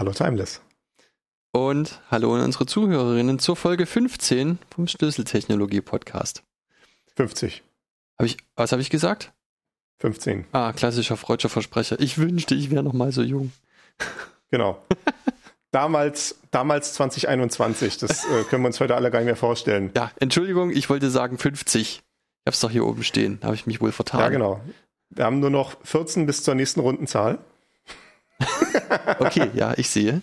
Hallo Timeless. Und hallo an unsere Zuhörerinnen zur Folge 15 vom Schlüsseltechnologie Podcast. 50. Hab ich, was habe ich gesagt? 15. Ah, klassischer freudscher Versprecher. Ich wünschte, ich wäre noch mal so jung. Genau. damals, damals 2021. Das äh, können wir uns heute alle gar nicht mehr vorstellen. Ja, Entschuldigung, ich wollte sagen 50. Ich hab's doch hier oben stehen. Habe ich mich wohl vertan. Ja, genau. Wir haben nur noch 14 bis zur nächsten Rundenzahl. okay, ja, ich sehe.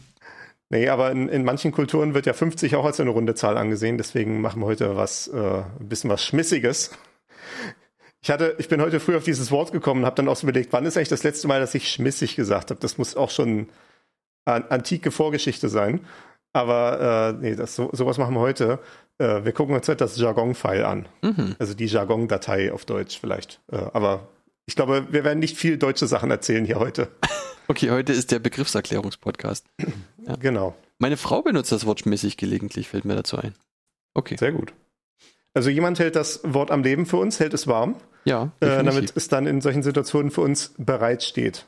nee, aber in, in, manchen Kulturen wird ja 50 auch als eine runde Zahl angesehen. Deswegen machen wir heute was, äh, ein bisschen was Schmissiges. Ich hatte, ich bin heute früh auf dieses Wort gekommen und habe dann auch so überlegt, wann ist eigentlich das letzte Mal, dass ich schmissig gesagt habe? Das muss auch schon an, antike Vorgeschichte sein. Aber äh, nee, das, so, sowas machen wir heute. Äh, wir gucken uns heute das Jargon-File an. Mhm. Also die Jargon-Datei auf Deutsch vielleicht. Äh, aber ich glaube, wir werden nicht viel deutsche Sachen erzählen hier heute. Okay, heute ist der Begriffserklärungspodcast. Ja. Genau. Meine Frau benutzt das Wort schmissig gelegentlich, fällt mir dazu ein. Okay. Sehr gut. Also jemand hält das Wort am Leben für uns, hält es warm. Ja. Äh, damit es dann in solchen Situationen für uns bereitsteht,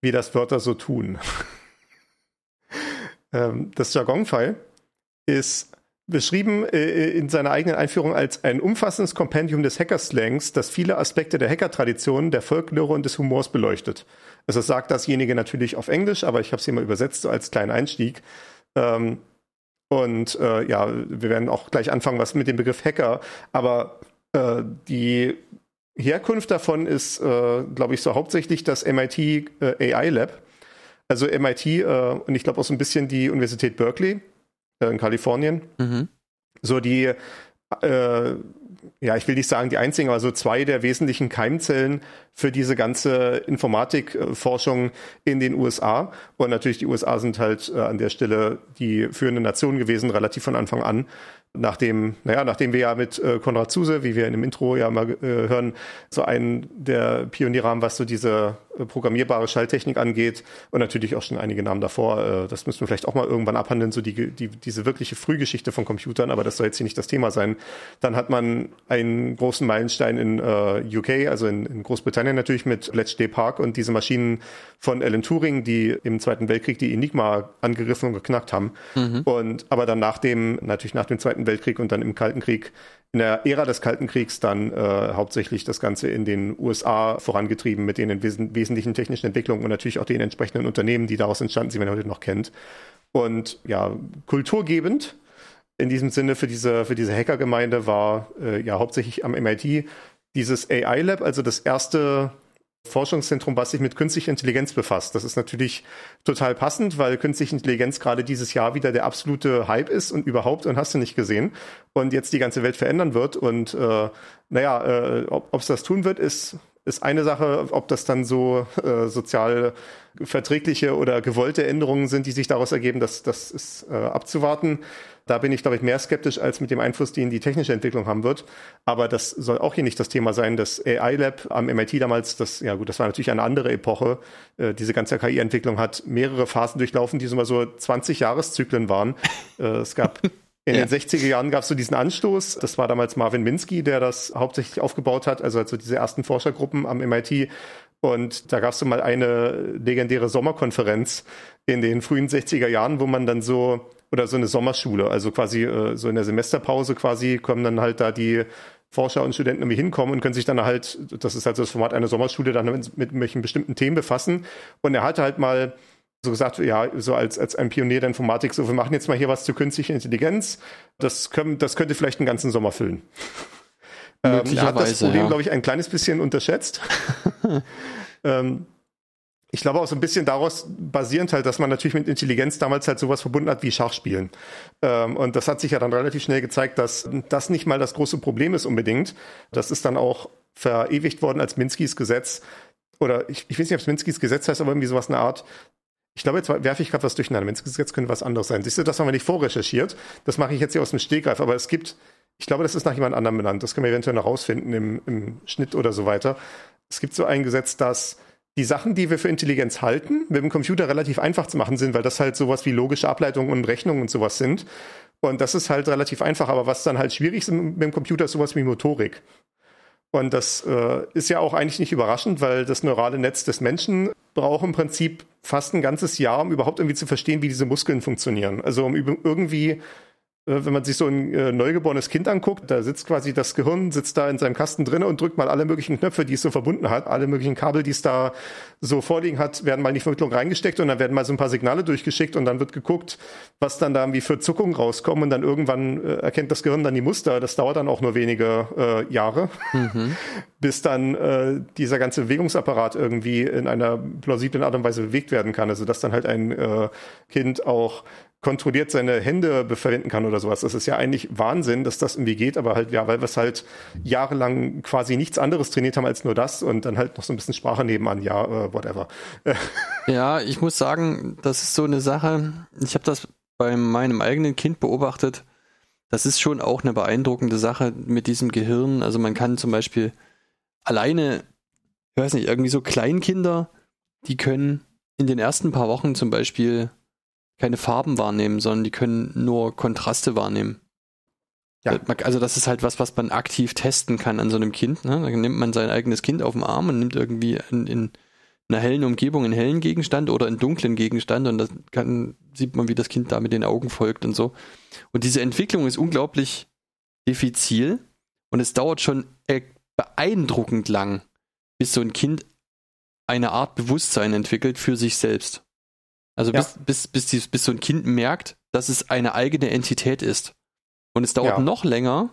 wie das Wörter so tun. ähm, das Jargon-File ist beschrieben äh, in seiner eigenen Einführung als ein umfassendes Kompendium des Hackerslangs, das viele Aspekte der Hacker-Tradition, der Folklore und des Humors beleuchtet. Also das sagt dasjenige natürlich auf Englisch, aber ich habe es hier mal übersetzt so als kleinen Einstieg. Ähm, und äh, ja, wir werden auch gleich anfangen, was mit dem Begriff Hacker, aber äh, die Herkunft davon ist, äh, glaube ich, so hauptsächlich das MIT äh, AI Lab. Also MIT äh, und ich glaube auch so ein bisschen die Universität Berkeley äh, in Kalifornien. Mhm. So die, äh, ja, ich will nicht sagen die einzigen, aber so zwei der wesentlichen Keimzellen für diese ganze Informatikforschung in den USA. Und natürlich die USA sind halt äh, an der Stelle die führende Nation gewesen, relativ von Anfang an nachdem, naja, nachdem wir ja mit äh, Konrad Zuse, wie wir in dem Intro ja mal äh, hören, so einen der Pioniere haben, was so diese äh, programmierbare Schalttechnik angeht und natürlich auch schon einige Namen davor. Äh, das müssen wir vielleicht auch mal irgendwann abhandeln, so die, die, diese wirkliche Frühgeschichte von Computern, aber das soll jetzt hier nicht das Thema sein. Dann hat man einen großen Meilenstein in äh, UK, also in, in Großbritannien natürlich mit Bletchley Park und diese Maschinen von Alan Turing, die im Zweiten Weltkrieg die Enigma angegriffen und geknackt haben. Mhm. Und aber dann nach dem, natürlich nach dem Zweiten Zweiten Weltkrieg und dann im Kalten Krieg, in der Ära des Kalten Kriegs dann äh, hauptsächlich das Ganze in den USA vorangetrieben mit den wes wesentlichen technischen Entwicklungen und natürlich auch den entsprechenden Unternehmen, die daraus entstanden sind, die man heute noch kennt. Und ja, kulturgebend in diesem Sinne für diese, für diese Hackergemeinde war äh, ja hauptsächlich am MIT dieses AI Lab, also das erste Forschungszentrum, was sich mit künstlicher Intelligenz befasst. Das ist natürlich total passend, weil künstliche Intelligenz gerade dieses Jahr wieder der absolute Hype ist und überhaupt und hast du nicht gesehen und jetzt die ganze Welt verändern wird und äh, naja, äh, ob es das tun wird, ist ist eine Sache, ob das dann so äh, sozial verträgliche oder gewollte Änderungen sind, die sich daraus ergeben, das, das ist äh, abzuwarten. Da bin ich, glaube ich, mehr skeptisch als mit dem Einfluss, den die technische Entwicklung haben wird. Aber das soll auch hier nicht das Thema sein. Das AI Lab am MIT damals, das, ja gut, das war natürlich eine andere Epoche. Äh, diese ganze KI-Entwicklung hat mehrere Phasen durchlaufen, die so mal so 20 Jahreszyklen waren. Äh, es gab in ja. den 60er Jahren gab es so diesen Anstoß. Das war damals Marvin Minsky, der das hauptsächlich aufgebaut hat, also, also diese ersten Forschergruppen am MIT. Und da gab es so mal eine legendäre Sommerkonferenz in den frühen 60er Jahren, wo man dann so oder so eine Sommerschule, also quasi äh, so in der Semesterpause quasi kommen dann halt da die Forscher und Studenten irgendwie hinkommen und können sich dann halt, das ist halt so das Format einer Sommerschule, dann mit, mit welchen bestimmten Themen befassen. Und er hatte halt mal so gesagt, ja, so als, als ein Pionier der Informatik, so wir machen jetzt mal hier was zur künstlichen Intelligenz. Das, können, das könnte vielleicht einen ganzen Sommer füllen. ähm, er hat das Problem, ja. glaube ich, ein kleines bisschen unterschätzt. ähm, ich glaube auch so ein bisschen daraus basierend halt, dass man natürlich mit Intelligenz damals halt sowas verbunden hat wie Schachspielen. Ähm, und das hat sich ja dann relativ schnell gezeigt, dass das nicht mal das große Problem ist unbedingt. Das ist dann auch verewigt worden als Minskys Gesetz. Oder ich, ich weiß nicht, ob es Minskys Gesetz heißt, aber irgendwie sowas eine Art, Ich glaube, jetzt werfe ich gerade was durcheinander. Jetzt könnte was anderes sein. Siehst du, das haben wir nicht vorrecherchiert. Das mache ich jetzt hier aus dem Stegreif. Aber es gibt, ich glaube, das ist nach jemand anderem benannt. Das können wir eventuell noch rausfinden im, im Schnitt oder so weiter. Es gibt so ein Gesetz, dass die Sachen, die wir für Intelligenz halten, mit dem Computer relativ einfach zu machen sind, weil das halt sowas wie logische Ableitungen und Rechnungen und sowas sind. Und das ist halt relativ einfach. Aber was dann halt schwierig ist mit dem Computer, ist sowas wie Motorik. Und das äh, ist ja auch eigentlich nicht überraschend, weil das neurale Netz des Menschen braucht im Prinzip fast ein ganzes Jahr, um überhaupt irgendwie zu verstehen, wie diese Muskeln funktionieren. Also um irgendwie wenn man sich so ein äh, neugeborenes Kind anguckt, da sitzt quasi das Gehirn, sitzt da in seinem Kasten drin und drückt mal alle möglichen Knöpfe, die es so verbunden hat. Alle möglichen Kabel, die es da so vorliegen hat, werden mal in die Vermittlung reingesteckt und dann werden mal so ein paar Signale durchgeschickt und dann wird geguckt, was dann da irgendwie für Zuckungen rauskommen und dann irgendwann äh, erkennt das Gehirn dann die Muster. Das dauert dann auch nur wenige äh, Jahre, mhm. bis dann äh, dieser ganze Bewegungsapparat irgendwie in einer plausiblen Art und Weise bewegt werden kann. Also dass dann halt ein äh, Kind auch kontrolliert seine Hände verwenden kann oder sowas. Das ist ja eigentlich Wahnsinn, dass das irgendwie geht, aber halt, ja, weil wir es halt jahrelang quasi nichts anderes trainiert haben als nur das und dann halt noch so ein bisschen Sprache nebenan, ja, äh, whatever. Ja, ich muss sagen, das ist so eine Sache, ich habe das bei meinem eigenen Kind beobachtet, das ist schon auch eine beeindruckende Sache mit diesem Gehirn. Also man kann zum Beispiel alleine, ich weiß nicht, irgendwie so Kleinkinder, die können in den ersten paar Wochen zum Beispiel keine Farben wahrnehmen, sondern die können nur Kontraste wahrnehmen. Ja. Also das ist halt was, was man aktiv testen kann an so einem Kind. Ne? Dann nimmt man sein eigenes Kind auf den Arm und nimmt irgendwie in, in einer hellen Umgebung einen hellen Gegenstand oder einen dunklen Gegenstand und dann sieht man, wie das Kind da mit den Augen folgt und so. Und diese Entwicklung ist unglaublich diffizil und es dauert schon beeindruckend lang, bis so ein Kind eine Art Bewusstsein entwickelt für sich selbst. Also bis, ja. bis, bis, bis, bis so ein Kind merkt, dass es eine eigene Entität ist. Und es dauert ja. noch länger,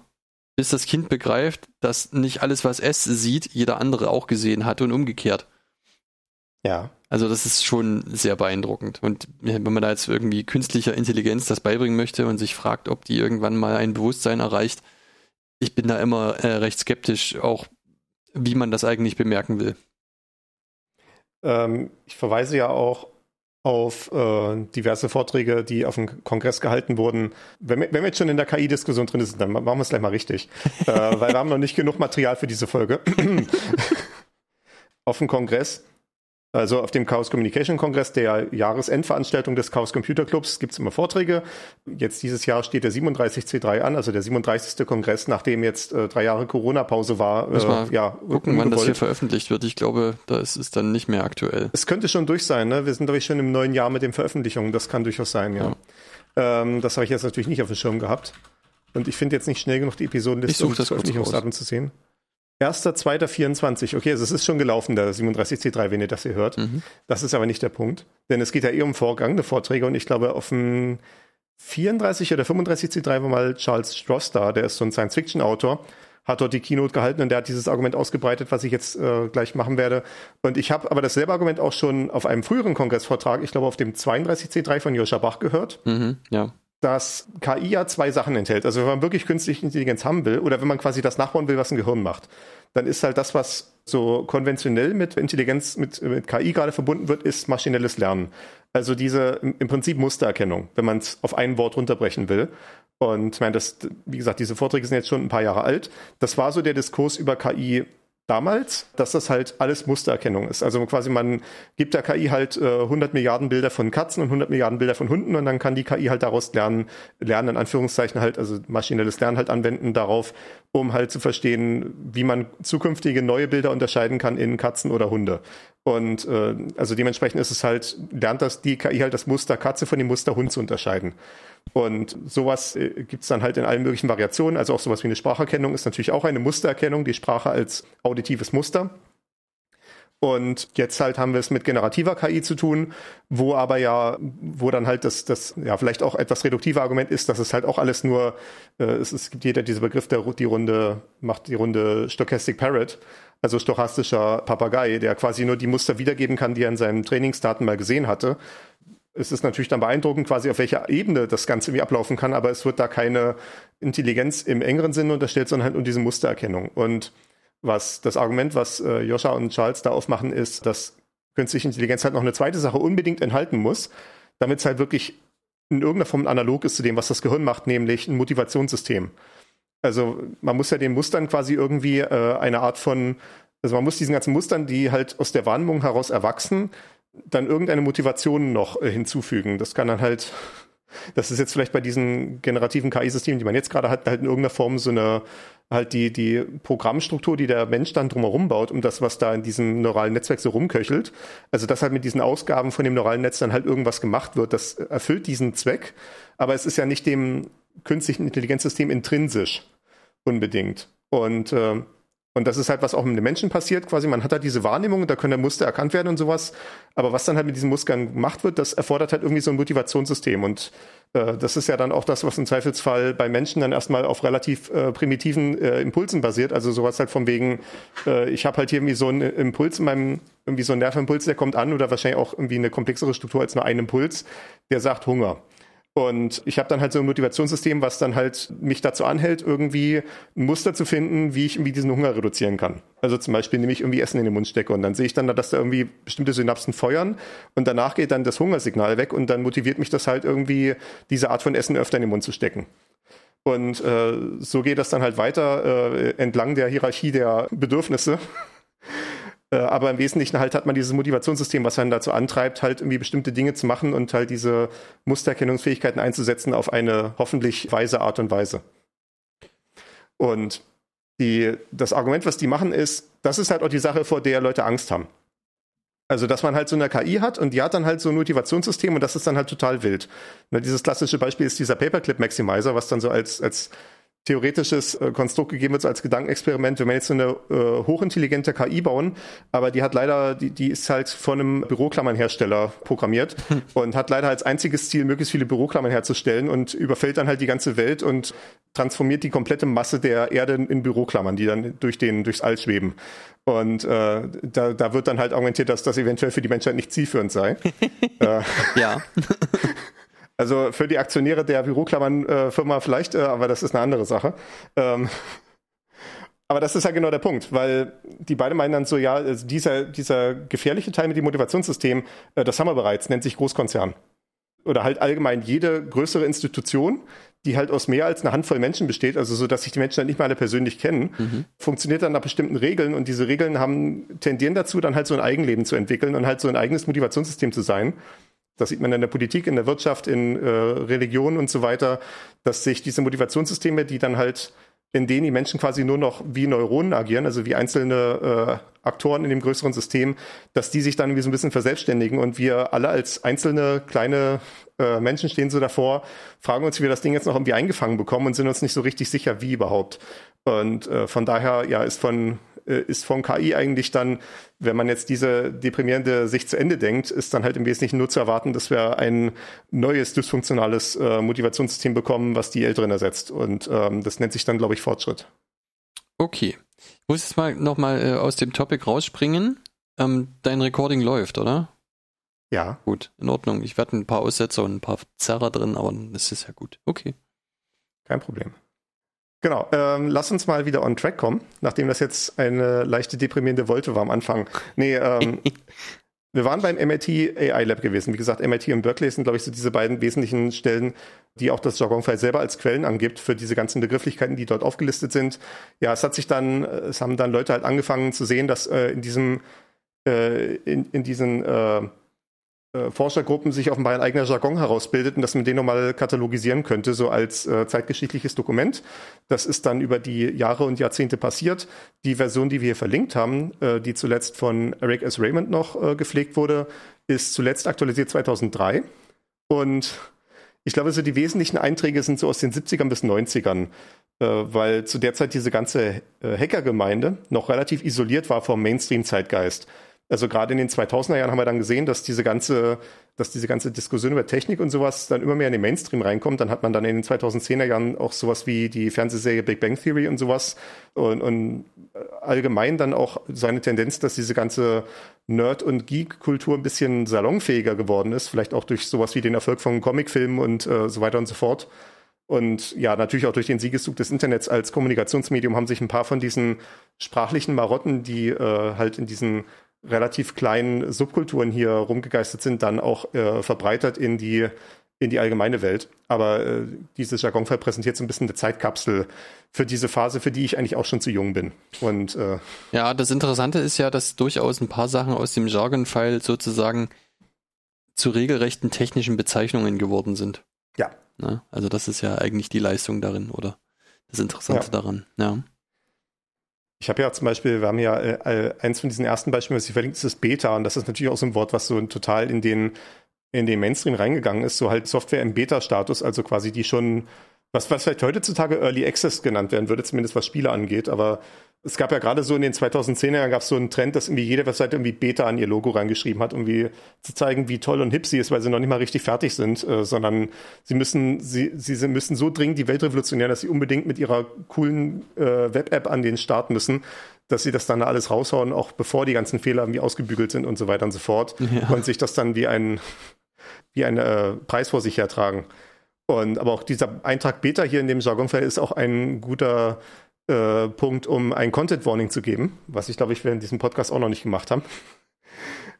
bis das Kind begreift, dass nicht alles, was es sieht, jeder andere auch gesehen hat und umgekehrt. Ja. Also das ist schon sehr beeindruckend. Und wenn man da jetzt irgendwie künstlicher Intelligenz das beibringen möchte und sich fragt, ob die irgendwann mal ein Bewusstsein erreicht, ich bin da immer äh, recht skeptisch, auch wie man das eigentlich bemerken will. Ähm, ich verweise ja auch auf äh, diverse Vorträge, die auf dem Kongress gehalten wurden. Wenn wir, wenn wir jetzt schon in der KI-Diskussion drin sind, dann machen wir es gleich mal richtig, äh, weil wir haben noch nicht genug Material für diese Folge. auf dem Kongress also auf dem Chaos Communication Kongress, der Jahresendveranstaltung des Chaos Computer Clubs, gibt es immer Vorträge. Jetzt dieses Jahr steht der 37C3 an, also der 37. Kongress, nachdem jetzt äh, drei Jahre Corona-Pause war. Äh, mal ja, gucken, wann das hier veröffentlicht wird. Ich glaube, da ist es dann nicht mehr aktuell. Es könnte schon durch sein. Ne? Wir sind, glaube ich, schon im neuen Jahr mit den Veröffentlichungen. Das kann durchaus sein, ja. ja. Ähm, das habe ich jetzt natürlich nicht auf dem Schirm gehabt. Und ich finde jetzt nicht schnell genug die Episodenliste, um das Veröffentlichungsdatum zu sehen. 1.2.24. Okay, also es ist schon gelaufen, der 37C3, wenn ihr das hier hört. Mhm. Das ist aber nicht der Punkt. Denn es geht ja eher um vorgangene Vorträge und ich glaube, auf dem 34 oder 35C3 war mal Charles Stross da, der ist so ein Science-Fiction-Autor, hat dort die Keynote gehalten und der hat dieses Argument ausgebreitet, was ich jetzt äh, gleich machen werde. Und ich habe aber dasselbe Argument auch schon auf einem früheren Kongressvortrag, ich glaube auf dem 32C3 von Joscha Bach gehört. Mhm, ja dass KI ja zwei Sachen enthält. Also wenn man wirklich künstliche Intelligenz haben will oder wenn man quasi das nachbauen will, was ein Gehirn macht, dann ist halt das, was so konventionell mit Intelligenz, mit, mit KI gerade verbunden wird, ist maschinelles Lernen. Also diese im Prinzip Mustererkennung, wenn man es auf ein Wort runterbrechen will. Und ich meine, das, wie gesagt, diese Vorträge sind jetzt schon ein paar Jahre alt. Das war so der Diskurs über KI damals, dass das halt alles Mustererkennung ist. Also quasi man gibt der KI halt äh, 100 Milliarden Bilder von Katzen und 100 Milliarden Bilder von Hunden und dann kann die KI halt daraus lernen, lernen in Anführungszeichen halt, also maschinelles Lernen halt anwenden darauf, um halt zu verstehen, wie man zukünftige neue Bilder unterscheiden kann in Katzen oder Hunde. Und äh, also dementsprechend ist es halt, lernt das die KI halt das Muster Katze von dem Muster Hund zu unterscheiden. Und sowas äh, gibt es dann halt in allen möglichen Variationen. Also auch sowas wie eine Spracherkennung ist natürlich auch eine Mustererkennung, die Sprache als auditives Muster. Und jetzt halt haben wir es mit generativer KI zu tun, wo aber ja, wo dann halt das, das ja vielleicht auch etwas reduktive Argument ist, dass es halt auch alles nur, äh, es, es gibt jeder dieser Begriff, der die Runde macht die Runde Stochastic Parrot, also stochastischer Papagei, der quasi nur die Muster wiedergeben kann, die er in seinen Trainingsdaten mal gesehen hatte es ist natürlich dann beeindruckend, quasi auf welcher Ebene das Ganze wie ablaufen kann, aber es wird da keine Intelligenz im engeren Sinne unterstellt, sondern halt nur diese Mustererkennung. Und was das Argument, was äh, Joscha und Charles da aufmachen, ist, dass künstliche Intelligenz halt noch eine zweite Sache unbedingt enthalten muss, damit es halt wirklich in irgendeiner Form analog ist zu dem, was das Gehirn macht, nämlich ein Motivationssystem. Also man muss ja den Mustern quasi irgendwie äh, eine Art von, also man muss diesen ganzen Mustern, die halt aus der Wahrnehmung heraus erwachsen, dann irgendeine Motivation noch äh, hinzufügen. Das kann dann halt, das ist jetzt vielleicht bei diesen generativen KI-Systemen, die man jetzt gerade hat, halt in irgendeiner Form so eine, halt die, die Programmstruktur, die der Mensch dann drumherum baut, um das, was da in diesem neuralen Netzwerk so rumköchelt. Also, dass halt mit diesen Ausgaben von dem neuralen Netz dann halt irgendwas gemacht wird, das erfüllt diesen Zweck. Aber es ist ja nicht dem künstlichen Intelligenzsystem intrinsisch unbedingt. Und äh, und das ist halt, was auch mit den Menschen passiert, quasi. Man hat halt diese Wahrnehmung, da können Muster erkannt werden und sowas. Aber was dann halt mit diesen Mustern gemacht wird, das erfordert halt irgendwie so ein Motivationssystem. Und äh, das ist ja dann auch das, was im Zweifelsfall bei Menschen dann erstmal auf relativ äh, primitiven äh, Impulsen basiert. Also sowas halt von wegen, äh, ich habe halt hier irgendwie so einen Impuls in meinem, irgendwie so einen Nervimpuls, der kommt an oder wahrscheinlich auch irgendwie eine komplexere Struktur als nur ein Impuls, der sagt Hunger. Und ich habe dann halt so ein Motivationssystem, was dann halt mich dazu anhält, irgendwie ein Muster zu finden, wie ich irgendwie diesen Hunger reduzieren kann. Also zum Beispiel, indem ich irgendwie Essen in den Mund stecke und dann sehe ich dann, dass da irgendwie bestimmte Synapsen feuern und danach geht dann das Hungersignal weg und dann motiviert mich das halt irgendwie, diese Art von Essen öfter in den Mund zu stecken. Und äh, so geht das dann halt weiter äh, entlang der Hierarchie der Bedürfnisse. Äh, aber im Wesentlichen halt hat man dieses Motivationssystem, was einen dazu antreibt, halt irgendwie bestimmte Dinge zu machen und halt diese Mustererkennungsfähigkeiten einzusetzen auf eine hoffentlich weise Art und Weise. Und die, das Argument, was die machen, ist, das ist halt auch die Sache, vor der Leute Angst haben. Also, dass man halt so eine KI hat und die hat dann halt so ein Motivationssystem und das ist dann halt total wild. Ne, dieses klassische Beispiel ist dieser Paperclip Maximizer, was dann so als, als theoretisches äh, Konstrukt gegeben wird, so als Gedankenexperiment, wenn wir jetzt so eine äh, hochintelligente KI bauen, aber die hat leider, die, die ist halt von einem Büroklammernhersteller programmiert hm. und hat leider als einziges Ziel, möglichst viele Büroklammern herzustellen und überfällt dann halt die ganze Welt und transformiert die komplette Masse der Erde in Büroklammern, die dann durch den, durchs All schweben. Und äh, da, da wird dann halt argumentiert, dass das eventuell für die Menschheit nicht zielführend sei. äh, ja. Also für die Aktionäre der Büroklammern-Firma äh, vielleicht, äh, aber das ist eine andere Sache. Ähm, aber das ist ja genau der Punkt, weil die beide meinen dann so, ja, also dieser, dieser gefährliche Teil mit dem Motivationssystem, äh, das haben wir bereits, nennt sich Großkonzern. Oder halt allgemein jede größere Institution, die halt aus mehr als einer Handvoll Menschen besteht, also so, dass sich die Menschen dann nicht mal alle persönlich kennen, mhm. funktioniert dann nach bestimmten Regeln und diese Regeln haben, tendieren dazu, dann halt so ein Eigenleben zu entwickeln und halt so ein eigenes Motivationssystem zu sein. Das sieht man in der Politik, in der Wirtschaft, in äh, Religion und so weiter, dass sich diese Motivationssysteme, die dann halt, in denen die Menschen quasi nur noch wie Neuronen agieren, also wie einzelne äh, Aktoren in dem größeren System, dass die sich dann wie so ein bisschen verselbstständigen und wir alle als einzelne kleine äh, Menschen stehen so davor, fragen uns, wie wir das Ding jetzt noch irgendwie eingefangen bekommen und sind uns nicht so richtig sicher, wie überhaupt. Und äh, von daher, ja, ist von ist von KI eigentlich dann, wenn man jetzt diese deprimierende Sicht zu Ende denkt, ist dann halt im Wesentlichen nur zu erwarten, dass wir ein neues dysfunktionales äh, Motivationssystem bekommen, was die Älteren ersetzt. Und ähm, das nennt sich dann, glaube ich, Fortschritt. Okay. Ich muss jetzt mal nochmal äh, aus dem Topic rausspringen. Ähm, dein Recording läuft, oder? Ja. Gut, in Ordnung. Ich werde ein paar Aussetzer und ein paar Zerrer drin, aber das ist ja gut. Okay. Kein Problem. Genau, ähm, lass uns mal wieder on track kommen, nachdem das jetzt eine leichte deprimierende Wolte war am Anfang. Nee, ähm, wir waren beim MIT AI Lab gewesen. Wie gesagt, MIT und Berkeley sind, glaube ich, so diese beiden wesentlichen Stellen, die auch das Jargonfile selber als Quellen angibt für diese ganzen Begrifflichkeiten, die dort aufgelistet sind. Ja, es hat sich dann, es haben dann Leute halt angefangen zu sehen, dass äh, in diesem, äh, in, in diesen äh, äh, Forschergruppen sich offenbar ein eigener Jargon herausbildet und dass man den nochmal katalogisieren könnte, so als äh, zeitgeschichtliches Dokument. Das ist dann über die Jahre und Jahrzehnte passiert. Die Version, die wir hier verlinkt haben, äh, die zuletzt von Eric S. Raymond noch äh, gepflegt wurde, ist zuletzt aktualisiert 2003. Und ich glaube, so die wesentlichen Einträge sind so aus den 70ern bis 90ern, äh, weil zu der Zeit diese ganze Hackergemeinde noch relativ isoliert war vom Mainstream-Zeitgeist. Also gerade in den 2000er Jahren haben wir dann gesehen, dass diese ganze, dass diese ganze Diskussion über Technik und sowas dann immer mehr in den Mainstream reinkommt. Dann hat man dann in den 2010er Jahren auch sowas wie die Fernsehserie Big Bang Theory und sowas und, und allgemein dann auch so eine Tendenz, dass diese ganze Nerd- und Geek-Kultur ein bisschen salonfähiger geworden ist. Vielleicht auch durch sowas wie den Erfolg von Comicfilmen und äh, so weiter und so fort. Und ja, natürlich auch durch den Siegeszug des Internets als Kommunikationsmedium haben sich ein paar von diesen sprachlichen Marotten, die äh, halt in diesen relativ kleinen Subkulturen hier rumgegeistert sind, dann auch äh, verbreitert in die in die allgemeine Welt. Aber äh, dieses Jargonfall präsentiert so ein bisschen eine Zeitkapsel für diese Phase, für die ich eigentlich auch schon zu jung bin. Und äh, ja, das Interessante ist ja, dass durchaus ein paar Sachen aus dem Jargon-File sozusagen zu regelrechten technischen Bezeichnungen geworden sind. Ja. Ne? Also das ist ja eigentlich die Leistung darin oder das Interessante ja. daran. Ja. Ich habe ja zum Beispiel, wir haben ja äh, eins von diesen ersten Beispielen, was ich verlinkt, ist das Beta. Und das ist natürlich auch so ein Wort, was so total in den in den Mainstream reingegangen ist, so halt Software im Beta-Status, also quasi die schon, was, was vielleicht heutzutage Early Access genannt werden würde, zumindest was Spiele angeht, aber es gab ja gerade so in den 2010er Jahren gab es so einen Trend, dass irgendwie jede Webseite irgendwie Beta an ihr Logo reingeschrieben hat, um wie zu zeigen, wie toll und hip sie ist, weil sie noch nicht mal richtig fertig sind, äh, sondern sie müssen, sie, sie müssen so dringend die Welt revolutionieren, dass sie unbedingt mit ihrer coolen äh, Web-App an den Start müssen, dass sie das dann alles raushauen, auch bevor die ganzen Fehler irgendwie ausgebügelt sind und so weiter und so fort. Ja. Und sich das dann wie ein, wie ein äh, Preis vor sich hertragen. Und aber auch dieser Eintrag Beta hier in dem Jargonfeld ist auch ein guter äh, Punkt, um ein Content Warning zu geben, was ich glaube ich während diesem Podcast auch noch nicht gemacht haben.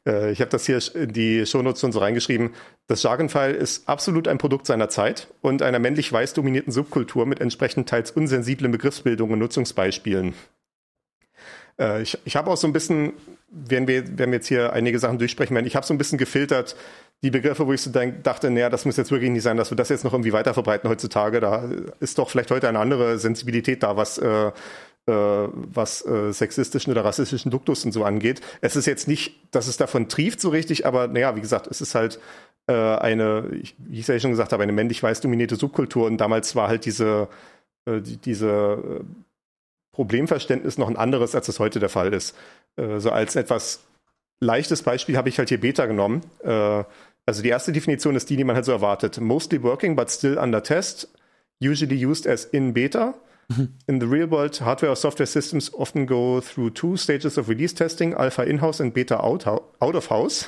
Äh, ich habe das hier in die Shownotes schon so reingeschrieben. Das Jargonfile ist absolut ein Produkt seiner Zeit und einer männlich-weiß dominierten Subkultur mit entsprechend teils unsensiblen Begriffsbildungen und Nutzungsbeispielen. Äh, ich ich habe auch so ein bisschen, werden wir, werden wir jetzt hier einige Sachen durchsprechen werden, ich habe so ein bisschen gefiltert, die Begriffe, wo ich so denk, dachte, naja, das muss jetzt wirklich nicht sein, dass wir das jetzt noch irgendwie weiter verbreiten heutzutage. Da ist doch vielleicht heute eine andere Sensibilität da, was äh, äh, was äh, sexistischen oder rassistischen Duktus und so angeht. Es ist jetzt nicht, dass es davon trieft so richtig, aber naja, wie gesagt, es ist halt äh, eine, wie ich ja schon gesagt habe, eine männlich-weiß dominierte Subkultur und damals war halt diese, äh, die, diese äh, Problemverständnis noch ein anderes, als es heute der Fall ist. Äh, so als etwas leichtes Beispiel habe ich halt hier Beta genommen. Äh, also die erste Definition ist die, die man halt so erwartet. Mostly working, but still under test. Usually used as in beta. In the real world, hardware or software systems often go through two stages of release testing, alpha in-house and beta out, out of house.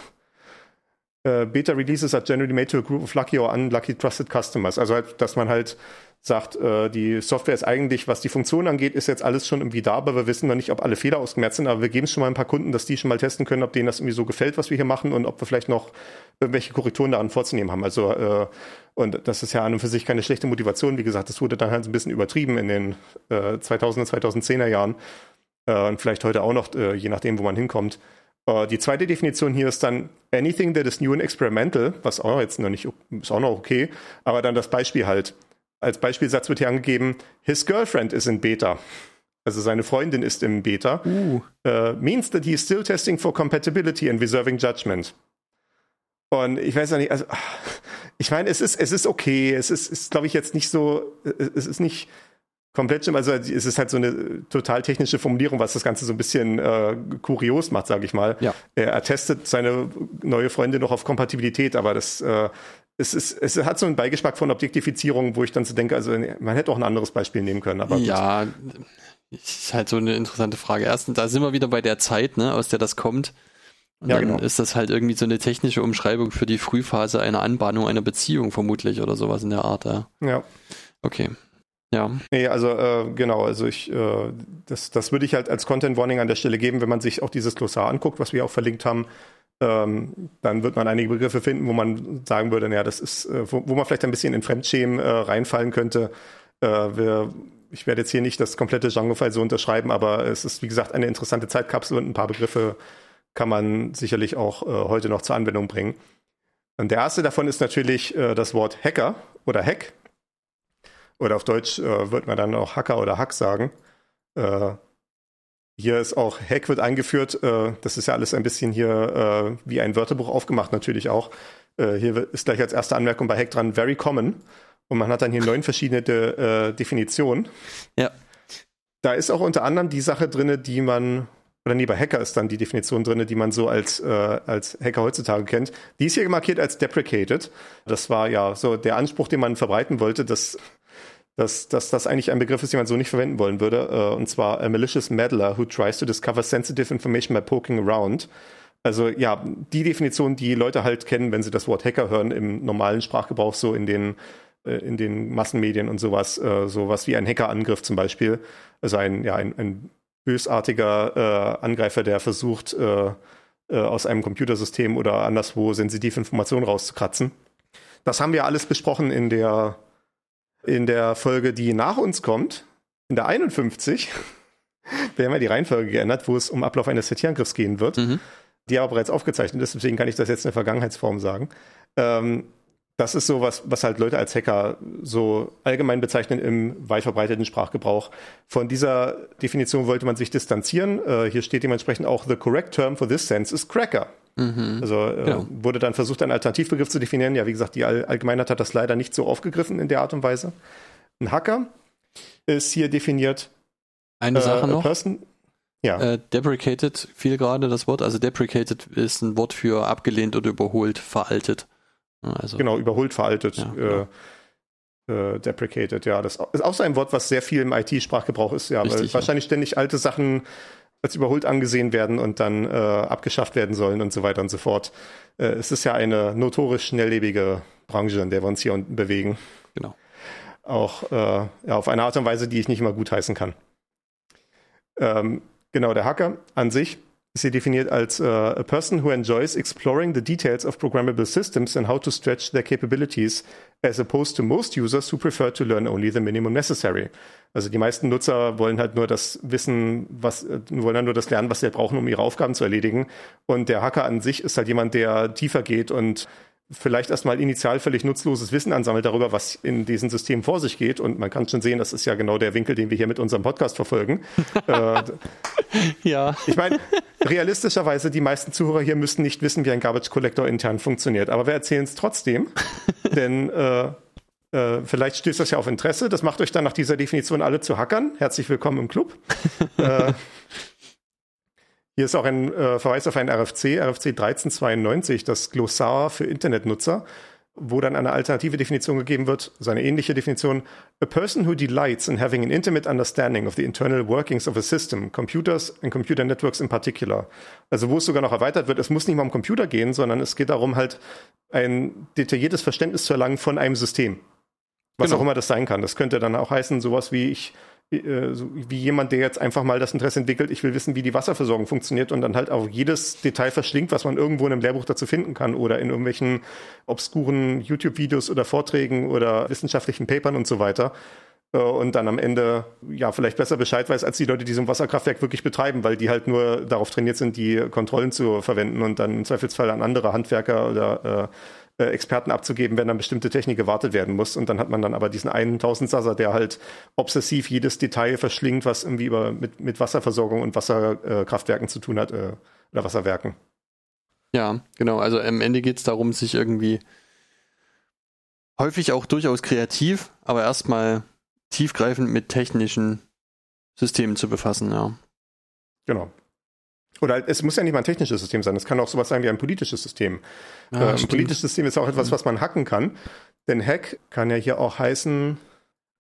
Uh, beta releases are generally made to a group of lucky or unlucky trusted customers. Also halt, dass man halt sagt, äh, die Software ist eigentlich, was die Funktion angeht, ist jetzt alles schon irgendwie da, aber wir wissen noch nicht, ob alle Fehler ausgemerzt sind, aber wir geben es schon mal ein paar Kunden, dass die schon mal testen können, ob denen das irgendwie so gefällt, was wir hier machen und ob wir vielleicht noch irgendwelche Korrekturen daran vorzunehmen haben. Also äh, und das ist ja an und für sich keine schlechte Motivation. Wie gesagt, das wurde dann halt ein bisschen übertrieben in den äh, 2000er, 2010er Jahren äh, und vielleicht heute auch noch, äh, je nachdem, wo man hinkommt. Äh, die zweite Definition hier ist dann anything that is new and experimental, was auch jetzt noch nicht, ist auch noch okay, aber dann das Beispiel halt als Beispielsatz wird hier angegeben, his girlfriend is in Beta. Also seine Freundin ist im Beta. Uh. Uh, means that he is still testing for compatibility and reserving judgment. Und ich weiß ja nicht, also ich meine, es ist, es ist okay. Es ist, ist glaube ich, jetzt nicht so, es ist nicht komplett schlimm. Also es ist halt so eine total technische Formulierung, was das Ganze so ein bisschen äh, kurios macht, sage ich mal. Ja. Er testet seine neue Freundin noch auf Kompatibilität, aber das äh, es, ist, es hat so einen Beigeschmack von Objektifizierung, wo ich dann so denke, also man hätte auch ein anderes Beispiel nehmen können. Aber ja, ist halt so eine interessante Frage. Erstens, da sind wir wieder bei der Zeit, ne, aus der das kommt. Und ja, dann genau. ist das halt irgendwie so eine technische Umschreibung für die Frühphase einer Anbahnung einer Beziehung vermutlich oder sowas in der Art. Ja. ja. Okay. Ja. Nee, also äh, genau, also ich, äh, das, das würde ich halt als Content Warning an der Stelle geben, wenn man sich auch dieses Glossar anguckt, was wir auch verlinkt haben ähm, dann wird man einige Begriffe finden, wo man sagen würde, naja, das ist, äh, wo, wo, man vielleicht ein bisschen in Fremdschämen äh, reinfallen könnte. Äh, wir, ich werde jetzt hier nicht das komplette Genrefall so unterschreiben, aber es ist, wie gesagt, eine interessante Zeitkapsel und ein paar Begriffe kann man sicherlich auch äh, heute noch zur Anwendung bringen. Und der erste davon ist natürlich äh, das Wort Hacker oder Hack. Oder auf Deutsch äh, wird man dann auch Hacker oder Hack sagen. Hier ist auch Hack wird eingeführt. Äh, das ist ja alles ein bisschen hier äh, wie ein Wörterbuch aufgemacht, natürlich auch. Äh, hier ist gleich als erste Anmerkung bei Hack dran very common. Und man hat dann hier neun verschiedene De Definitionen. Ja. Da ist auch unter anderem die Sache drin, die man, oder nee, bei Hacker ist dann die Definition drin, die man so als, als Hacker heutzutage kennt. Die ist hier markiert als deprecated. Das war ja so der Anspruch, den man verbreiten wollte, dass dass, dass das eigentlich ein Begriff ist, den man so nicht verwenden wollen würde. Uh, und zwar a malicious meddler who tries to discover sensitive information by poking around. Also ja, die Definition, die Leute halt kennen, wenn sie das Wort Hacker hören im normalen Sprachgebrauch, so in den äh, in den Massenmedien und sowas, äh, sowas wie ein Hackerangriff zum Beispiel. Also ein, ja, ein, ein bösartiger äh, Angreifer, der versucht, äh, äh, aus einem Computersystem oder anderswo sensitive Informationen rauszukratzen. Das haben wir alles besprochen in der, in der Folge, die nach uns kommt, in der 51. wir haben ja die Reihenfolge geändert, wo es um Ablauf eines CT-Angriffs gehen wird, mhm. die aber bereits aufgezeichnet ist, deswegen kann ich das jetzt in der Vergangenheitsform sagen. Ähm, das ist so was, was halt Leute als Hacker so allgemein bezeichnen im weit verbreiteten Sprachgebrauch. Von dieser Definition wollte man sich distanzieren. Äh, hier steht dementsprechend auch, the correct term for this sense is cracker. Mhm. Also äh, genau. wurde dann versucht, einen Alternativbegriff zu definieren. Ja, wie gesagt, die All Allgemeinheit hat das leider nicht so aufgegriffen in der Art und Weise. Ein Hacker ist hier definiert. Eine äh, Sache noch. Person, ja. Äh, deprecated fiel gerade das Wort. Also deprecated ist ein Wort für abgelehnt oder überholt, veraltet. Also, genau, überholt, veraltet, ja, äh, genau. äh, deprecated, ja. Das ist auch so ein Wort, was sehr viel im IT-Sprachgebrauch ist, ja, Richtig, weil wahrscheinlich ständig alte Sachen als überholt angesehen werden und dann äh, abgeschafft werden sollen und so weiter und so fort. Äh, es ist ja eine notorisch schnelllebige Branche, in der wir uns hier unten bewegen. Genau. Auch äh, ja, auf eine Art und Weise, die ich nicht mal gutheißen kann. Ähm, genau, der Hacker an sich ist definiert als uh, a person who enjoys exploring the details of programmable systems and how to stretch their capabilities, as opposed to most users who prefer to learn only the minimum necessary. Also die meisten Nutzer wollen halt nur das Wissen, was äh, wollen halt nur das lernen, was sie brauchen, um ihre Aufgaben zu erledigen. Und der Hacker an sich ist halt jemand, der tiefer geht und vielleicht erstmal initial völlig nutzloses Wissen ansammelt darüber, was in diesen Systemen vor sich geht. Und man kann schon sehen, das ist ja genau der Winkel, den wir hier mit unserem Podcast verfolgen. äh, ja. Ich meine, realistischerweise, die meisten Zuhörer hier müssten nicht wissen, wie ein Garbage Collector intern funktioniert. Aber wir erzählen es trotzdem, denn äh, äh, vielleicht stößt das ja auf Interesse. Das macht euch dann nach dieser Definition alle zu Hackern. Herzlich willkommen im Club. Hier ist auch ein äh, Verweis auf ein RFC, RFC 1392, das Glossar für Internetnutzer, wo dann eine alternative Definition gegeben wird, so eine ähnliche Definition. A person who delights in having an intimate understanding of the internal workings of a system, computers and computer networks in particular. Also wo es sogar noch erweitert wird, es muss nicht mal um Computer gehen, sondern es geht darum, halt ein detailliertes Verständnis zu erlangen von einem System. Was genau. auch immer das sein kann. Das könnte dann auch heißen, sowas wie ich äh, wie jemand, der jetzt einfach mal das Interesse entwickelt, ich will wissen, wie die Wasserversorgung funktioniert und dann halt auch jedes Detail verschlingt, was man irgendwo in einem Lehrbuch dazu finden kann oder in irgendwelchen obskuren YouTube-Videos oder Vorträgen oder wissenschaftlichen Papern und so weiter. Äh, und dann am Ende ja vielleicht besser Bescheid weiß als die Leute, die so ein Wasserkraftwerk wirklich betreiben, weil die halt nur darauf trainiert sind, die Kontrollen zu verwenden und dann im Zweifelsfall an andere Handwerker oder äh, äh, Experten abzugeben, wenn dann bestimmte Technik gewartet werden muss. Und dann hat man dann aber diesen einen Tausendsasser, der halt obsessiv jedes Detail verschlingt, was irgendwie über, mit, mit Wasserversorgung und Wasserkraftwerken zu tun hat äh, oder Wasserwerken. Ja, genau. Also am Ende geht es darum, sich irgendwie häufig auch durchaus kreativ, aber erstmal tiefgreifend mit technischen Systemen zu befassen, ja. Genau. Oder es muss ja nicht mal ein technisches System sein, es kann auch sowas sein wie ein politisches System. Ah, äh, ein politisches System ist auch etwas, mhm. was man hacken kann. Denn Hack kann ja hier auch heißen,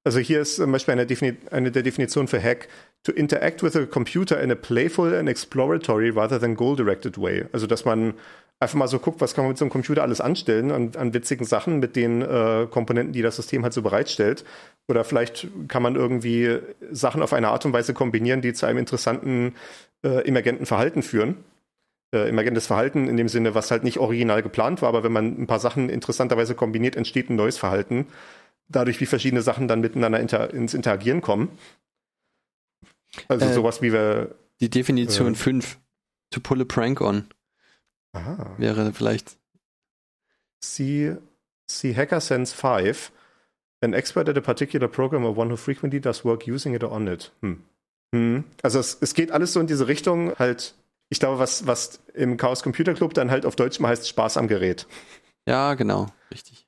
also hier ist zum Beispiel eine, Defini eine der Definitionen für Hack, to interact with a computer in a playful and exploratory rather than goal-directed way. Also dass man einfach mal so guckt, was kann man mit so einem Computer alles anstellen an, an witzigen Sachen mit den äh, Komponenten, die das System halt so bereitstellt. Oder vielleicht kann man irgendwie Sachen auf eine Art und Weise kombinieren, die zu einem interessanten äh, emergenten Verhalten führen. Äh, emergentes Verhalten in dem Sinne, was halt nicht original geplant war, aber wenn man ein paar Sachen interessanterweise kombiniert, entsteht ein neues Verhalten. Dadurch, wie verschiedene Sachen dann miteinander inter ins Interagieren kommen. Also äh, sowas wie wir. Die Definition 5. Äh, to pull a prank on. Aha. Wäre vielleicht. See, see Hacker Sense 5. An expert at a particular program or one who frequently does work using it or on it. Hm. Hm. Also es, es geht alles so in diese Richtung, halt, ich glaube, was, was im Chaos Computer Club dann halt auf Deutsch mal heißt, Spaß am Gerät. Ja, genau, richtig.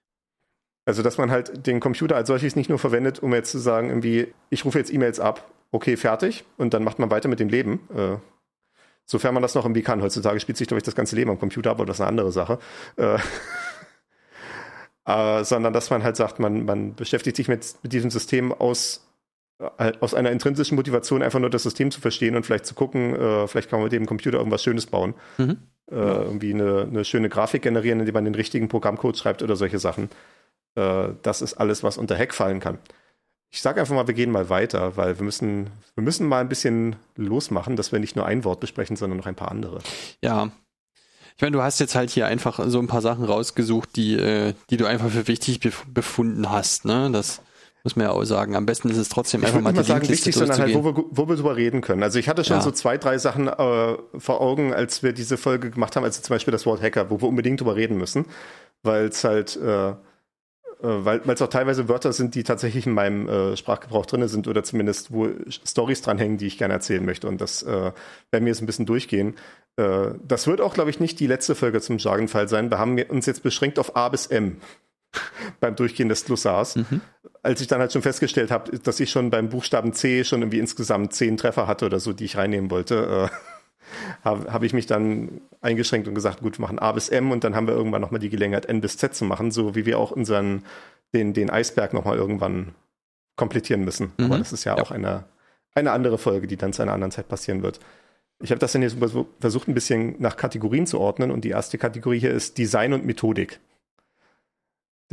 Also, dass man halt den Computer als solches nicht nur verwendet, um jetzt zu sagen, irgendwie, ich rufe jetzt E-Mails ab, okay, fertig, und dann macht man weiter mit dem Leben. Äh, sofern man das noch irgendwie kann. Heutzutage spielt sich, glaube ich, das ganze Leben am Computer ab, aber das ist eine andere Sache. Äh, äh, sondern dass man halt sagt, man, man beschäftigt sich mit, mit diesem System aus aus einer intrinsischen Motivation einfach nur das System zu verstehen und vielleicht zu gucken, äh, vielleicht kann man mit dem Computer irgendwas Schönes bauen. Mhm. Äh, irgendwie eine, eine, schöne Grafik generieren, indem man den richtigen Programmcode schreibt oder solche Sachen. Äh, das ist alles, was unter Hack fallen kann. Ich sage einfach mal, wir gehen mal weiter, weil wir müssen, wir müssen mal ein bisschen losmachen, dass wir nicht nur ein Wort besprechen, sondern noch ein paar andere. Ja. Ich meine, du hast jetzt halt hier einfach so ein paar Sachen rausgesucht, die, äh, die du einfach für wichtig bef befunden hast. Ne? Das muss man ja auch sagen. Am besten ist es trotzdem einfach mal die sagen Linkliste wichtig, sondern halt, wo wir, wo wir drüber reden können. Also ich hatte schon Ja. so zwei, drei Sachen äh, vor Augen, als wir diese Folge gemacht haben, also zum Beispiel das Wort Hacker, wo wir unbedingt drüber reden müssen, weil es halt, äh, äh, weil es auch teilweise Wörter sind, die tatsächlich in meinem äh, Sprachgebrauch drin sind oder zumindest wo Stories dranhängen, die ich gerne erzählen möchte. Und das äh, werden wir jetzt ein bisschen durchgehen. Äh, das wird auch, glaube ich, nicht die letzte Folge zum Jargonfall sein. Wir haben uns jetzt beschränkt auf A bis M beim Durchgehen des Glossars. Als ich dann halt schon festgestellt habe, dass ich schon beim Buchstaben C schon irgendwie insgesamt zehn Treffer hatte oder so, die ich reinnehmen wollte, äh, habe hab ich mich dann eingeschränkt und gesagt, gut, wir machen A bis M und dann haben wir irgendwann nochmal die Gelegenheit, N bis Z zu machen, so wie wir auch unseren, den, den Eisberg nochmal irgendwann komplettieren müssen. Mhm. Aber das ist ja, Ja. auch eine, eine andere Folge, die dann zu einer anderen Zeit passieren wird. Ich habe das dann jetzt versuch- versucht, ein bisschen nach Kategorien zu ordnen und die erste Kategorie hier ist Design und Methodik.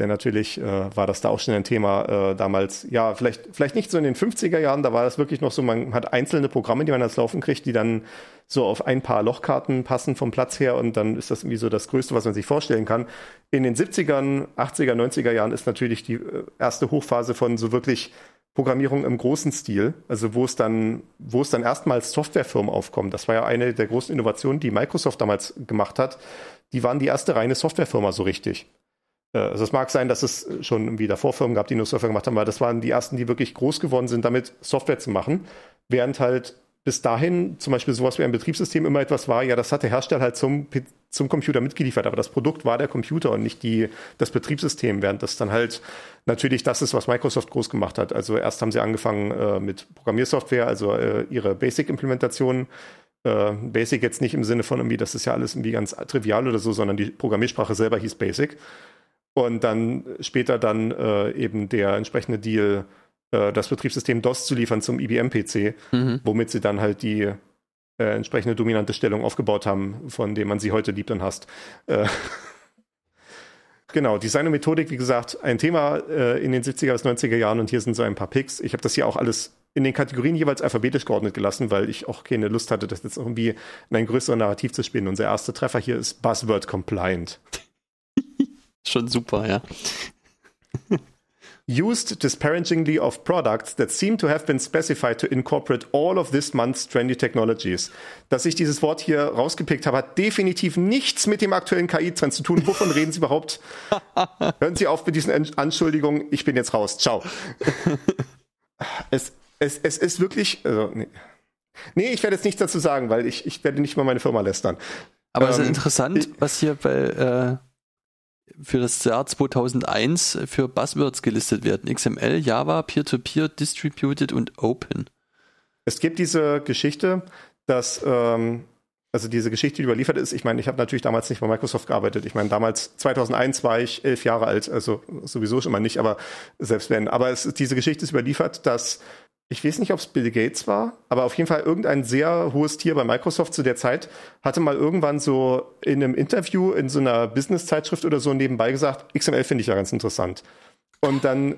Denn natürlich äh, war das da auch schon ein Thema äh, damals, ja, vielleicht, vielleicht nicht so in den 50er Jahren, da war das wirklich noch so, man hat einzelne Programme, die man als Laufen kriegt, die dann so auf ein paar Lochkarten passen vom Platz her und dann ist das irgendwie so das Größte, was man sich vorstellen kann. In den 70ern, 80er, 90er Jahren ist natürlich die äh, erste Hochphase von so wirklich Programmierung im großen Stil, also wo es dann, wo es dann erstmals Softwarefirmen aufkommen. Das war ja eine der großen Innovationen, die Microsoft damals gemacht hat. Die waren die erste reine Softwarefirma so richtig. Äh, Also es mag sein, dass es schon irgendwie davor Firmen gab, die nur Software gemacht haben, aber das waren die ersten, die wirklich groß geworden sind, damit Software zu machen. Während halt bis dahin zum Beispiel sowas wie ein Betriebssystem immer etwas war, ja, das hat der Hersteller halt zum, zum Computer mitgeliefert, aber das Produkt war der Computer und nicht die, das Betriebssystem, während das dann halt natürlich das ist, was Microsoft groß gemacht hat. Also erst haben sie angefangen äh, mit Programmiersoftware, also äh, ihre Basic-Implementation. Äh, Basic jetzt nicht im Sinne von irgendwie, das ist ja alles irgendwie ganz trivial oder so, sondern die Programmiersprache selber hieß Basic. Und dann später dann äh, eben der entsprechende Deal, äh, das Betriebssystem DOS zu liefern zum IBM-PC, Mhm. womit sie dann halt die äh, entsprechende dominante Stellung aufgebaut haben, von dem man sie heute liebt und hasst. Äh, genau, Design und Methodik, wie gesagt, ein Thema äh, in den 70er bis 90er Jahren und hier sind so ein paar Picks. Ich habe das hier auch alles in den Kategorien jeweils alphabetisch geordnet gelassen, weil ich auch keine Lust hatte, das jetzt irgendwie in ein größeres Narrativ zu spielen. Unser erster Treffer hier ist Buzzword Compliant. Schon super, ja. used disparagingly of products that seem to have been specified to incorporate all of this month's trendy technologies. Dass ich dieses Wort hier rausgepickt habe, hat definitiv nichts mit dem aktuellen KI-Trend zu tun. Wovon reden Sie überhaupt? Hören Sie auf mit diesen An- Anschuldigungen. Ich bin jetzt raus. Ciao. es, es, es ist wirklich. Also, nee. nee, ich werde jetzt nichts dazu sagen, weil ich, ich werde nicht mal meine Firma lästern. Aber es ist Ähm, interessant, was hier bei, äh, für das Jahr 2001 für Buzzwords gelistet werden. XML, Java, Peer-to-Peer, Distributed und Open. Es gibt diese Geschichte, dass, ähm, also diese Geschichte, die überliefert ist, ich meine, ich habe natürlich damals nicht bei Microsoft gearbeitet. Ich meine, damals, 2001 war ich elf Jahre alt, also sowieso schon mal nicht, aber selbst wenn. Aber es, diese Geschichte ist überliefert, dass, ich weiß nicht, ob es Bill Gates war, aber auf jeden Fall irgendein sehr hohes Tier bei Microsoft zu der Zeit hatte mal irgendwann so in einem Interview in so einer Business-Zeitschrift oder so nebenbei gesagt, XML finde ich ja ganz interessant. Und dann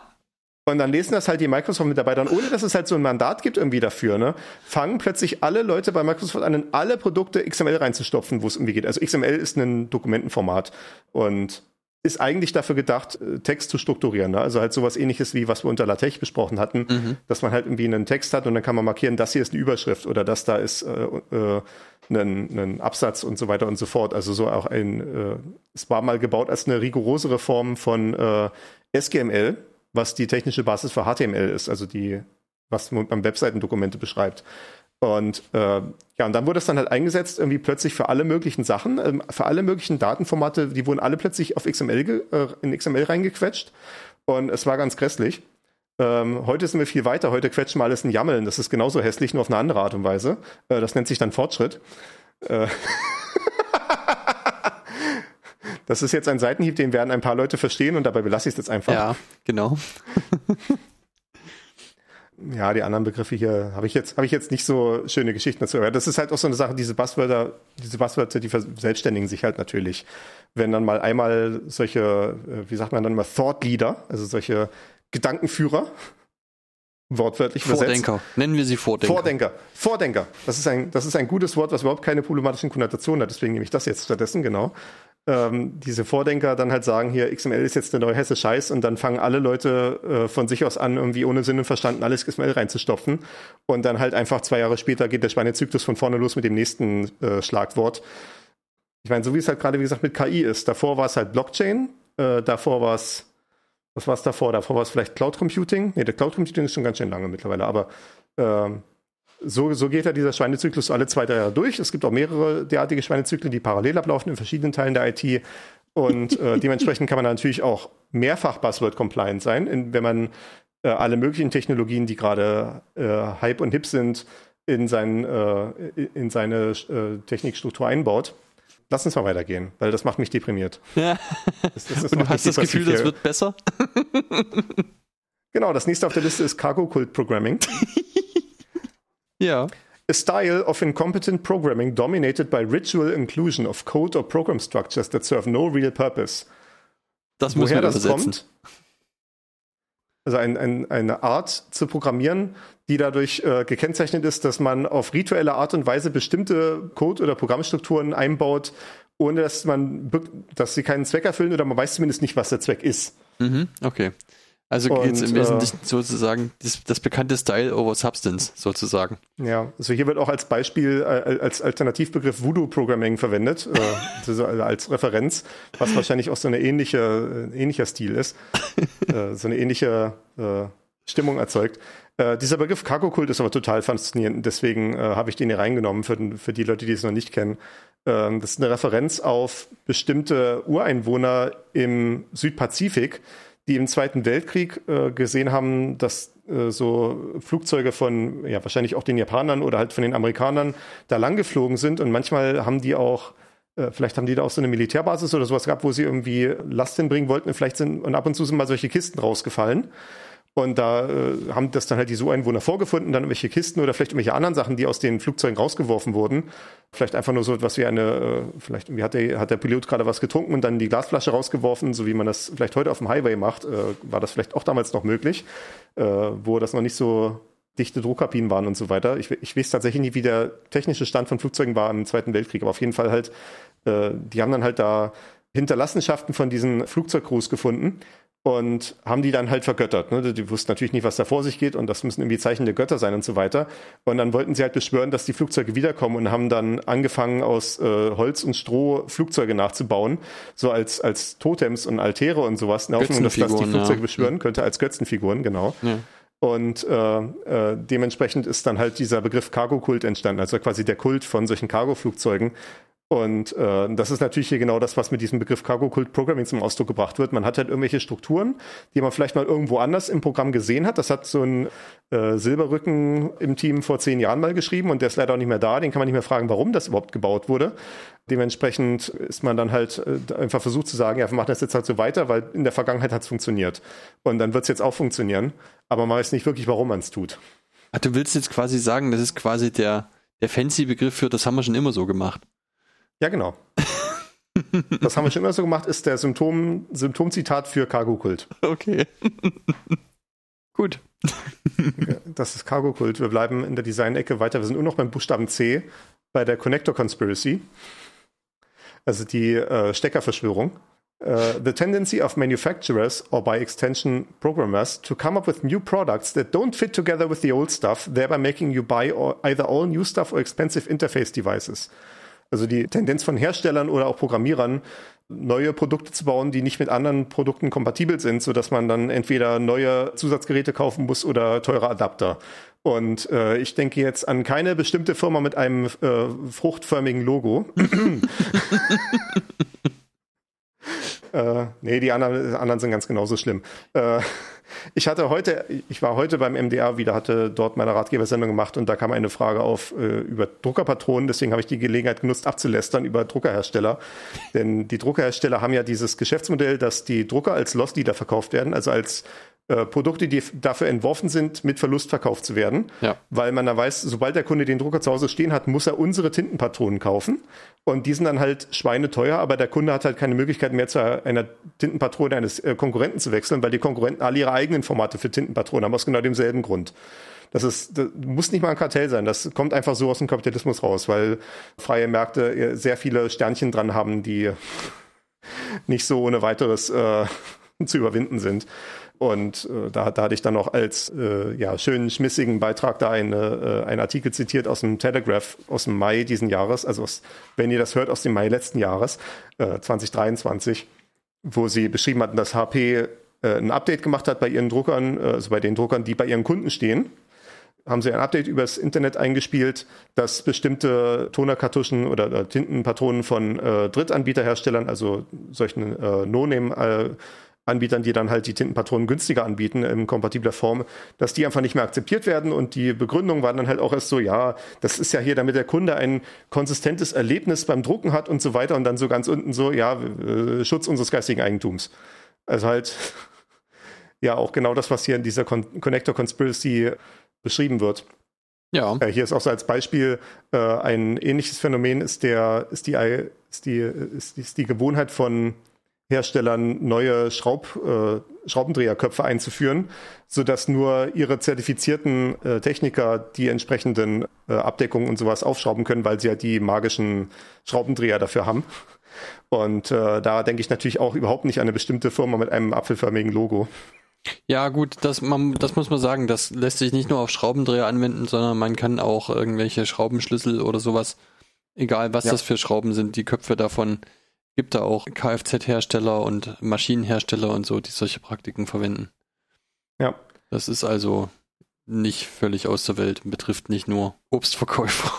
und dann lesen das halt die Microsoft-Mitarbeiter, und ohne dass es halt so ein Mandat gibt irgendwie dafür, ne, fangen plötzlich alle Leute bei Microsoft an, in alle Produkte XML reinzustopfen, wo es irgendwie geht. Also XML ist ein Dokumentenformat und ist eigentlich dafür gedacht, äh, Text zu strukturieren. Ne? Also halt sowas ähnliches wie was wir unter LaTeX besprochen hatten, dass man halt irgendwie einen Text hat und dann kann man markieren, das hier ist eine Überschrift oder das da ist äh, äh, ein, ein Absatz und so weiter und so fort. Also so auch ein, äh, es war mal gebaut als eine rigorosere Form von äh, SGML, was die technische Basis für HTML ist, also die, was man Webseitendokumente beschreibt. Und äh, ja, und dann wurde es dann halt eingesetzt, irgendwie plötzlich für alle möglichen Sachen, ähm, für alle möglichen Datenformate, die wurden alle plötzlich auf XML äh, in XML reingequetscht. Und es war ganz grässlich. Ähm, heute sind wir viel weiter. Heute quetschen wir alles in Yammeln. Das ist genauso hässlich, nur auf eine andere Art und Weise. Äh, das nennt sich dann Fortschritt. Äh, das ist jetzt ein Seitenhieb, den werden ein paar Leute verstehen und dabei belasse ich es jetzt einfach. Ja, genau. Ja, die anderen Begriffe hier habe ich jetzt habe ich jetzt nicht so schöne Geschichten dazu. Aber das ist halt auch so eine Sache, diese Buzzwörter, diese Buzzwörter, die verselbstständigen sich halt natürlich. Wenn dann mal einmal solche, äh, wie sagt man dann mal, Thought Leader, also solche Gedankenführer wortwörtlich Vordenker. übersetzt. Nennen wir sie Vordenker. Vordenker. Vordenker. Das ist, ein, das ist ein gutes Wort, was überhaupt keine problematischen Konnotationen hat. Deswegen nehme ich das jetzt stattdessen, genau. Ähm, diese Vordenker dann halt sagen, hier, XML ist jetzt der neue Hesse Scheiß und dann fangen alle Leute äh, von sich aus an, irgendwie ohne Sinn und Verstand alles XML reinzustopfen. Und dann halt einfach zwei Jahre später geht der Schweinezyklus von vorne los mit dem nächsten äh, Schlagwort. Ich meine, so wie es halt gerade, wie gesagt, mit KI ist. Davor war es halt Blockchain, äh, davor war es was war es davor? Davor war es vielleicht Cloud Computing. Nee, der Cloud Computing ist schon ganz schön lange mittlerweile, aber ähm, so, so geht ja dieser Schweinezyklus alle zwei, drei Jahre durch. Es gibt auch mehrere derartige Schweinezyklen, die parallel ablaufen in verschiedenen Teilen der IT. Und äh, dementsprechend kann man natürlich auch mehrfach Buzzword-compliant sein, in, wenn man äh, alle möglichen Technologien, die gerade äh, Hype und Hip sind, in, sein, äh, in seine äh, Technikstruktur einbaut. Lass uns mal weitergehen, weil das macht mich deprimiert. Ja. Das, das, das Und du hast das Gefühl, das wird besser? Genau, das nächste auf der Liste ist Cargo Cult Programming. Ja. A style of incompetent programming dominated by ritual inclusion of code or program structures that serve no real purpose. Das Woher das kommt? Also ein, ein, eine Art zu programmieren, die dadurch äh, gekennzeichnet ist, dass man auf rituelle Art und Weise bestimmte Code- oder Programmstrukturen einbaut, ohne dass man, dass sie keinen Zweck erfüllen oder man weiß zumindest nicht, was der Zweck ist. Mhm, okay. Also Und, jetzt im äh, Wesentlichen sozusagen das, das bekannte Style over Substance sozusagen. Ja, also hier wird auch als Beispiel, äh, als Alternativbegriff Voodoo-Programming verwendet, äh, also als Referenz, was wahrscheinlich auch so eine ähnliche, äh, ähnlicher Stil ist, äh, so eine ähnliche äh, Stimmung erzeugt. Äh, dieser Begriff Cargo-Kult ist aber total faszinierend, deswegen äh, habe ich den hier reingenommen für, für die Leute, die es noch nicht kennen. Ähm, das ist eine Referenz auf bestimmte Ureinwohner im Südpazifik, die im Zweiten Weltkrieg äh, gesehen haben, dass äh, so Flugzeuge von, ja, wahrscheinlich auch den Japanern oder halt von den Amerikanern da lang geflogen sind und manchmal haben die auch äh, Vielleicht haben die da auch so eine Militärbasis oder sowas gehabt, wo sie irgendwie Last hinbringen wollten. Vielleicht sind, und ab und zu sind mal solche Kisten rausgefallen. Und da äh, haben das dann halt die So-Einwohner vorgefunden, dann irgendwelche Kisten oder vielleicht irgendwelche anderen Sachen, die aus den Flugzeugen rausgeworfen wurden. Vielleicht einfach nur so etwas wie eine, äh, vielleicht hat der, hat der Pilot gerade was getrunken und dann die Glasflasche rausgeworfen, so wie man das vielleicht heute auf dem Highway macht, äh, war das vielleicht auch damals noch möglich, äh, wo das noch nicht so dichte Druckkabinen waren und so weiter. Ich, ich weiß tatsächlich nicht, wie der technische Stand von Flugzeugen war im Zweiten Weltkrieg, aber auf jeden Fall halt, äh, die haben dann halt da Hinterlassenschaften von diesen Flugzeugcrews gefunden und haben die dann halt vergöttert. Ne? Die wussten natürlich nicht, was da vor sich geht und das müssen irgendwie Zeichen der Götter sein und so weiter. Und dann wollten sie halt beschwören, dass die Flugzeuge wiederkommen und haben dann angefangen, aus äh, Holz und Stroh Flugzeuge nachzubauen, so als, als Totems und Altäre und sowas, in der Hoffnung, dass das die Flugzeuge ja. beschwören könnte, als Götzenfiguren, genau. Ja. Und äh, äh, dementsprechend ist dann halt dieser Begriff Cargo-Kult entstanden, also quasi der Kult von solchen Cargo-Flugzeugen. Und äh, das ist natürlich hier genau das, was mit diesem Begriff Cargo-Kult-Programming zum Ausdruck gebracht wird. Man hat halt irgendwelche Strukturen, die man vielleicht mal irgendwo anders im Programm gesehen hat. Das hat so ein äh, Silberrücken im Team vor zehn Jahren mal geschrieben und der ist leider auch nicht mehr da. Den kann man nicht mehr fragen, warum das überhaupt gebaut wurde. Dementsprechend ist man dann halt äh, einfach versucht zu sagen, ja, wir machen das jetzt halt so weiter, weil in der Vergangenheit hat es funktioniert. Und dann wird es jetzt auch funktionieren. Aber man weiß nicht wirklich, warum man es tut. Ach, du willst jetzt quasi sagen, das ist quasi der, der fancy Begriff für, das haben wir schon immer so gemacht. Ja, genau. das haben wir schon immer so gemacht, ist der Symptom, Symptomzitat für Cargo-Kult. Okay. Gut. Das ist Cargo-Kult. Wir bleiben in der Design-Ecke weiter. Wir sind nur noch beim Buchstaben C, bei der Connector Conspiracy. Also die äh, Steckerverschwörung. Uh, the tendency of manufacturers or by extension programmers to come up with new products that don't fit together with the old stuff, thereby making you buy or either all new stuff or expensive interface devices. Also die Tendenz von Herstellern oder auch Programmierern, neue Produkte zu bauen, die nicht mit anderen Produkten kompatibel sind, so dass man dann entweder neue Zusatzgeräte kaufen muss oder teure Adapter. Und äh, ich denke jetzt an keine bestimmte Firma mit einem äh, fruchtförmigen Logo. äh, nee, die anderen, anderen sind ganz genauso schlimm. Äh, ich hatte heute, ich war heute beim MDR wieder, hatte dort meine Ratgebersendung gemacht und da kam eine Frage auf äh, über Druckerpatronen. Deswegen habe ich die Gelegenheit genutzt, abzulästern über Druckerhersteller. Denn die Druckerhersteller haben ja dieses Geschäftsmodell, dass die Drucker als Loss Leader verkauft werden, also als äh, Produkte, die dafür entworfen sind, mit Verlust verkauft zu werden. Ja. Weil man da weiß, sobald der Kunde den Drucker zu Hause stehen hat, muss er unsere Tintenpatronen kaufen. Und die sind dann halt schweineteuer, aber der Kunde hat halt keine Möglichkeit mehr zu einer Tintenpatrone eines äh, Konkurrenten zu wechseln, weil die Konkurrenten alle ihre eigenen Formate für Tintenpatronen haben, aus genau demselben Grund. Das ist, das muss nicht mal ein Kartell sein. Das kommt einfach so aus dem Kapitalismus raus, weil freie Märkte äh, sehr viele Sternchen dran haben, die nicht so ohne weiteres äh, zu überwinden sind. Und äh, da, da hatte ich dann noch als äh, ja, schönen, schmissigen Beitrag da eine, äh, einen Artikel zitiert aus dem Telegraph aus dem Mai diesen Jahres, also aus, wenn ihr das hört, aus dem Mai letzten Jahres, äh, 2023, wo sie beschrieben hatten, dass HP äh, ein Update gemacht hat bei ihren Druckern, äh, also bei den Druckern, die bei ihren Kunden stehen. Haben sie ein Update übers Internet eingespielt, dass bestimmte Tonerkartuschen oder Tintenpatronen von äh, Drittanbieterherstellern, also solchen äh, No-Name äh, Anbietern, die dann halt die Tintenpatronen günstiger anbieten in kompatibler Form, dass die einfach nicht mehr akzeptiert werden. Und die Begründung war dann halt auch erst so, ja, das ist ja hier, damit der Kunde ein konsistentes Erlebnis beim Drucken hat und so weiter. Und dann so ganz unten so, ja, äh, Schutz unseres geistigen Eigentums. Also halt, ja, auch genau das, was hier in dieser Con Connector Conspiracy beschrieben wird. Ja. Äh, hier ist auch so als Beispiel äh, ein ähnliches Phänomen ist der ist die ist die ist die, ist die Gewohnheit von Herstellern neue Schraub, äh, Schraubendreherköpfe einzuführen, so dass nur ihre zertifizierten äh, Techniker die entsprechenden äh, Abdeckungen und sowas aufschrauben können, weil sie ja halt die magischen Schraubendreher dafür haben. Und äh, da denke ich natürlich auch überhaupt nicht an eine bestimmte Firma mit einem apfelförmigen Logo. Ja, gut, das, man, das muss man sagen. Das lässt sich nicht nur auf Schraubendreher anwenden, sondern man kann auch irgendwelche Schraubenschlüssel oder sowas, egal was ja. das für Schrauben sind, die Köpfe davon gibt da auch Kfz-Hersteller und Maschinenhersteller und so, die solche Praktiken verwenden. Ja. Das ist also nicht völlig aus der Welt, betrifft nicht nur Obstverkäufer.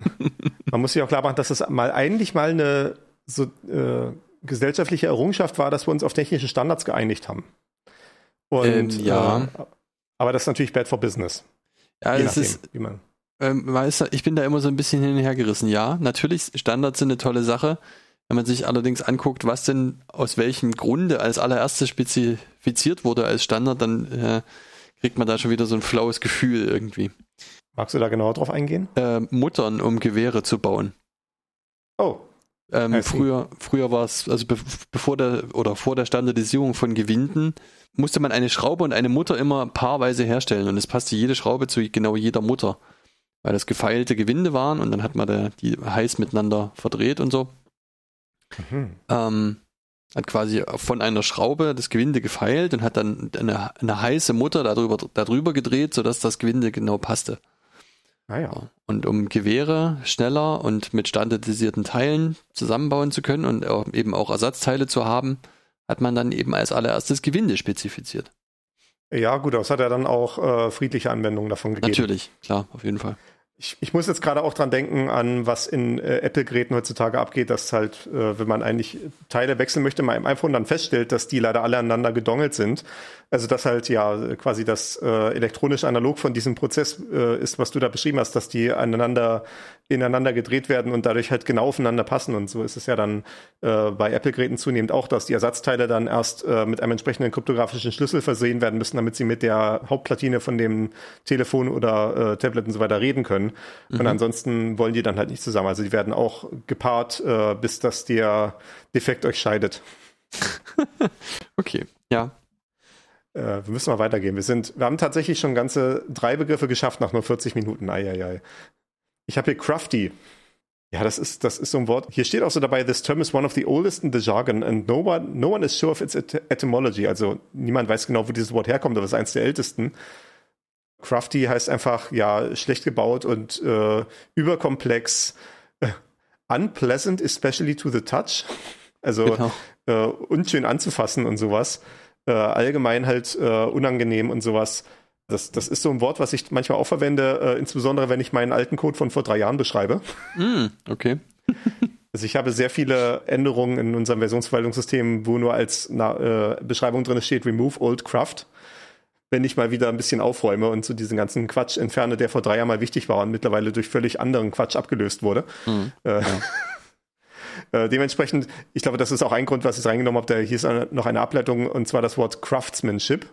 Man muss sich auch klar machen, dass es mal eigentlich mal eine so, äh, gesellschaftliche Errungenschaft war, dass wir uns auf technische Standards geeinigt haben. Und ähm, ja. Äh, aber das ist natürlich bad for business. Ja, es ist, wie man. Ähm, ich bin da immer so ein bisschen hin und her gerissen. Ja, natürlich, Standards sind eine tolle Sache. Wenn man sich allerdings anguckt, was denn aus welchem Grunde als allererstes spezifiziert wurde als Standard, dann äh, kriegt man da schon wieder so ein flaues Gefühl irgendwie. Magst du da genauer drauf eingehen? Äh, Muttern, um Gewehre zu bauen. Oh. Ähm, früher, früher war es, also be bevor der oder vor der Standardisierung von Gewinden, musste man eine Schraube und eine Mutter immer paarweise herstellen und es passte jede Schraube zu genau jeder Mutter, weil das gefeilte Gewinde waren und dann hat man da die heiß miteinander verdreht und so. Mhm. Ähm, hat quasi von einer Schraube das Gewinde gefeilt und hat dann eine, eine heiße Mutter darüber, darüber gedreht, sodass das Gewinde genau passte. Ah ja. Und um Gewehre schneller und mit standardisierten Teilen zusammenbauen zu können und eben auch Ersatzteile zu haben, hat man dann eben als allererstes Gewinde spezifiziert. Ja, gut, das hat ja dann auch äh, friedliche Anwendungen davon gegeben. Natürlich, klar, auf jeden Fall. Ich, ich muss jetzt gerade auch dran denken an, was in äh, Apple-Geräten heutzutage abgeht, dass halt, äh, wenn man eigentlich Teile wechseln möchte, mal im iPhone dann feststellt, dass die leider alle aneinander gedongelt sind. Also dass halt ja quasi das äh, elektronische Analog von diesem Prozess äh, ist, was du da beschrieben hast, dass die aneinander ineinander gedreht werden und dadurch halt genau aufeinander passen. Und so ist es ja dann äh, bei Apple-Geräten zunehmend auch, dass die Ersatzteile dann erst äh, mit einem entsprechenden kryptografischen Schlüssel versehen werden müssen, damit sie mit der Hauptplatine von dem Telefon oder äh, Tablet und so weiter reden können. Mhm. Und ansonsten wollen die dann halt nicht zusammen. Also die werden auch gepaart, äh, bis dass der Defekt euch scheidet. okay, ja. Äh, wir müssen mal weitergehen. Wir sind, wir haben tatsächlich schon ganze drei Begriffe geschafft nach nur 40 Minuten. Eieiei. Ich habe hier crafty. Ja, das ist, das ist so ein Wort. Hier steht auch so dabei, this term is one of the oldest in the jargon and no one, no one is sure of its etymology. Also niemand weiß genau, wo dieses Wort herkommt, aber es ist eines der ältesten. Crafty heißt einfach, ja, schlecht gebaut und äh, überkomplex. Äh, unpleasant, especially to the touch. Also genau. äh, unschön anzufassen und sowas. Äh, allgemein halt äh, unangenehm und sowas. Das, das ist so ein Wort, was ich manchmal auch verwende, äh, insbesondere wenn ich meinen alten Code von vor drei Jahren beschreibe. Mm, okay. also ich habe sehr viele Änderungen in unserem Versionsverwaltungssystem, wo nur als na, äh, Beschreibung drin steht Remove Old Craft. Wenn ich mal wieder ein bisschen aufräume und so diesen ganzen Quatsch entferne, der vor drei Jahren mal wichtig war und mittlerweile durch völlig anderen Quatsch abgelöst wurde. Mm, äh, ja. Äh, dementsprechend, ich glaube, das ist auch ein Grund, was ich reingenommen habe. Da hieß noch eine Ableitung und zwar das Wort Craftsmanship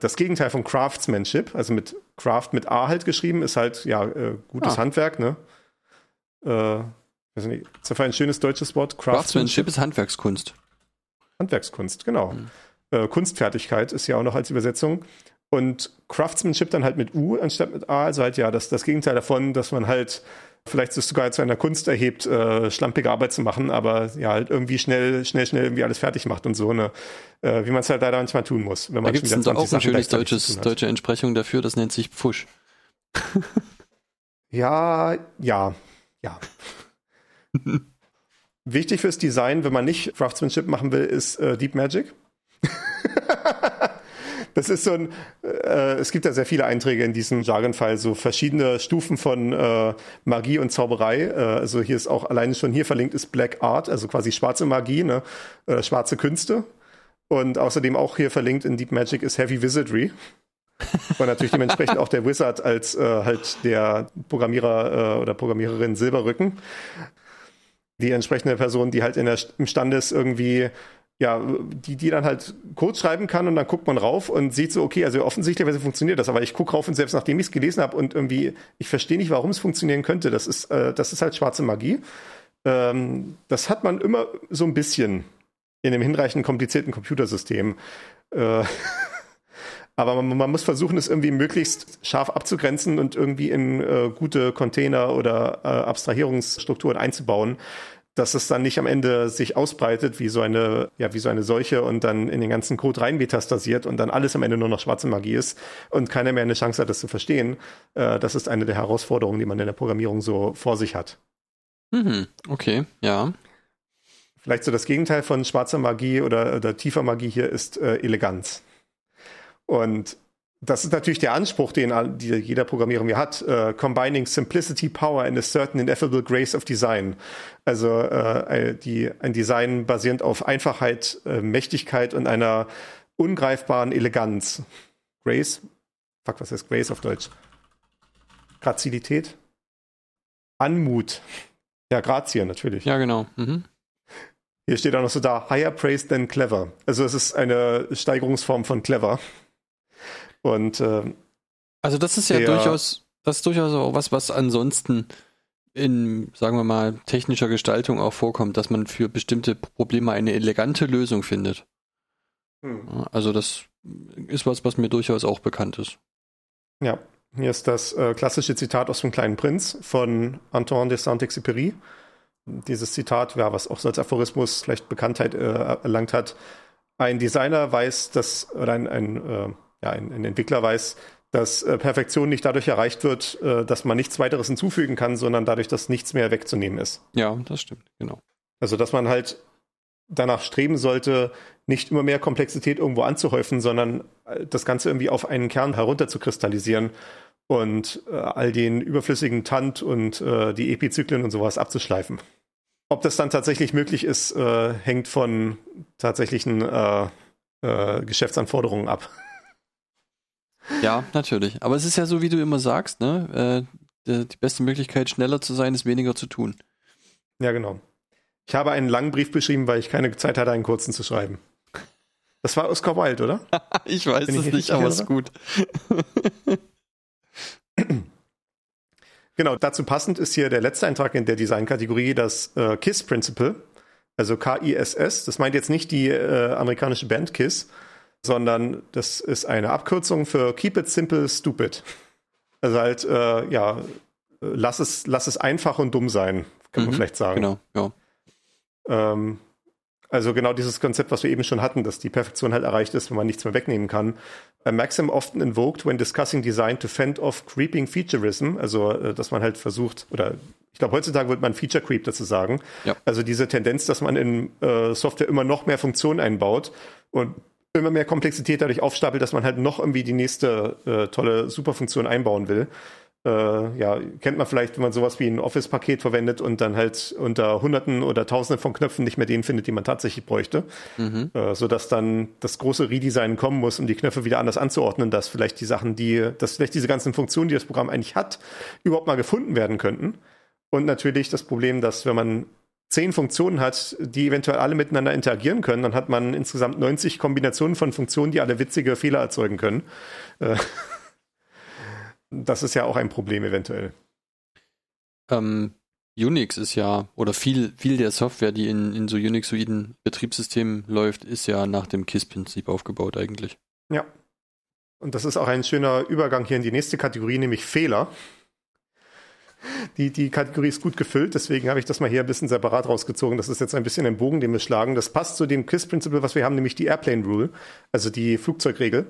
Das Gegenteil von Craftsmanship, also mit Craft mit A halt geschrieben, ist halt ja äh, gutes Ah. Handwerk, ne? Äh, weiß nicht, ist dafür ein schönes deutsches Wort. Craftsmanship ist Handwerkskunst. Handwerkskunst, genau. Mhm. Äh, Kunstfertigkeit ist ja auch noch als Übersetzung. Und Craftsmanship dann halt mit U anstatt mit A, also halt ja, das, das Gegenteil davon, dass man halt vielleicht sich sogar zu einer Kunst erhebt, äh, schlampige Arbeit zu machen, aber ja, halt irgendwie schnell, schnell, schnell irgendwie alles fertig macht und so, ne? Äh, wie man es halt leider manchmal tun muss. Wenn Da man gibt es auch 20 ein Sachen schönes gleichzeitig zu deutsches, deutsche Entsprechung dafür, das nennt sich Pfusch. Ja, ja, ja. Wichtig fürs Design, wenn man nicht Craftsmanship machen will, ist äh, Deep Magic. das ist so ein, äh, es gibt ja sehr viele Einträge in diesem Jargonfall, so verschiedene Stufen von äh, Magie und Zauberei. Äh, also hier ist auch alleine schon hier verlinkt ist Black Art, also quasi schwarze Magie, ne? äh, schwarze Künste. Und außerdem auch hier verlinkt in Deep Magic ist Heavy Wizardry. Und natürlich dementsprechend auch der Wizard als äh, halt der Programmierer äh, oder Programmiererin Silberrücken. Die entsprechende Person, die halt in der, imstande ist, irgendwie, ja, die, die dann halt Code schreiben kann und dann guckt man rauf und sieht so, okay, also offensichtlich funktioniert das, aber ich gucke rauf und selbst nachdem ich es gelesen habe und irgendwie, ich verstehe nicht, warum es funktionieren könnte. Das ist, äh, das ist halt schwarze Magie. Ähm, das hat man immer so ein bisschen in einem hinreichend komplizierten Computersystem. Äh, aber man, man, muss versuchen, es irgendwie möglichst scharf abzugrenzen und irgendwie in äh, gute Container oder äh, Abstrahierungsstrukturen einzubauen, dass es dann nicht am Ende sich ausbreitet wie so eine, ja, wie so eine Seuche und dann in den ganzen Code rein metastasiert und dann alles am Ende nur noch schwarze Magie ist und keiner mehr eine Chance hat, das zu verstehen. Äh, das ist eine der Herausforderungen, die man in der Programmierung so vor sich hat. Mhm, okay, ja. Vielleicht so das Gegenteil von schwarzer Magie oder, oder tiefer Magie hier ist äh, Eleganz. Und das ist natürlich der Anspruch, den jeder Programmierer mir hat, äh, combining simplicity, power and a certain ineffable grace of design. Also äh, die, ein Design basierend auf Einfachheit, äh, Mächtigkeit und einer ungreifbaren Eleganz. Grace? Fuck, was heißt Grace auf Deutsch? Grazilität? Anmut. Ja, Grazie, natürlich. Ja, genau. Mhm. Hier steht auch noch so da, higher praise than clever. Also es ist eine Steigerungsform von clever. Und äh, Also das ist ja Der- durchaus, das ist durchaus auch was, was ansonsten in, sagen wir mal, technischer Gestaltung auch vorkommt, dass man für bestimmte Probleme eine elegante Lösung findet. Ja, Also das ist was, was mir durchaus auch bekannt ist. ja, hier ist das äh, klassische Zitat aus dem Kleinen Prinz von Antoine de Saint-Exupéry. Dieses Zitat, ja, was auch so als Aphorismus vielleicht Bekanntheit äh, erlangt hat. Ein Designer weiß, dass, oder ein, ein, äh, ja, ein, ein Entwickler weiß, dass äh, Perfektion nicht dadurch erreicht wird, äh, dass man nichts weiteres hinzufügen kann, sondern dadurch, dass nichts mehr wegzunehmen ist. Ja, das stimmt, genau. Also, dass man halt danach streben sollte, nicht immer mehr Komplexität irgendwo anzuhäufen, sondern äh, das Ganze irgendwie auf einen Kern herunterzukristallisieren und äh, all den überflüssigen Tant und äh, die Epizyklen und sowas abzuschleifen. Ob das dann tatsächlich möglich ist, äh, hängt von tatsächlichen Geschäftsanforderungen ab. Ja, natürlich. Aber es ist ja so, wie du immer sagst, ne? Äh, die, beste Möglichkeit, schneller zu sein, ist weniger zu tun. Ja, genau. Ich habe einen langen Brief beschrieben, weil ich keine Zeit hatte, einen kurzen zu schreiben. Das war Oscar Wilde, oder? Ich weiß Bin es nicht, aber ist irre? gut. Genau, dazu passend ist hier der letzte Eintrag in der Design-Kategorie das äh, KISS Principle, also K-I-S-S. Das meint jetzt nicht die äh, amerikanische Band KISS, sondern das ist eine Abkürzung für Keep it simple, stupid. Also halt, äh, ja, äh, lass es, lass es einfach und dumm sein, kann man Mhm, vielleicht sagen. Genau, ja. Ähm, also genau dieses Konzept, was wir eben schon hatten, dass die Perfektion halt erreicht ist, wenn man nichts mehr wegnehmen kann. A maxim often invoked when discussing design to fend off creeping featureism, also äh, dass man halt versucht, oder ich glaube heutzutage wird man Feature Creep dazu sagen. Ja. Also diese Tendenz, dass man in äh, Software immer noch mehr Funktionen einbaut und immer mehr Komplexität dadurch aufstapelt, dass man halt noch irgendwie die nächste äh, tolle Superfunktion einbauen will. Äh, ja, kennt man vielleicht, wenn man sowas wie ein Office-Paket verwendet und dann halt unter Hunderten oder Tausenden von Knöpfen nicht mehr den findet, den man tatsächlich bräuchte. Mhm. Äh, sodass dann das große Redesign kommen muss, um die Knöpfe wieder anders anzuordnen, dass vielleicht die Sachen, die, dass vielleicht diese ganzen Funktionen, die das Programm eigentlich hat, überhaupt mal gefunden werden könnten. Und natürlich das Problem, dass wenn man zehn Funktionen hat, die eventuell alle miteinander interagieren können, dann hat man insgesamt 90 Kombinationen von Funktionen, die alle witzige Fehler erzeugen können. Äh, das ist ja auch ein Problem eventuell. Ähm, Unix ist ja, oder viel, viel der Software, die in, in so Unixoiden Betriebssystemen läuft, ist ja nach dem KISS-Prinzip aufgebaut eigentlich. Ja. Und das ist auch ein schöner Übergang hier in die nächste Kategorie, nämlich Fehler. Die, die Kategorie ist gut gefüllt, deswegen habe ich das mal hier ein bisschen separat rausgezogen. Das ist jetzt ein bisschen ein Bogen, den wir schlagen. Das passt zu dem KISS-Prinzip, was wir haben, nämlich die Airplane Rule, also die Flugzeugregel.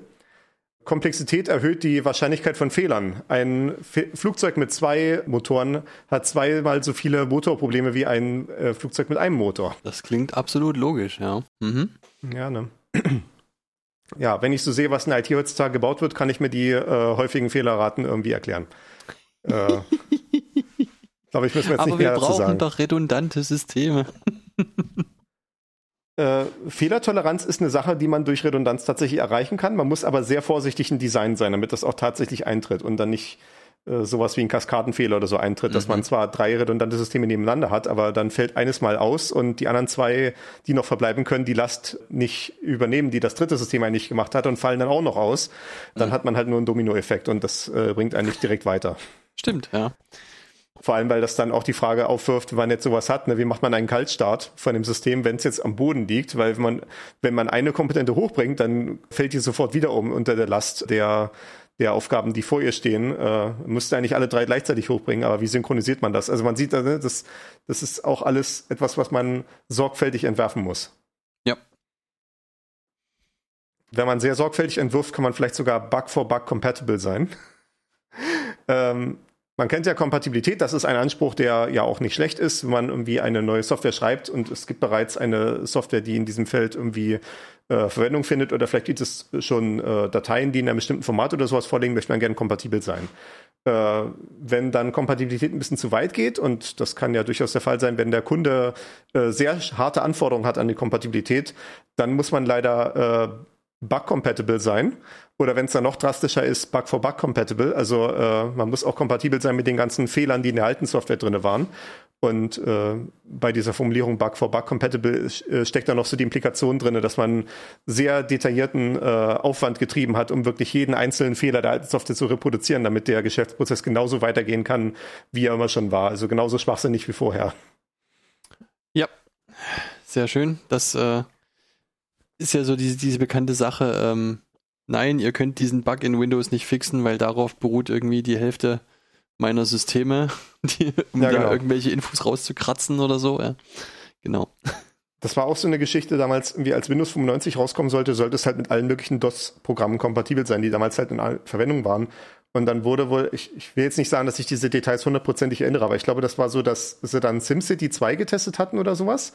Komplexität erhöht die Wahrscheinlichkeit von Fehlern. Ein F Flugzeug mit zwei Motoren hat zweimal so viele Motorprobleme wie ein äh, Flugzeug mit einem Motor. Das klingt absolut logisch, ja. Mhm. Ja, ne? ja, wenn ich so sehe, was in IT heutzutage gebaut wird, kann ich mir die äh, häufigen Fehlerraten irgendwie erklären. Äh, glaube ich, wir jetzt Aber nicht wir mehr dazu brauchen doch redundante Systeme. Äh, Fehlertoleranz ist eine Sache, die man durch Redundanz tatsächlich erreichen kann. Man muss aber sehr vorsichtig im Design sein, damit das auch tatsächlich eintritt und dann nicht äh, sowas wie ein Kaskadenfehler oder so eintritt, dass Mhm. man zwar drei redundante Systeme nebeneinander hat, aber dann fällt eines mal aus und die anderen zwei, die noch verbleiben können, die Last nicht übernehmen, die das dritte System eigentlich gemacht hat und fallen dann auch noch aus. Dann hat man halt nur einen Dominoeffekt und das äh, bringt einen nicht direkt weiter. Stimmt, ja. Vor allem, weil das dann auch die Frage aufwirft, man jetzt sowas hat, ne, wie macht man einen Kaltstart von dem System, wenn es jetzt am Boden liegt? Weil wenn man, wenn man eine Komponente hochbringt, dann fällt die sofort wieder um unter der Last der, der Aufgaben, die vor ihr stehen. Äh, müsste eigentlich alle drei gleichzeitig hochbringen, aber wie synchronisiert man das? Also man sieht, ne, das, das ist auch alles etwas, was man sorgfältig entwerfen muss. Ja. Wenn man sehr sorgfältig entwirft, kann man vielleicht sogar Bug-for-Bug-compatible sein. ähm, man kennt ja Kompatibilität, das ist ein Anspruch, der ja auch nicht schlecht ist, wenn man irgendwie eine neue Software schreibt und es gibt bereits eine Software, die in diesem Feld irgendwie äh, Verwendung findet oder vielleicht gibt es schon äh, Dateien, die in einem bestimmten Format oder sowas vorliegen, möchte man gerne kompatibel sein. Äh, wenn dann Kompatibilität ein bisschen zu weit geht, und das kann ja durchaus der Fall sein, wenn der Kunde äh, sehr harte Anforderungen hat an die Kompatibilität, dann muss man leider äh, Bug-compatible sein. Oder wenn es dann noch drastischer ist, Bug-for-Bug-compatible. Also äh, man muss auch kompatibel sein mit den ganzen Fehlern, die in der alten Software drin waren. Und äh, bei dieser Formulierung Bug-for-Bug-compatible äh, steckt da noch so die Implikation drin, dass man sehr detaillierten äh, Aufwand getrieben hat, um wirklich jeden einzelnen Fehler der alten Software zu reproduzieren, damit der Geschäftsprozess genauso weitergehen kann, wie er immer schon war. Also genauso schwachsinnig wie vorher. Ja, sehr schön. Das äh, ist ja so diese, diese bekannte Sache. Ähm, nein, ihr könnt diesen Bug in Windows nicht fixen, weil darauf beruht irgendwie die Hälfte meiner Systeme, die, um Ja, da genau. irgendwelche Infos rauszukratzen oder so. Ja. Genau. Das war auch so eine Geschichte damals, irgendwie als Windows 95 rauskommen sollte, sollte es halt mit allen möglichen DOS-Programmen kompatibel sein, die damals halt in Verwendung waren. Und dann wurde wohl, ich, ich will jetzt nicht sagen, dass ich diese Details hundertprozentig erinnere, aber ich glaube, das war so, dass sie dann SimCity 2 getestet hatten oder sowas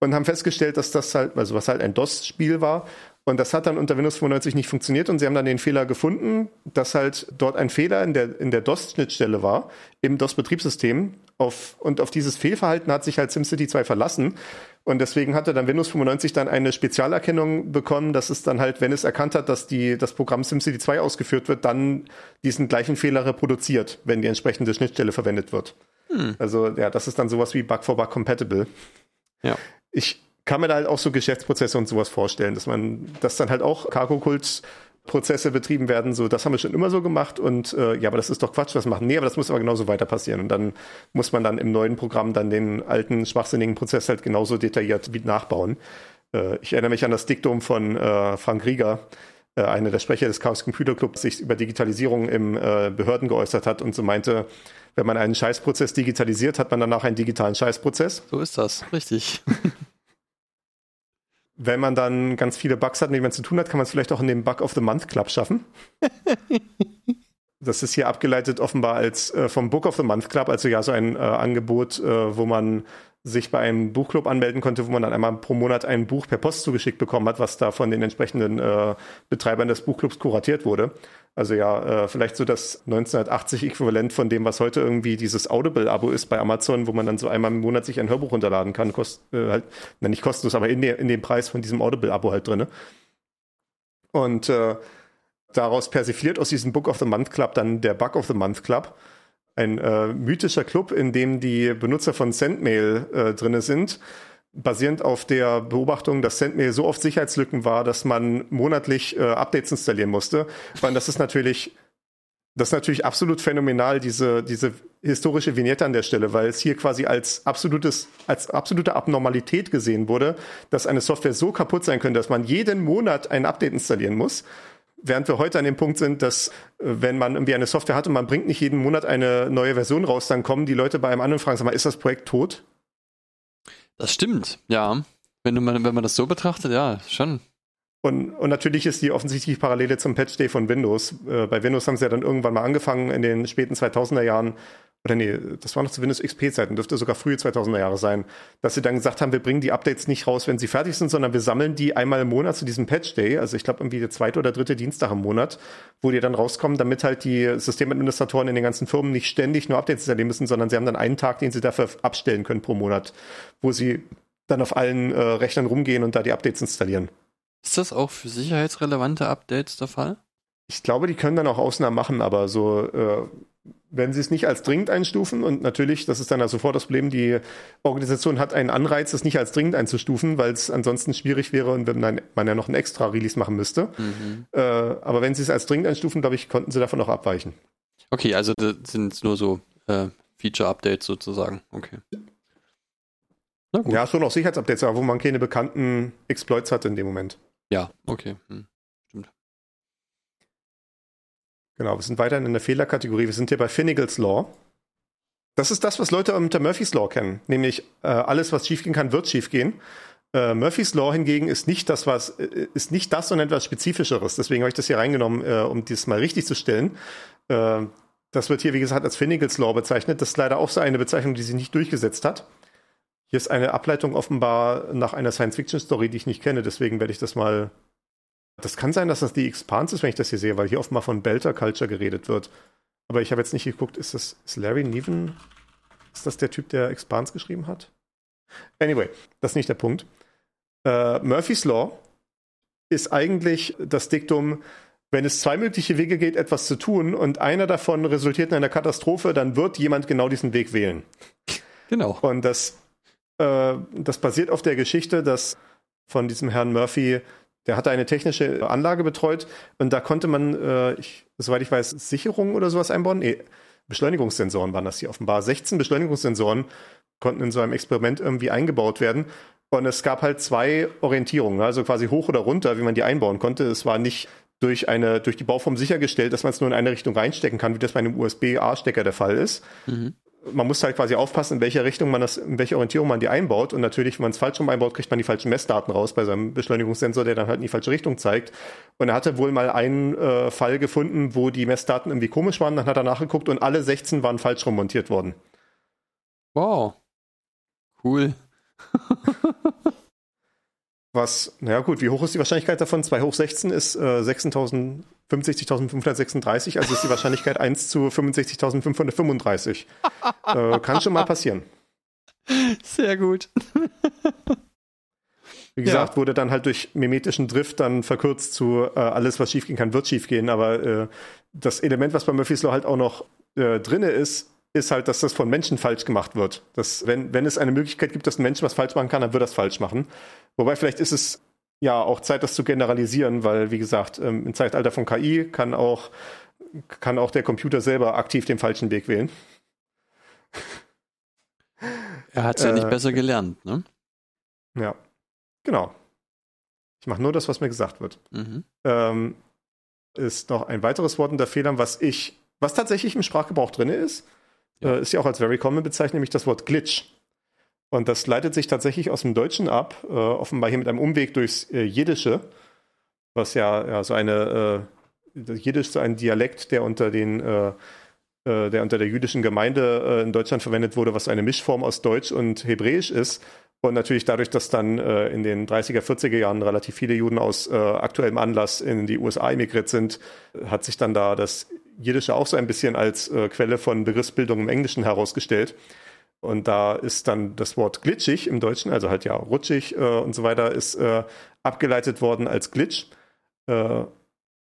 und haben festgestellt, dass das halt, also was halt ein DOS-Spiel war. Und das hat dann unter Windows 95 nicht funktioniert und sie haben dann den Fehler gefunden, dass halt dort ein Fehler in der, in der DOS-Schnittstelle war, im DOS-Betriebssystem. Auf, und auf dieses Fehlverhalten hat sich halt SimCity 2 verlassen. Und deswegen hatte dann Windows 95 dann eine Spezialerkennung bekommen, dass es dann halt, wenn es erkannt hat, dass die, das Programm SimCity 2 ausgeführt wird, dann diesen gleichen Fehler reproduziert, wenn die entsprechende Schnittstelle verwendet wird. Also ja, das ist dann sowas wie Bug for Bug Compatible. Ja. Ich kann mir da halt auch so Geschäftsprozesse und sowas vorstellen, dass man, dass dann halt auch Cargo-Kult Prozesse betrieben werden, so das haben wir schon immer so gemacht und äh, ja, aber das ist doch Quatsch, was machen. Nee, aber das muss aber genauso weiter passieren und dann muss man dann im neuen Programm dann den alten schwachsinnigen Prozess halt genauso detailliert wie nachbauen. Äh, ich erinnere mich an das Diktum von äh, Frank Rieger, äh, einer der Sprecher des Chaos Computer Club, sich über Digitalisierung im äh, Behörden geäußert hat und so meinte, wenn man einen Scheißprozess digitalisiert, hat man danach einen digitalen Scheißprozess. So ist das. Richtig. Wenn man dann ganz viele Bugs hat, mit denen man zu tun hat, kann man es vielleicht auch in den Bug of the Month Club schaffen. das ist hier abgeleitet offenbar als äh, vom Book of the Month Club, also ja so ein äh, Angebot, äh, wo man sich bei einem Buchclub anmelden konnte, wo man dann einmal pro Monat ein Buch per Post zugeschickt bekommen hat, was da von den entsprechenden äh, Betreibern des Buchclubs kuratiert wurde. Also ja, äh, vielleicht so das 1980 Äquivalent von dem, was heute irgendwie dieses Audible-Abo ist bei Amazon, wo man dann so einmal im Monat sich ein Hörbuch runterladen kann, kost, äh, halt, na, nicht kostenlos, aber in, der, in dem Preis von diesem Audible-Abo halt drinne. Und äh, daraus persifliert aus diesem Book of the Month Club dann der Bug of the Month Club. ein äh, mythischer Club, in dem die Benutzer von Sendmail äh, drinne sind, basierend auf der Beobachtung, dass Sendmail so oft Sicherheitslücken war, dass man monatlich äh, Updates installieren musste. Weil das ist natürlich das ist natürlich absolut phänomenal, diese, diese historische Vignette an der Stelle, weil es hier quasi als absolutes, als absolute Abnormalität gesehen wurde, dass eine Software so kaputt sein könnte, dass man jeden Monat ein Update installieren muss. Während wir heute an dem Punkt sind, dass äh, wenn man irgendwie eine Software hat und man bringt nicht jeden Monat eine neue Version raus, dann kommen die Leute bei einem anderen und fragen, sag mal, ist das Projekt tot? Das stimmt, ja. Wenn, du, wenn man das so betrachtet, ja, schon. Und, und natürlich ist die offensichtliche Parallele zum Patch Day von Windows. Äh, bei Windows haben sie ja dann irgendwann mal angefangen in den späten 2000er Jahren, oder nee, das war noch zu Windows XP-Zeiten, dürfte sogar frühe 2000er Jahre sein, dass sie dann gesagt haben, wir bringen die Updates nicht raus, wenn sie fertig sind, sondern wir sammeln die einmal im Monat zu diesem Patch Day, also ich glaube irgendwie der zweite oder dritte Dienstag im Monat, wo die dann rauskommen, damit halt die Systemadministratoren in den ganzen Firmen nicht ständig nur Updates installieren müssen, sondern sie haben dann einen Tag, den sie dafür abstellen können pro Monat, wo sie dann auf allen äh, Rechnern rumgehen und da die Updates installieren. Ist das auch für sicherheitsrelevante Updates der Fall? Ich glaube, die können dann auch Ausnahmen machen, aber so, äh, wenn sie es nicht als dringend einstufen und natürlich, das ist dann ja sofort das Problem, die Organisation hat einen Anreiz, es nicht als dringend einzustufen, weil es ansonsten schwierig wäre und wenn man, man ja noch ein extra Release machen müsste. Mhm. Äh, aber wenn sie es als dringend einstufen, glaube ich, konnten sie davon auch abweichen. Okay, also das sind nur so äh, Feature-Updates sozusagen. Okay. Ja, schon auch Sicherheitsupdates, aber wo man keine bekannten Exploits hat in dem Moment. Ja, okay. Hm. Genau, wir sind weiterhin in der Fehlerkategorie. Wir sind hier bei Finnegals Law. Das ist das, was Leute unter Murphy's Law kennen. Nämlich äh, alles, was schiefgehen kann, wird schiefgehen. Äh, Murphy's Law hingegen ist nicht das, was äh, ist nicht das, sondern etwas Spezifischeres. Deswegen habe ich das hier reingenommen, äh, um dieses mal richtig zu stellen. Äh, das wird hier, wie gesagt, als Finnegals Law bezeichnet. Das ist leider auch so eine Bezeichnung, die sich nicht durchgesetzt hat. Hier ist eine Ableitung offenbar nach einer Science-Fiction-Story, die ich nicht kenne, deswegen werde ich das mal. Das kann sein, dass das die Expanse ist, wenn ich das hier sehe, weil hier offenbar von Belter Culture geredet wird. Aber ich habe jetzt nicht geguckt, ist das ist Larry Niven? Ist das der Typ, der Expanse geschrieben hat? Anyway, das ist nicht der Punkt. Uh, Murphy's Law ist eigentlich das Diktum, wenn es zwei mögliche Wege geht, etwas zu tun und einer davon resultiert in einer Katastrophe, dann wird jemand genau diesen Weg wählen. Genau. Und das äh, das basiert auf der Geschichte, dass von diesem Herrn Murphy, der hatte eine technische Anlage betreut und da konnte man, äh, ich, soweit ich weiß, Sicherungen oder sowas einbauen. Nee, Beschleunigungssensoren waren das hier offenbar. 16 Beschleunigungssensoren konnten in so einem Experiment irgendwie eingebaut werden. Und es gab halt zwei Orientierungen, also quasi hoch oder runter, wie man die einbauen konnte. Es war nicht durch eine, durch die Bauform sichergestellt, dass man es nur in eine Richtung reinstecken kann, wie das bei einem USB-A-Stecker der Fall ist, mhm man muss halt quasi aufpassen, in welche Richtung man das, in welche Orientierung man die einbaut. Und natürlich, wenn man es falsch rum einbaut, kriegt man die falschen Messdaten raus bei seinem Beschleunigungssensor, der dann halt in die falsche Richtung zeigt. Und er hatte wohl mal einen äh, Fall gefunden, wo die Messdaten irgendwie komisch waren. Dann hat er nachgeguckt und alle 16 waren falsch rum montiert worden. Wow. Cool. Was, naja gut, wie hoch ist die Wahrscheinlichkeit davon? 2 hoch 16 ist äh, 65.536, also ist die Wahrscheinlichkeit 1 zu 65.535. äh, kann schon mal passieren. Sehr gut. Wie gesagt, ja. wurde dann halt durch mimetischen Drift dann verkürzt zu äh, alles, was schiefgehen kann, wird schiefgehen. Aber äh, das Element, was bei Murphy's Law halt auch noch äh, drinne ist, ist halt, dass das von Menschen falsch gemacht wird. Dass, wenn, wenn es eine Möglichkeit gibt, dass ein Mensch was falsch machen kann, dann wird das falsch machen. Wobei vielleicht ist es ja auch Zeit, das zu generalisieren, weil, wie gesagt, ähm, im Zeitalter von KI kann auch, kann auch der Computer selber aktiv den falschen Weg wählen. Er hat es ja äh, nicht besser gelernt, ne? Ja, genau. Ich mache nur das, was mir gesagt wird. Mhm. Ähm, ist noch ein weiteres Wort unter Fehlern, was ich, was tatsächlich im Sprachgebrauch drin ist, ja. Äh, ist ja auch als very common bezeichnet, nämlich das Wort Glitch. Und das leitet sich tatsächlich aus dem Deutschen ab, äh, offenbar hier mit einem Umweg durchs äh, Jiddische, was ja, ja so eine, äh, Jiddisch so ein Dialekt, der unter den äh, äh, der unter der jüdischen Gemeinde äh, in Deutschland verwendet wurde, was eine Mischform aus Deutsch und Hebräisch ist. Und natürlich dadurch, dass dann äh, in den 30er, 40er Jahren relativ viele Juden aus äh, aktuellem Anlass in die USA emigriert sind, hat sich dann da das Jiddische auch so ein bisschen als äh, Quelle von Begriffsbildung im Englischen herausgestellt. Und da ist dann das Wort glitschig im Deutschen, also halt ja rutschig äh, und so weiter, ist äh, abgeleitet worden als Glitch. Äh,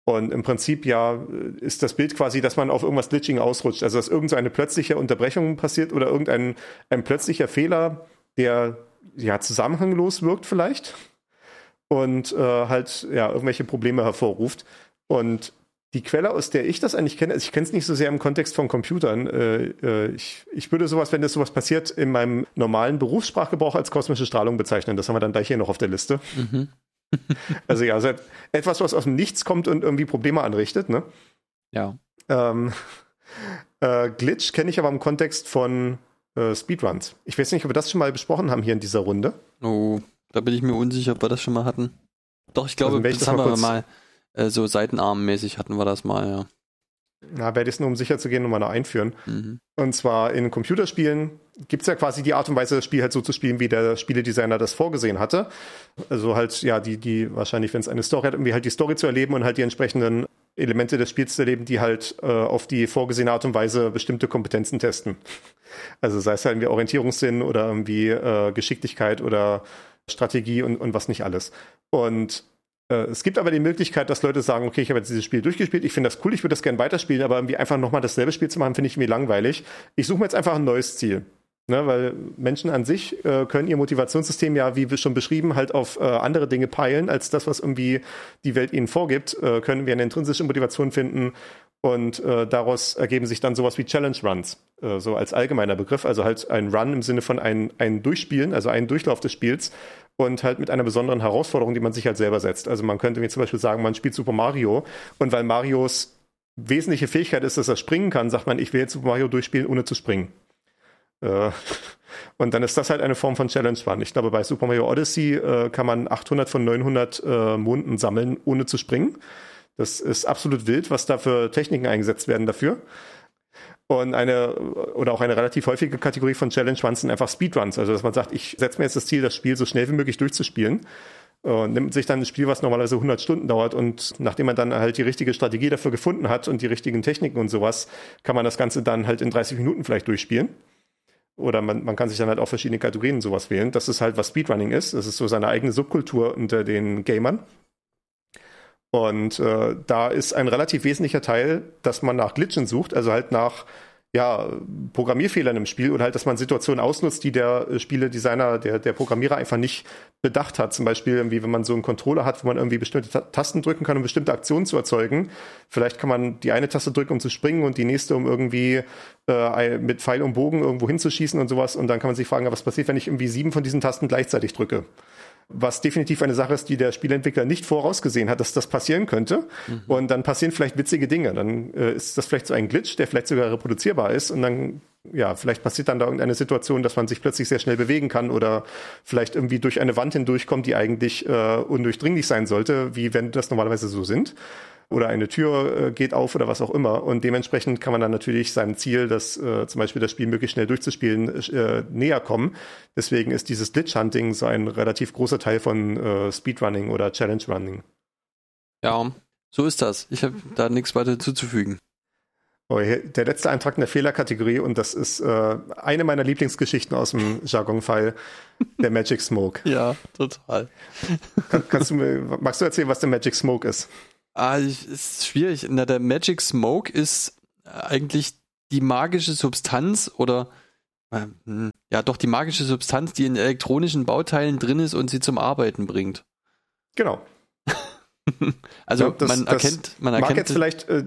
Und im Prinzip ja ist das Bild quasi, dass man auf irgendwas Glitching ausrutscht. Also dass irgendeine so plötzliche Unterbrechung passiert oder irgendein ein plötzlicher Fehler, der ja zusammenhanglos wirkt vielleicht und äh, halt ja irgendwelche Probleme hervorruft. Und die Quelle, aus der ich das eigentlich kenne, also ich kenne es nicht so sehr im Kontext von Computern. Äh, äh, ich, ich würde sowas, wenn das sowas passiert, in meinem normalen Berufssprachgebrauch als kosmische Strahlung bezeichnen. Das haben wir dann gleich hier noch auf der Liste. Mhm. also ja, also etwas, was aus dem Nichts kommt und irgendwie Probleme anrichtet, ne? Ja. Ähm, äh, Glitch kenne ich aber im Kontext von äh, Speedruns. Ich weiß nicht, ob wir das schon mal besprochen haben hier in dieser Runde. Oh, da bin ich mir unsicher, ob wir das schon mal hatten. Doch, ich glaube, also, das haben wir mal äh, so seitenarmmäßig hatten wir das mal, ja. Na, werde ich es nur, um sicher zu gehen, nochmal einführen. Mhm. Und zwar in Computerspielen gibt es ja quasi die Art und Weise, das Spiel halt so zu spielen, wie der Spieledesigner das vorgesehen hatte. Also halt, ja, die, die wahrscheinlich, wenn es eine Story hat, irgendwie halt die Story zu erleben und halt die entsprechenden Elemente des Spiels zu erleben, die halt äh, auf die vorgesehene Art und Weise bestimmte Kompetenzen testen. Also sei es halt irgendwie Orientierungssinn oder irgendwie äh, Geschicklichkeit oder Strategie und, und was nicht alles. Und äh, es gibt aber die Möglichkeit, dass Leute sagen, okay, ich habe jetzt dieses Spiel durchgespielt, ich finde das cool, ich würde das gerne weiterspielen, aber irgendwie einfach nochmal dasselbe Spiel zu machen, finde ich irgendwie langweilig. Ich suche mir jetzt einfach ein neues Ziel. Ne, weil Menschen an sich äh, können ihr Motivationssystem ja, wie wir schon beschrieben, halt auf äh, andere Dinge peilen, als das, was irgendwie die Welt ihnen vorgibt, äh, können wir eine intrinsische Motivation finden und äh, daraus ergeben sich dann sowas wie Challenge Runs, äh, so als allgemeiner Begriff, also halt ein Run im Sinne von ein, ein Durchspielen, also ein Durchlauf des Spiels, und halt mit einer besonderen Herausforderung, die man sich halt selber setzt. Also man könnte mir zum Beispiel sagen, man spielt Super Mario und weil Marios wesentliche Fähigkeit ist, dass er springen kann, sagt man, ich will jetzt Super Mario durchspielen, ohne zu springen. Äh, und dann ist das halt eine Form von Challenge Run. Ich glaube, bei Super Mario Odyssey äh, kann man 800 von 900 äh, Monden sammeln, ohne zu springen. Das ist absolut wild, was da für Techniken eingesetzt werden dafür. Und eine, oder auch eine relativ häufige Kategorie von Challenge Runs sind einfach Speedruns. Also, dass man sagt, ich setze mir jetzt das Ziel, das Spiel so schnell wie möglich durchzuspielen. Und nimmt sich dann ein Spiel, was normalerweise 100 Stunden dauert und nachdem man dann halt die richtige Strategie dafür gefunden hat und die richtigen Techniken und sowas, kann man das Ganze dann halt in 30 Minuten vielleicht durchspielen. Oder man, man kann sich dann halt auch verschiedene Kategorien sowas wählen. Das ist halt, was Speedrunning ist. Das ist so seine eigene Subkultur unter den Gamern. Und äh, da ist ein relativ wesentlicher Teil, dass man nach Glitchen sucht, also halt nach ja, Programmierfehlern im Spiel oder halt, dass man Situationen ausnutzt, die der äh, Spieledesigner, der, der Programmierer einfach nicht bedacht hat. Zum Beispiel irgendwie, wenn man so einen Controller hat, wo man irgendwie bestimmte Tasten drücken kann, um bestimmte Aktionen zu erzeugen. Vielleicht kann man die eine Taste drücken, um zu springen und die nächste, um irgendwie äh, mit Pfeil und Bogen irgendwo hinzuschießen und sowas. Und dann kann man sich fragen, was passiert, wenn ich irgendwie sieben von diesen Tasten gleichzeitig drücke? Was definitiv eine Sache ist, die der Spielentwickler nicht vorausgesehen hat, dass das passieren könnte. Mhm. Und dann passieren vielleicht witzige Dinge. Dann äh, ist das vielleicht so ein Glitch, der vielleicht sogar reproduzierbar ist. Und dann, ja, vielleicht passiert dann da irgendeine Situation, dass man sich plötzlich sehr schnell bewegen kann oder vielleicht irgendwie durch eine Wand hindurchkommt, die eigentlich äh, undurchdringlich sein sollte, wie wenn das normalerweise so sind oder eine Tür äh, geht auf oder was auch immer. Und dementsprechend kann man dann natürlich seinem Ziel, das äh, zum Beispiel das Spiel möglichst schnell durchzuspielen, äh, näher kommen. Deswegen ist dieses Glitch-Hunting so ein relativ großer Teil von äh, Speedrunning oder Challenge-Running. Ja, so ist das. Ich habe da nichts weiter zuzufügen. Oh, der letzte Eintrag in der Fehlerkategorie und das ist äh, eine meiner Lieblingsgeschichten aus dem Jargon-Fall, der Magic Smoke. Ja, total. Kann, kannst du mir, magst du erzählen, was der Magic Smoke ist? Ah, ist schwierig. Na, der Magic Smoke ist eigentlich die magische Substanz oder äh, hm, ja doch die magische Substanz, die in elektronischen Bauteilen drin ist und sie zum Arbeiten bringt. Genau. also ja, das, man erkennt, man erkennt. Mag jetzt vielleicht, äh,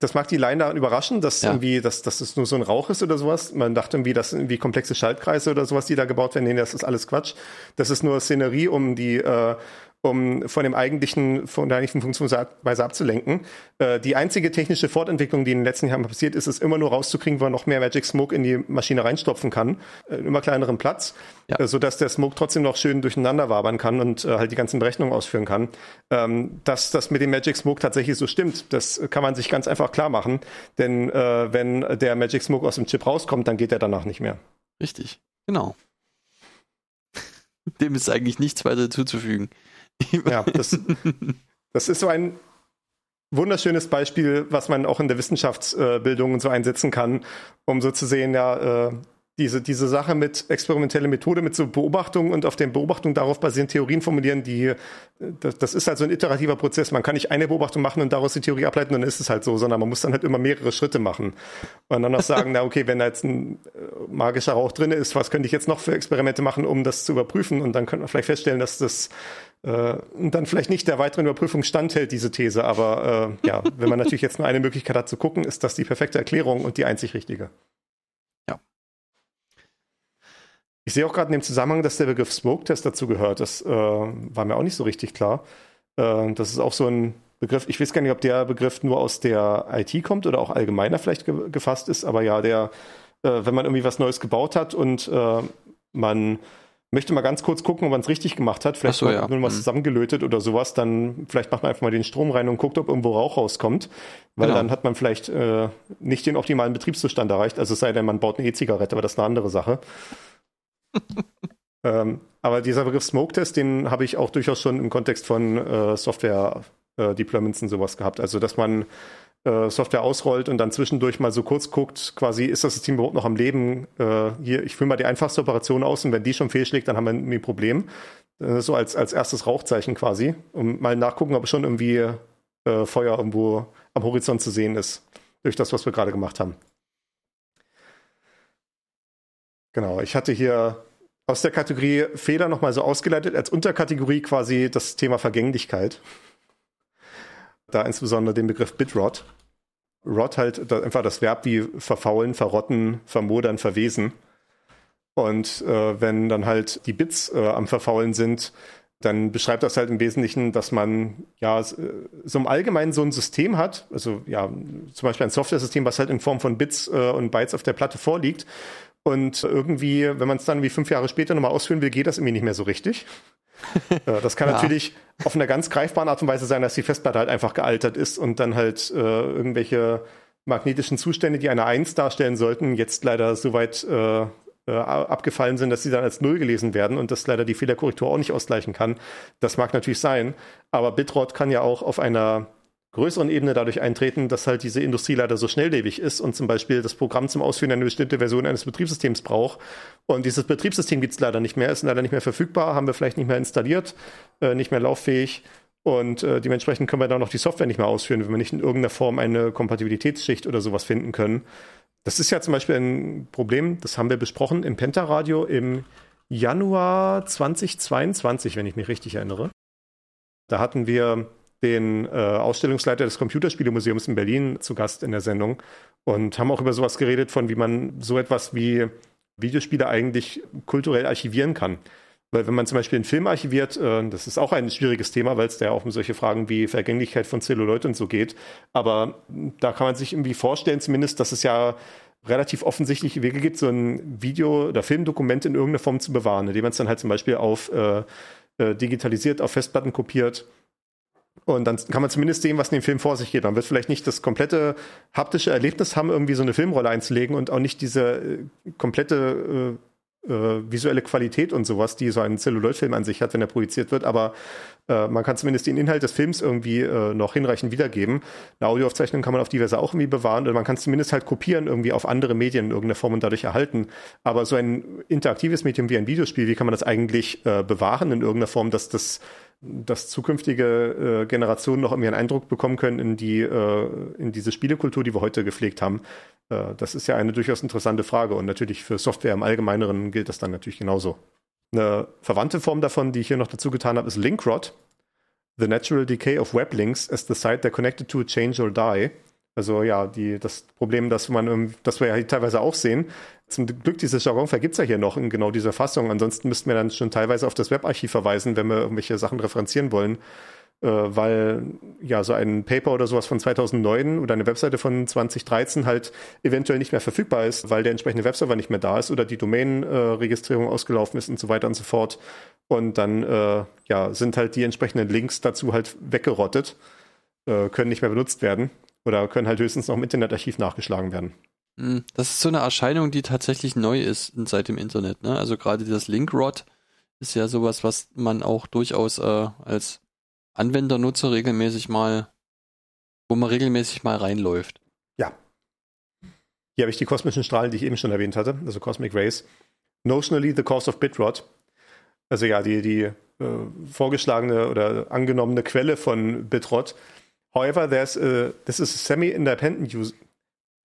das mag die Line da überraschen, dass ja. irgendwie, dass, dass es nur so ein Rauch ist oder sowas. Man dachte irgendwie, das sind irgendwie komplexe Schaltkreise oder sowas, die da gebaut werden. Nee, das ist alles Quatsch. Das ist nur Szenerie, um die äh, um von dem eigentlichen, von der eigentlichen Funktionsweise abzulenken. Äh, die einzige technische Fortentwicklung, die in den letzten Jahren passiert ist, ist immer nur rauszukriegen, wo man noch mehr Magic Smoke in die Maschine reinstopfen kann, äh, immer kleineren Platz, ja. äh, sodass der Smoke trotzdem noch schön durcheinander wabern kann und äh, halt die ganzen Berechnungen ausführen kann. Ähm, dass das mit dem Magic Smoke tatsächlich so stimmt, das kann man sich ganz einfach klar machen, denn äh, wenn der Magic Smoke aus dem Chip rauskommt, dann geht er danach nicht mehr. Richtig, genau. Dem ist eigentlich nichts weiter hinzuzufügen. Ja, das, das ist so ein wunderschönes Beispiel, was man auch in der Wissenschaftsbildung und so einsetzen kann, um so zu sehen, ja, äh, diese, diese Sache mit experimentelle Methode, mit so Beobachtungen und auf den Beobachtungen darauf basierend Theorien formulieren, die, das, das ist halt so ein iterativer Prozess. Man kann nicht eine Beobachtung machen und daraus die Theorie ableiten, dann ist es halt so, sondern man muss dann halt immer mehrere Schritte machen. Und dann noch sagen, na okay, wenn da jetzt ein äh, magischer Rauch drin ist, was könnte ich jetzt noch für Experimente machen, um das zu überprüfen? Und dann könnte man vielleicht feststellen, dass das äh, dann vielleicht nicht der weiteren Überprüfung standhält, diese These. Aber äh, ja, wenn man natürlich jetzt nur eine Möglichkeit hat zu gucken, ist das die perfekte Erklärung und die einzig richtige. Ich sehe auch gerade in dem Zusammenhang, dass der Begriff Smoke-Test dazu gehört. Das äh, war mir auch nicht so richtig klar. Äh, das ist auch so ein Begriff. Ich weiß gar nicht, ob der Begriff nur aus der IT kommt oder auch allgemeiner vielleicht ge gefasst ist. Aber ja, der, äh, wenn man irgendwie was Neues gebaut hat und äh, man möchte mal ganz kurz gucken, ob man es richtig gemacht hat. Vielleicht so, ja. nur was mhm. zusammengelötet oder sowas. Dann vielleicht macht man einfach mal den Strom rein und guckt, ob irgendwo Rauch rauskommt. Weil genau. dann hat man vielleicht äh, nicht den optimalen Betriebszustand erreicht. Also es sei denn, man baut eine E-Zigarette, aber das ist eine andere Sache ähm, aber dieser Begriff Smoke-Test, den habe ich auch durchaus schon im Kontext von äh, Software-Deployments äh, und sowas gehabt. Also, dass man äh, Software ausrollt und dann zwischendurch mal so kurz guckt, quasi, ist das System überhaupt noch am Leben? Äh, hier, ich führe mal die einfachste Operation aus und wenn die schon fehlschlägt, dann haben wir ein Problem. Äh, so als, als erstes Rauchzeichen quasi. Und mal nachgucken, ob schon irgendwie Feuer irgendwo am Horizont zu sehen ist. Durch das, was wir gerade gemacht haben. Genau, ich hatte hier aus der Kategorie Feder nochmal so ausgeleitet, als Unterkategorie quasi das Thema Vergänglichkeit. Da insbesondere den Begriff Bitrot. Rot halt einfach das Verb wie verfaulen, verrotten, vermodern, verwesen. Und äh, wenn dann halt die Bits äh, am Verfaulen sind, dann beschreibt das halt im Wesentlichen, dass man ja so im Allgemeinen so ein System hat, also ja, zum Beispiel ein Software-System, was halt in Form von Bits äh, und Bytes auf der Platte vorliegt und irgendwie, wenn man es dann wie fünf Jahre später nochmal ausführen will, geht das irgendwie nicht mehr so richtig. Das kann ja. natürlich auf einer ganz greifbaren Art und Weise sein, dass die Festplatte halt einfach gealtert ist und dann halt äh, irgendwelche magnetischen Zustände, die eine Eins darstellen sollten, jetzt leider so weit äh, äh, abgefallen sind, dass sie dann als Null gelesen werden und das leider die Fehlerkorrektur auch nicht ausgleichen kann. Das mag natürlich sein, aber Bitrot kann ja auch auf einer größeren Ebene dadurch eintreten, dass halt diese Industrie leider so schnelllebig ist und zum Beispiel das Programm zum Ausführen eine bestimmte Version eines Betriebssystems braucht. Und dieses Betriebssystem gibt es leider nicht mehr, ist leider nicht mehr verfügbar, haben wir vielleicht nicht mehr installiert, äh, nicht mehr lauffähig. Und äh, dementsprechend können wir dann noch die Software nicht mehr ausführen, wenn wir nicht in irgendeiner Form eine Kompatibilitätsschicht oder sowas finden können. Das ist ja zum Beispiel ein Problem, das haben wir besprochen im Penta-Radio im Januar 2022, wenn ich mich richtig erinnere. Da hatten wir den äh, Ausstellungsleiter des Computerspielemuseums in Berlin zu Gast in der Sendung und haben auch über sowas geredet, von wie man so etwas wie Videospiele eigentlich kulturell archivieren kann. Weil wenn man zum Beispiel einen Film archiviert, äh, das ist auch ein schwieriges Thema, weil es da ja auch um solche Fragen wie Vergänglichkeit von Zelluloid und so geht. Aber da kann man sich irgendwie vorstellen, zumindest, dass es ja relativ offensichtliche Wege gibt, so ein Video- oder Filmdokument in irgendeiner Form zu bewahren, indem man es dann halt zum Beispiel auf äh, äh digitalisiert, auf Festplatten kopiert und dann kann man zumindest sehen, was in dem Film vor sich geht. Man wird vielleicht nicht das komplette haptische Erlebnis haben, irgendwie so eine Filmrolle einzulegen und auch nicht diese äh, komplette äh, äh, visuelle Qualität und sowas, die so ein Celluloid-Film an sich hat, wenn er projiziert wird. Aber äh, man kann zumindest den Inhalt des Films irgendwie äh, noch hinreichend wiedergeben. Eine Audioaufzeichnung kann man auf diverse auch irgendwie bewahren oder man kann es zumindest halt kopieren irgendwie auf andere Medien in irgendeiner Form und dadurch erhalten. Aber so ein interaktives Medium wie ein Videospiel, wie kann man das eigentlich äh, bewahren in irgendeiner Form, dass das dass zukünftige äh, Generationen noch irgendwie einen Eindruck bekommen können in die äh, in diese Spielekultur, die wir heute gepflegt haben. Äh, das ist ja eine durchaus interessante Frage und natürlich für Software im Allgemeineren gilt das dann natürlich genauso. Eine verwandte Form davon, die ich hier noch dazu getan habe, ist Linkrot. The natural decay of web links as the site they're connected to change or die. Also ja, die, das Problem, das man, das wir ja teilweise auch sehen. Zum Glück, dieses Jargon vergibt es ja hier noch in genau dieser Fassung. Ansonsten müssten wir dann schon teilweise auf das Webarchiv verweisen, wenn wir irgendwelche Sachen referenzieren wollen. Äh, weil ja so ein Paper oder sowas von 2009 oder eine Webseite von 2013 halt eventuell nicht mehr verfügbar ist, weil der entsprechende Webserver nicht mehr da ist oder die Domain-Registrierung äh, ausgelaufen ist und so weiter und so fort. Und dann äh, ja, sind halt die entsprechenden Links dazu halt weggerottet, äh, können nicht mehr benutzt werden. Oder können halt höchstens noch im Internetarchiv nachgeschlagen werden. Hm, das ist so eine Erscheinung, die tatsächlich neu ist seit dem Internet. Ne? Also gerade das Linkrot ist ja sowas, was man auch durchaus äh, als Anwendernutzer regelmäßig mal, wo man regelmäßig mal reinläuft. Ja. Hier habe ich die kosmischen Strahlen, die ich eben schon erwähnt hatte, also Cosmic Rays. Notionally the cause of bitrot. Also ja, die, die äh, vorgeschlagene oder angenommene Quelle von bitrot. However, there's a, this is a semi-independent use.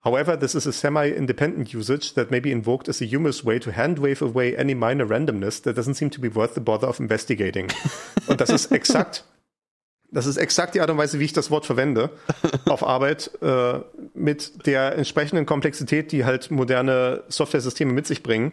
However, this is a semi-independent usage that may be invoked as a humorous way to handwave away any minor randomness that doesn't seem to be worth the bother of investigating. Und das ist exakt, das ist exakt die Art und Weise, wie ich das Wort verwende auf Arbeit äh, mit der entsprechenden Komplexität, die halt moderne Software-Systeme mit sich bringen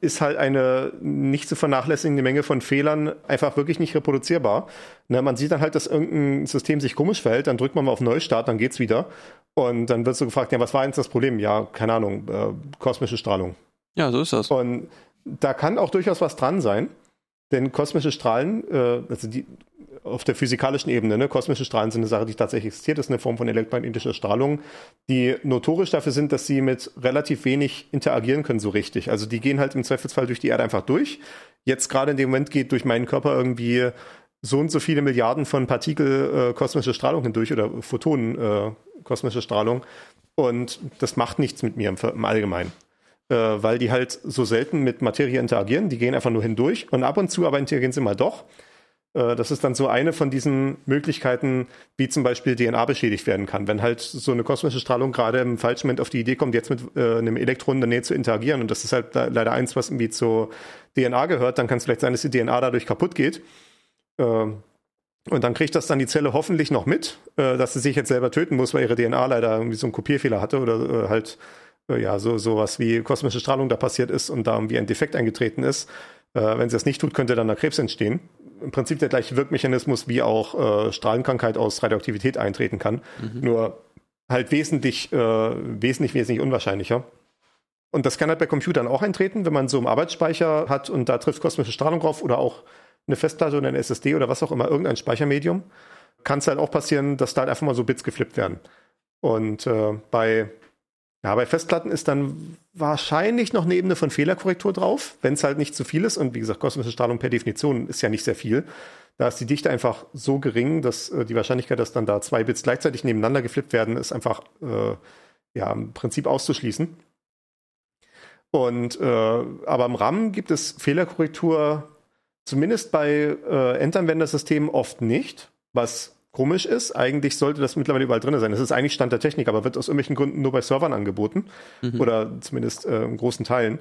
ist halt eine nicht zu vernachlässigende Menge von Fehlern einfach wirklich nicht reproduzierbar. Ne, man sieht dann halt, dass irgendein System sich komisch verhält, dann drückt man mal auf Neustart, dann geht's wieder. Und dann wird so gefragt, ja, was war jetzt das Problem? Ja, keine Ahnung, äh, kosmische Strahlung. Ja, so ist das. Und da kann auch durchaus was dran sein, denn kosmische Strahlen, äh, also die auf der physikalischen Ebene, ne, kosmische Strahlen sind eine Sache, die tatsächlich existiert, das ist eine Form von elektromagnetischer Strahlung, die notorisch dafür sind, dass sie mit relativ wenig interagieren können so richtig. Also die gehen halt im Zweifelsfall durch die Erde einfach durch. Jetzt gerade in dem Moment geht durch meinen Körper irgendwie so und so viele Milliarden von Partikel äh, kosmische Strahlung hindurch oder Photonen äh, kosmische Strahlung und das macht nichts mit mir im, im Allgemeinen. Äh, weil die halt so selten mit Materie interagieren, die gehen einfach nur hindurch und ab und zu aber interagieren sie mal doch das ist dann so eine von diesen Möglichkeiten, wie zum Beispiel DNA beschädigt werden kann. Wenn halt so eine kosmische Strahlung gerade im falschen Moment auf die Idee kommt, jetzt mit äh, einem Elektron in der Nähe zu interagieren, und das ist halt leider eins, was irgendwie zur DNA gehört, dann kann es vielleicht sein, dass die DNA dadurch kaputt geht. Äh, und dann kriegt das dann die Zelle hoffentlich noch mit, äh, dass sie sich jetzt selber töten muss, weil ihre DNA leider irgendwie so einen Kopierfehler hatte oder äh, halt äh, ja so sowas wie kosmische Strahlung da passiert ist und da irgendwie ein Defekt eingetreten ist. Wenn sie das nicht tut, könnte dann da Krebs entstehen im Prinzip der gleiche Wirkmechanismus wie auch äh, Strahlenkrankheit aus Radioaktivität eintreten kann. Mhm. Nur halt wesentlich, äh, wesentlich, wesentlich unwahrscheinlicher. Und das kann halt bei Computern auch eintreten, wenn man so einen Arbeitsspeicher hat und da trifft kosmische Strahlung drauf oder auch eine Festplatte oder eine SSD oder was auch immer, irgendein Speichermedium, kann es halt auch passieren, dass da halt einfach mal so Bits geflippt werden. Und äh, bei ja, bei Festplatten ist dann wahrscheinlich noch eine Ebene von Fehlerkorrektur drauf, wenn es halt nicht zu viel ist. Und wie gesagt, kosmische Strahlung per Definition ist ja nicht sehr viel. Da ist die Dichte einfach so gering, dass äh, die Wahrscheinlichkeit, dass dann da zwei Bits gleichzeitig nebeneinander geflippt werden, ist einfach äh, ja im Prinzip auszuschließen. Und äh, aber im RAM gibt es Fehlerkorrektur zumindest bei äh, Endanwendersystemen oft nicht, was komisch ist. Eigentlich sollte das mittlerweile überall drin sein. Das ist eigentlich Stand der Technik, aber wird aus irgendwelchen Gründen nur bei Servern angeboten. Mhm. Oder zumindest äh, in großen Teilen.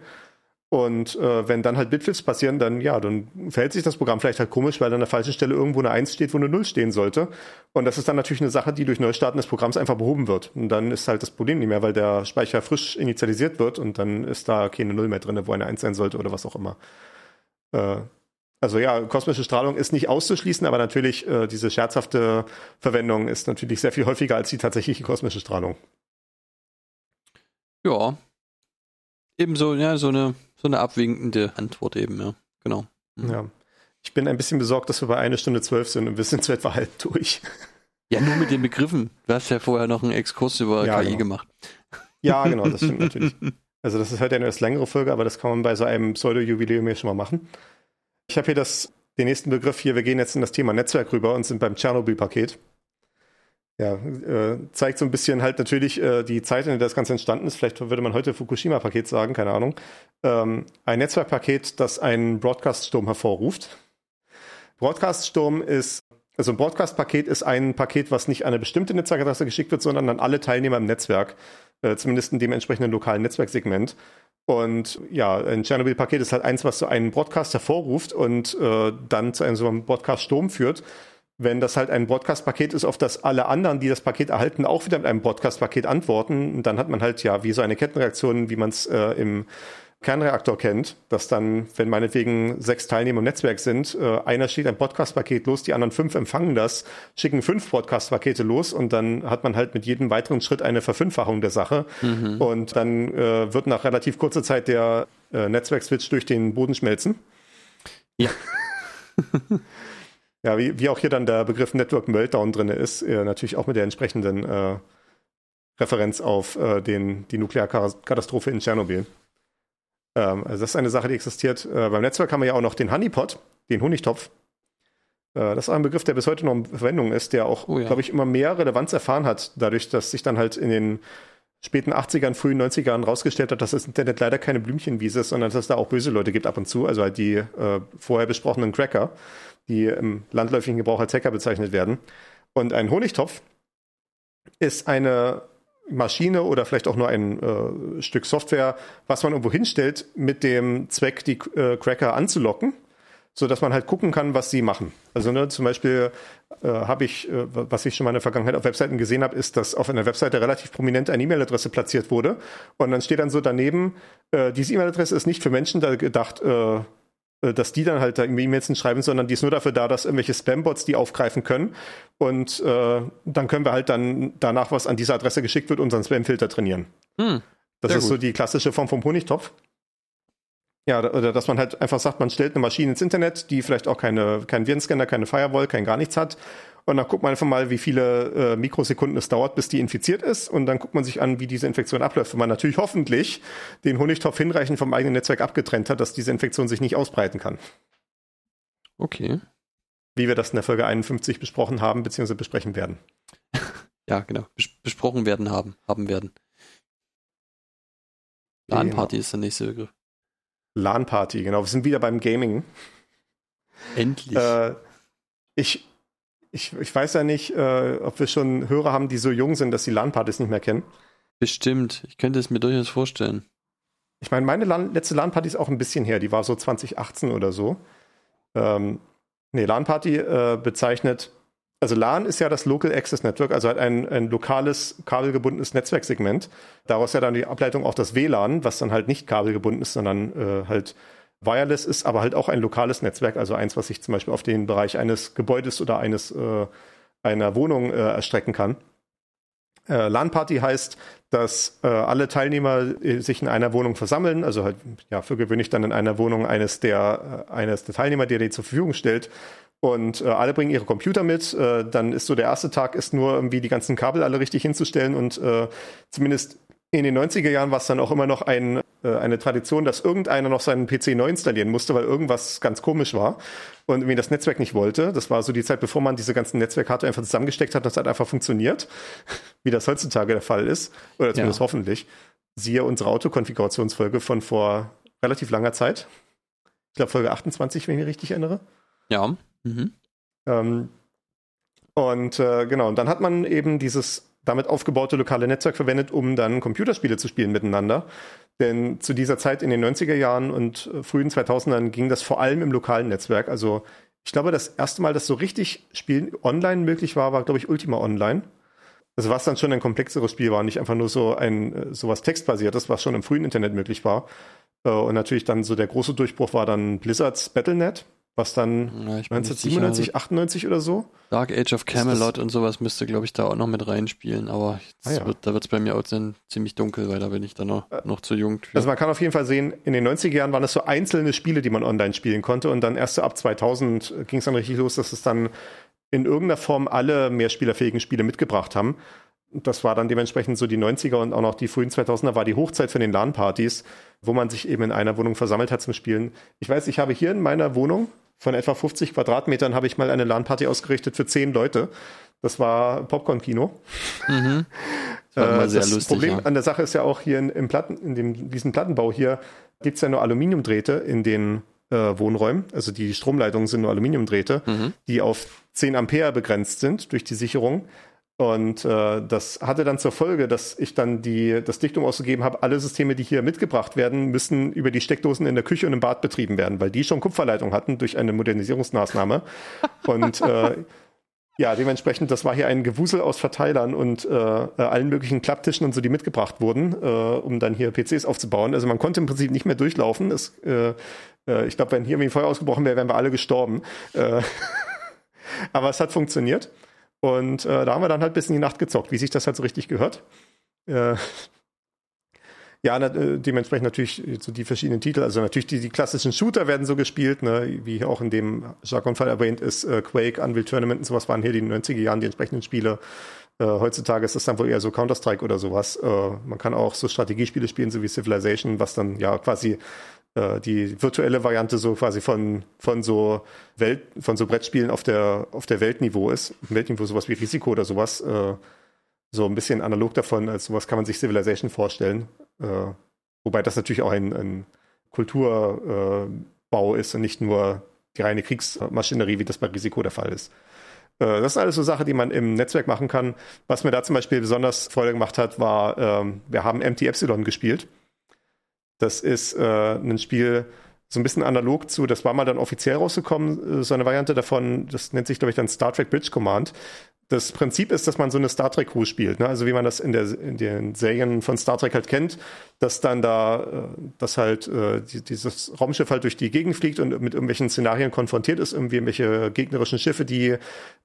Und äh, wenn dann halt Bitflips passieren, dann ja, dann verhält sich das Programm vielleicht halt komisch, weil an der falschen Stelle irgendwo eine 1 steht, wo eine 0 stehen sollte. Und das ist dann natürlich eine Sache, die durch Neustarten des Programms einfach behoben wird. Und dann ist halt das Problem nicht mehr, weil der Speicher frisch initialisiert wird und dann ist da keine 0 mehr drin, wo eine 1 sein sollte oder was auch immer. Äh, also ja, kosmische Strahlung ist nicht auszuschließen, aber natürlich äh, diese scherzhafte Verwendung ist natürlich sehr viel häufiger als die tatsächliche kosmische Strahlung. Ja. Ebenso, ja, so eine, so eine abwinkende Antwort eben, ja. Genau. Mhm. Ja. Ich bin ein bisschen besorgt, dass wir bei einer Stunde zwölf sind und wir sind so etwa halb durch. Ja, nur mit den Begriffen. Du hast ja vorher noch einen Exkurs über ja, KI genau. gemacht. Ja, genau, das stimmt natürlich. Also das ist halt eine etwas längere Folge, aber das kann man bei so einem Pseudo-Jubiläum ja schon mal machen. Ich habe hier das, den nächsten Begriff hier. Wir gehen jetzt in das Thema Netzwerk rüber und sind beim Tschernobyl-Paket. Ja, äh, zeigt so ein bisschen halt natürlich äh, die Zeit, in der das Ganze entstanden ist. Vielleicht würde man heute Fukushima-Paket sagen, keine Ahnung. Ähm, ein Netzwerkpaket, das einen Broadcast-Sturm hervorruft. Broadcast-Sturm ist, also ein Broadcast-Paket ist ein Paket, was nicht an eine bestimmte Netzwerkadresse geschickt wird, sondern an alle Teilnehmer im Netzwerk, äh, zumindest in dem entsprechenden lokalen Netzwerksegment. Und ja, ein Tschernobyl-Paket ist halt eins, was so einen Broadcast hervorruft und äh, dann zu einem so einem Broadcast-Sturm führt. Wenn das halt ein Broadcast-Paket ist, auf das alle anderen, die das Paket erhalten, auch wieder mit einem Broadcast-Paket antworten, dann hat man halt ja wie so eine Kettenreaktion, wie man es äh, im Kernreaktor kennt, dass dann, wenn meinetwegen sechs Teilnehmer im Netzwerk sind, äh, einer schickt ein Podcast-Paket los, die anderen fünf empfangen das, schicken fünf Podcast-Pakete los und dann hat man halt mit jedem weiteren Schritt eine Verfünffachung der Sache. Mhm. Und dann äh, wird nach relativ kurzer Zeit der äh, Netzwerkswitch durch den Boden schmelzen. Ja. ja, wie, wie auch hier dann der Begriff Network Meltdown drin ist, äh, natürlich auch mit der entsprechenden äh, Referenz auf äh, den, die Nuklearkatastrophe in Tschernobyl. Ähm, also das ist eine Sache, die existiert. Äh, beim Netzwerk haben wir ja auch noch den Honeypot, den Honigtopf. Äh, das ist ein Begriff, der bis heute noch in Verwendung ist, der auch, oh ja. glaube ich, immer mehr Relevanz erfahren hat, dadurch, dass sich dann halt in den späten 80ern, frühen 90ern rausgestellt hat, dass das Internet leider keine Blümchenwiese ist, sondern dass es da auch böse Leute gibt ab und zu. Also halt die äh, vorher besprochenen Cracker, die im landläufigen Gebrauch als Hacker bezeichnet werden. Und ein Honigtopf ist eine Maschine oder vielleicht auch nur ein äh, Stück Software, was man irgendwo hinstellt, mit dem Zweck, die äh, Cracker anzulocken, so dass man halt gucken kann, was sie machen. Also ne, zum Beispiel äh, habe ich, äh, was ich schon mal in der Vergangenheit auf Webseiten gesehen habe, ist, dass auf einer Webseite relativ prominent eine E-Mail-Adresse platziert wurde und dann steht dann so daneben, äh, diese E-Mail-Adresse ist nicht für Menschen da gedacht, äh, dass die dann halt da irgendwie E-Mails schreiben, sondern die ist nur dafür da, dass irgendwelche Spam-Bots die aufgreifen können. Und äh, dann können wir halt dann danach, was an diese Adresse geschickt wird, unseren Spam-Filter trainieren. Hm, das ist gut. so die klassische Form vom Honigtopf. Ja, oder dass man halt einfach sagt, man stellt eine Maschine ins Internet, die vielleicht auch keine, keinen Virenscanner, keine Firewall, kein gar nichts hat und dann guckt man einfach mal, wie viele äh, Mikrosekunden es dauert, bis die infiziert ist. Und dann guckt man sich an, wie diese Infektion abläuft. Wenn man natürlich hoffentlich den Honigtopf hinreichend vom eigenen Netzwerk abgetrennt hat, dass diese Infektion sich nicht ausbreiten kann. Okay. Wie wir das in der Folge 51 besprochen haben, beziehungsweise besprechen werden. ja, genau. Bes besprochen werden haben, haben werden. LAN-Party genau. ist der nächste Begriff. LAN-Party, genau. Wir sind wieder beim Gaming. Endlich. Äh, ich ich, ich weiß ja nicht, äh, ob wir schon Hörer haben, die so jung sind, dass sie LAN-Partys nicht mehr kennen. Bestimmt. Ich könnte es mir durchaus vorstellen. Ich meine, meine LAN letzte LAN-Party ist auch ein bisschen her. Die war so 2018 oder so. Ähm, nee, LAN-Party äh, bezeichnet, also LAN ist ja das Local Access Network, also halt ein, ein lokales kabelgebundenes Netzwerksegment. Daraus ja dann die Ableitung auch das WLAN, was dann halt nicht kabelgebunden ist, sondern äh, halt Wireless ist aber halt auch ein lokales Netzwerk, also eins, was sich zum Beispiel auf den Bereich eines Gebäudes oder eines äh, einer Wohnung äh, erstrecken kann. Äh, LAN-Party heißt, dass äh, alle Teilnehmer äh, sich in einer Wohnung versammeln, also halt ja für gewöhnlich dann in einer Wohnung eines der äh, eines der Teilnehmer, der die zur Verfügung stellt. Und äh, alle bringen ihre Computer mit. Äh, dann ist so der erste Tag ist nur irgendwie die ganzen Kabel alle richtig hinzustellen und äh, zumindest in den 90er Jahren war es dann auch immer noch ein, äh, eine Tradition, dass irgendeiner noch seinen PC neu installieren musste, weil irgendwas ganz komisch war und irgendwie das Netzwerk nicht wollte. Das war so die Zeit, bevor man diese ganzen Netzwerkkarte einfach zusammengesteckt hat, das hat einfach funktioniert, wie das heutzutage der Fall ist, oder zumindest ja. hoffentlich. Siehe unsere Autokonfigurationsfolge von vor relativ langer Zeit. Ich glaube Folge 28, wenn ich mich richtig erinnere. Ja. Mhm. Ähm, und äh, genau, und dann hat man eben dieses damit aufgebaute lokale Netzwerk verwendet, um dann Computerspiele zu spielen miteinander. Denn zu dieser Zeit in den 90er Jahren und äh, frühen 2000ern ging das vor allem im lokalen Netzwerk. Also ich glaube, das erste Mal, dass so richtig Spielen online möglich war, war, glaube ich, Ultima Online. Also was dann schon ein komplexeres Spiel war, nicht einfach nur so ein äh, sowas textbasiertes, was schon im frühen Internet möglich war. Äh, und natürlich dann so der große Durchbruch war dann Blizzards Battlenet, was dann ja, 1997, 98 oder so. Dark Age of Camelot und sowas müsste, glaube ich, da auch noch mit reinspielen, aber ah, ja. wird, da wird es bei mir auch dann ziemlich dunkel, weil da bin ich dann noch, äh, noch zu jung. Für. Also man kann auf jeden Fall sehen, in den 90er Jahren waren es so einzelne Spiele, die man online spielen konnte und dann erst so ab 2000 ging es dann richtig los, dass es dann in irgendeiner Form alle mehrspielerfähigen Spiele mitgebracht haben. Das war dann dementsprechend so die 90er und auch noch die frühen 2000er war die Hochzeit für den LAN-Partys, wo man sich eben in einer Wohnung versammelt hat zum Spielen. Ich weiß, ich habe hier in meiner Wohnung von etwa 50 Quadratmetern habe ich mal eine LAN-Party ausgerichtet für zehn Leute. Das war Popcorn-Kino. Mhm. Das, äh, das lustig, Problem ja. an der Sache ist ja auch hier in, im Platten, in dem, diesem Plattenbau hier gibt es ja nur Aluminiumdrähte in den äh, Wohnräumen. Also die Stromleitungen sind nur Aluminiumdrähte, mhm. die auf 10 Ampere begrenzt sind durch die Sicherung. Und äh, das hatte dann zur Folge, dass ich dann die, das Dichtung ausgegeben habe, alle Systeme, die hier mitgebracht werden, müssen über die Steckdosen in der Küche und im Bad betrieben werden, weil die schon Kupferleitung hatten durch eine Modernisierungsmaßnahme. und äh, ja, dementsprechend, das war hier ein Gewusel aus Verteilern und äh, allen möglichen Klapptischen und so, die mitgebracht wurden, äh, um dann hier PCs aufzubauen. Also man konnte im Prinzip nicht mehr durchlaufen. Es, äh, äh, ich glaube, wenn hier irgendwie Feuer ausgebrochen wäre, wären wir alle gestorben. Äh, aber es hat funktioniert. Und äh, da haben wir dann halt bis in die Nacht gezockt, wie sich das halt so richtig gehört. Äh, ja, na, äh, dementsprechend natürlich so die verschiedenen Titel. Also natürlich die, die klassischen Shooter werden so gespielt, ne, wie auch in dem Jargon-Fall erwähnt ist, äh, Quake, Unreal Tournament und sowas waren hier die 90er Jahren die entsprechenden Spiele. Äh, heutzutage ist das dann wohl eher so Counter-Strike oder sowas. Äh, man kann auch so Strategiespiele spielen, so wie Civilization, was dann ja quasi äh, die virtuelle Variante so quasi von, von so Welt, von so Brettspielen auf der, auf der Weltniveau ist. Weltniveau sowas wie Risiko oder sowas. Äh, so ein bisschen analog davon, als sowas kann man sich Civilization vorstellen. Äh, wobei das natürlich auch ein, ein Kulturbau ist und nicht nur die reine Kriegsmaschinerie, wie das bei Risiko der Fall ist. Das sind alles so Sachen, die man im Netzwerk machen kann. Was mir da zum Beispiel besonders Freude gemacht hat, war, ähm, wir haben MT Epsilon gespielt. Das ist äh, ein Spiel, so ein bisschen analog zu, das war mal dann offiziell rausgekommen, äh, so eine Variante davon, das nennt sich, glaube ich, dann Star Trek Bridge Command das Prinzip ist, dass man so eine Star Trek Crew spielt, ne? also wie man das in, der, in den Serien von Star Trek halt kennt, dass dann da, äh, dass halt äh, die, dieses Raumschiff halt durch die Gegend fliegt und mit irgendwelchen Szenarien konfrontiert ist, irgendwie irgendwelche gegnerischen Schiffe, die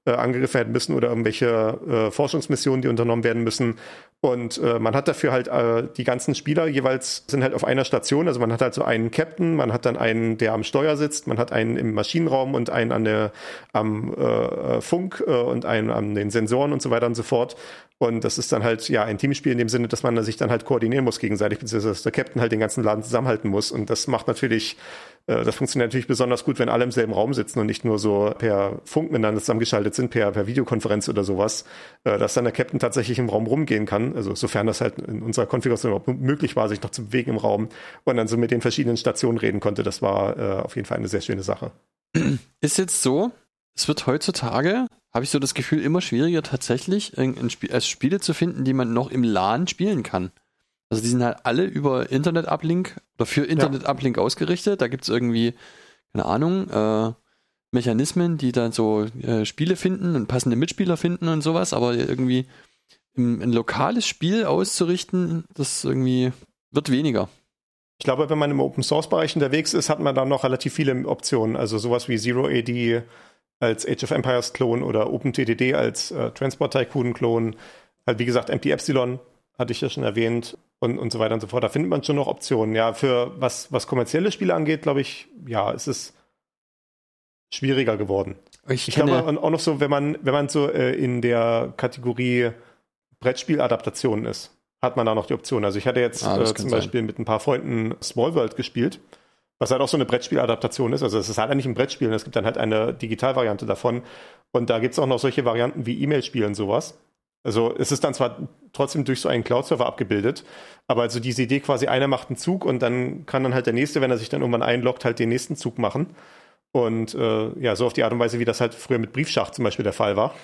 äh, angegriffen werden müssen oder irgendwelche äh, Forschungsmissionen, die unternommen werden müssen. Und äh, man hat dafür halt äh, die ganzen Spieler jeweils sind halt auf einer Station, also man hat halt so einen Captain, man hat dann einen, der am Steuer sitzt, man hat einen im Maschinenraum und einen an der am äh, Funk äh, und einen am den Sensoren und so weiter und so fort. Und das ist dann halt ja ein Teamspiel in dem Sinne, dass man sich dann halt koordinieren muss gegenseitig, beziehungsweise dass der Captain halt den ganzen Laden zusammenhalten muss. Und das macht natürlich, äh, das funktioniert natürlich besonders gut, wenn alle im selben Raum sitzen und nicht nur so per Funk miteinander zusammengeschaltet sind, per, per Videokonferenz oder sowas, äh, dass dann der Captain tatsächlich im Raum rumgehen kann. Also sofern das halt in unserer Konfiguration überhaupt möglich war, sich noch zu bewegen im Raum und dann so mit den verschiedenen Stationen reden konnte. Das war äh, auf jeden Fall eine sehr schöne Sache. Ist jetzt so, es wird heutzutage habe ich so das Gefühl, immer schwieriger tatsächlich ein, ein Spiel, also Spiele zu finden, die man noch im LAN spielen kann. Also die sind halt alle über Internet-Uplink oder für Internet-Uplink ja. ausgerichtet. Da gibt es irgendwie, keine Ahnung, äh, Mechanismen, die dann so äh, Spiele finden und passende Mitspieler finden und sowas, aber irgendwie im, ein lokales Spiel auszurichten, das irgendwie wird weniger. Ich glaube, wenn man im Open Source Bereich unterwegs ist, hat man da noch relativ viele Optionen. Also sowas wie Zero AD, als Age of Empires Klon oder OpenTDD als äh, Transport Tycoon Klon. Halt, wie gesagt, MP Epsilon hatte ich ja schon erwähnt und, und so weiter und so fort. Da findet man schon noch Optionen. Ja, für was, was kommerzielle Spiele angeht, glaube ich, ja, es ist schwieriger geworden. Ich, ich glaube auch noch so, wenn man, wenn man so äh, in der Kategorie Brettspieladaptation ist, hat man da noch die Option. Also ich hatte jetzt ah, äh, zum Beispiel sein. mit ein paar Freunden Small World gespielt was halt auch so eine Brettspieladaptation ist. Also es ist halt nicht ein Brettspiel, es gibt dann halt eine Digitalvariante davon. Und da gibt es auch noch solche Varianten wie E-Mail-Spielen sowas. Also es ist dann zwar trotzdem durch so einen Cloud-Server abgebildet, aber also diese Idee quasi, einer macht einen Zug und dann kann dann halt der nächste, wenn er sich dann irgendwann einloggt, halt den nächsten Zug machen. Und äh, ja, so auf die Art und Weise, wie das halt früher mit Briefschach zum Beispiel der Fall war.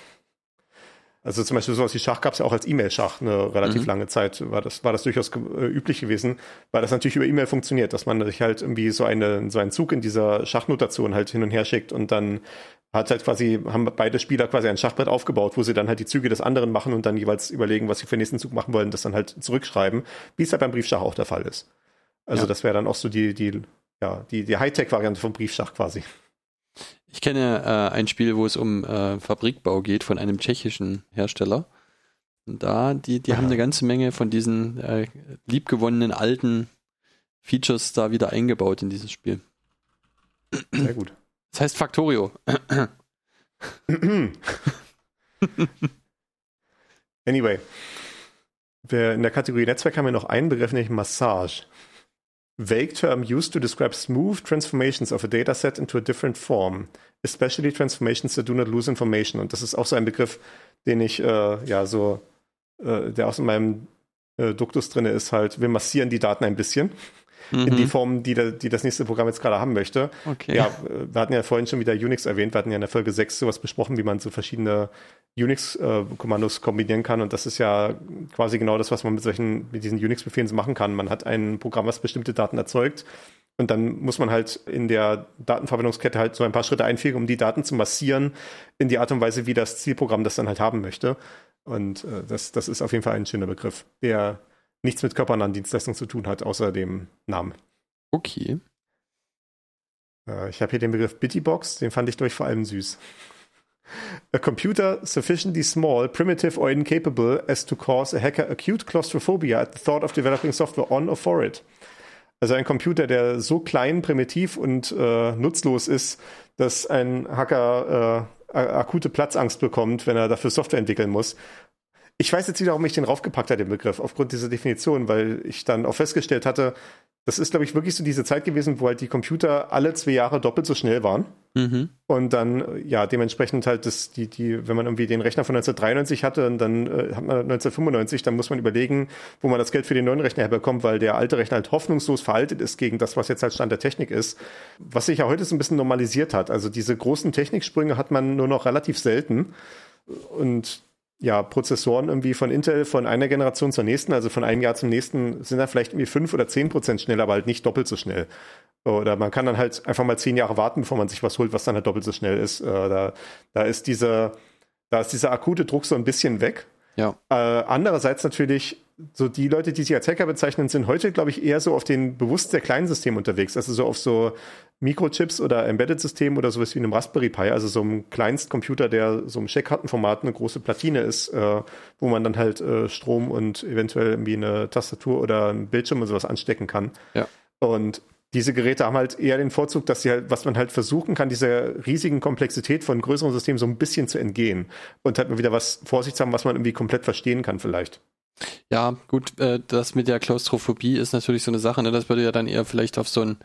Also zum Beispiel sowas wie Schach gab es ja auch als E-Mail-Schach eine relativ mhm. lange Zeit, war das, war das durchaus äh, üblich gewesen, weil das natürlich über E-Mail funktioniert, dass man sich halt irgendwie so, eine, so einen Zug in dieser Schachnotation halt hin und her schickt und dann hat halt quasi, haben beide Spieler quasi ein Schachbrett aufgebaut, wo sie dann halt die Züge des anderen machen und dann jeweils überlegen, was sie für den nächsten Zug machen wollen, das dann halt zurückschreiben, wie es halt beim Briefschach auch der Fall ist. Also ja. das wäre dann auch so die, die, ja, die, die Hightech-Variante vom Briefschach quasi. Ich kenne äh, ein Spiel, wo es um äh, Fabrikbau geht von einem tschechischen Hersteller. Und da, die, die haben eine ganze Menge von diesen äh, liebgewonnenen alten Features da wieder eingebaut in dieses Spiel. Sehr gut. Das heißt Factorio. anyway. Wir in der Kategorie Netzwerk haben wir noch einen Begriff, nämlich Massage. Vague term used to describe smooth transformations of a dataset into a different form, especially transformations that do not lose information. Und das ist auch so ein Begriff, den ich äh, ja so, äh, der auch in meinem äh, Duktus drin ist, halt, wir massieren die Daten ein bisschen mhm. in die mhm. Form, die, der, die das nächste Programm jetzt gerade haben möchte. Okay. Ja, wir hatten ja vorhin schon wieder Unix erwähnt, wir hatten ja in der Folge 6 sowas besprochen, wie man so verschiedene Unix-Kommandos kombinieren kann. Und das ist ja quasi genau das, was man mit solchen, mit diesen Unix-Befehlen machen kann. Man hat ein Programm, was bestimmte Daten erzeugt. Und dann muss man halt in der Datenverwendungskette halt so ein paar Schritte einfügen, um die Daten zu massieren in die Art und Weise, wie das Zielprogramm das dann halt haben möchte. Und äh, das, das ist auf jeden Fall ein schöner Begriff, der nichts mit körpernahen Dienstleistungen zu tun hat, außer dem Namen. Okay. Äh, ich habe hier den Begriff Bittybox, den fand ich durch vor allem süß. A computer sufficiently small, primitive or incapable as to cause a hacker acute claustrophobia at the thought of developing software on or for it. Also ein Computer, der so klein, primitiv und äh, nutzlos ist, dass ein Hacker äh, akute Platzangst bekommt, wenn er dafür Software entwickeln muss. Ich weiß jetzt wieder, warum ich den raufgepackt habe, den Begriff, aufgrund dieser Definition, weil ich dann auch festgestellt hatte, das ist, glaube ich, wirklich so diese Zeit gewesen, wo halt die Computer alle zwei Jahre doppelt so schnell waren. Mhm. Und dann, äh, ja, dementsprechend halt, das, die, die, wenn man irgendwie den Rechner von 1993 hatte und dann äh, hat man 1995, dann muss man überlegen, wo man das Geld für den neuen Rechner herbekommt, weil der alte Rechner halt hoffnungslos veraltet ist gegen das, was jetzt halt Stand der Technik ist. Was sich ja heute so ein bisschen normalisiert hat. Also diese großen Techniksprünge hat man nur noch relativ selten. Und ja, Prozessoren irgendwie von Intel von einer Generation zur nächsten, also von einem Jahr zum nächsten, sind da vielleicht irgendwie fünf oder zehn Prozent schneller, aber halt nicht doppelt so schnell. Oder man kann dann halt einfach mal zehn Jahre warten, bevor man sich was holt, was dann halt doppelt so schnell ist. Äh, da, da ist dieser, da ist dieser akute Druck so ein bisschen weg. Ja. Äh, andererseits natürlich, so die Leute, die sich als Hacker bezeichnen, sind heute, glaube ich, eher so auf den bewusst sehr kleinen Systemen unterwegs. Also so auf so Mikrochips oder Embedded-Systemen oder sowas wie einem Raspberry Pi, also so einem Kleinstcomputer, der so im Checkkartenformat eine große Platine ist, äh, wo man dann halt äh, Strom und eventuell irgendwie eine Tastatur oder ein Bildschirm und sowas anstecken kann. Ja. Und diese Geräte haben halt eher den Vorzug, dass sie halt, was man halt versuchen kann, dieser riesigen Komplexität von größeren Systemen so ein bisschen zu entgehen und halt mal wieder was vor sich zu haben, was man irgendwie komplett verstehen kann vielleicht. Ja, gut, äh, das mit der Klaustrophobie ist natürlich so eine Sache, ne? Das würde ja dann eher vielleicht auf so ein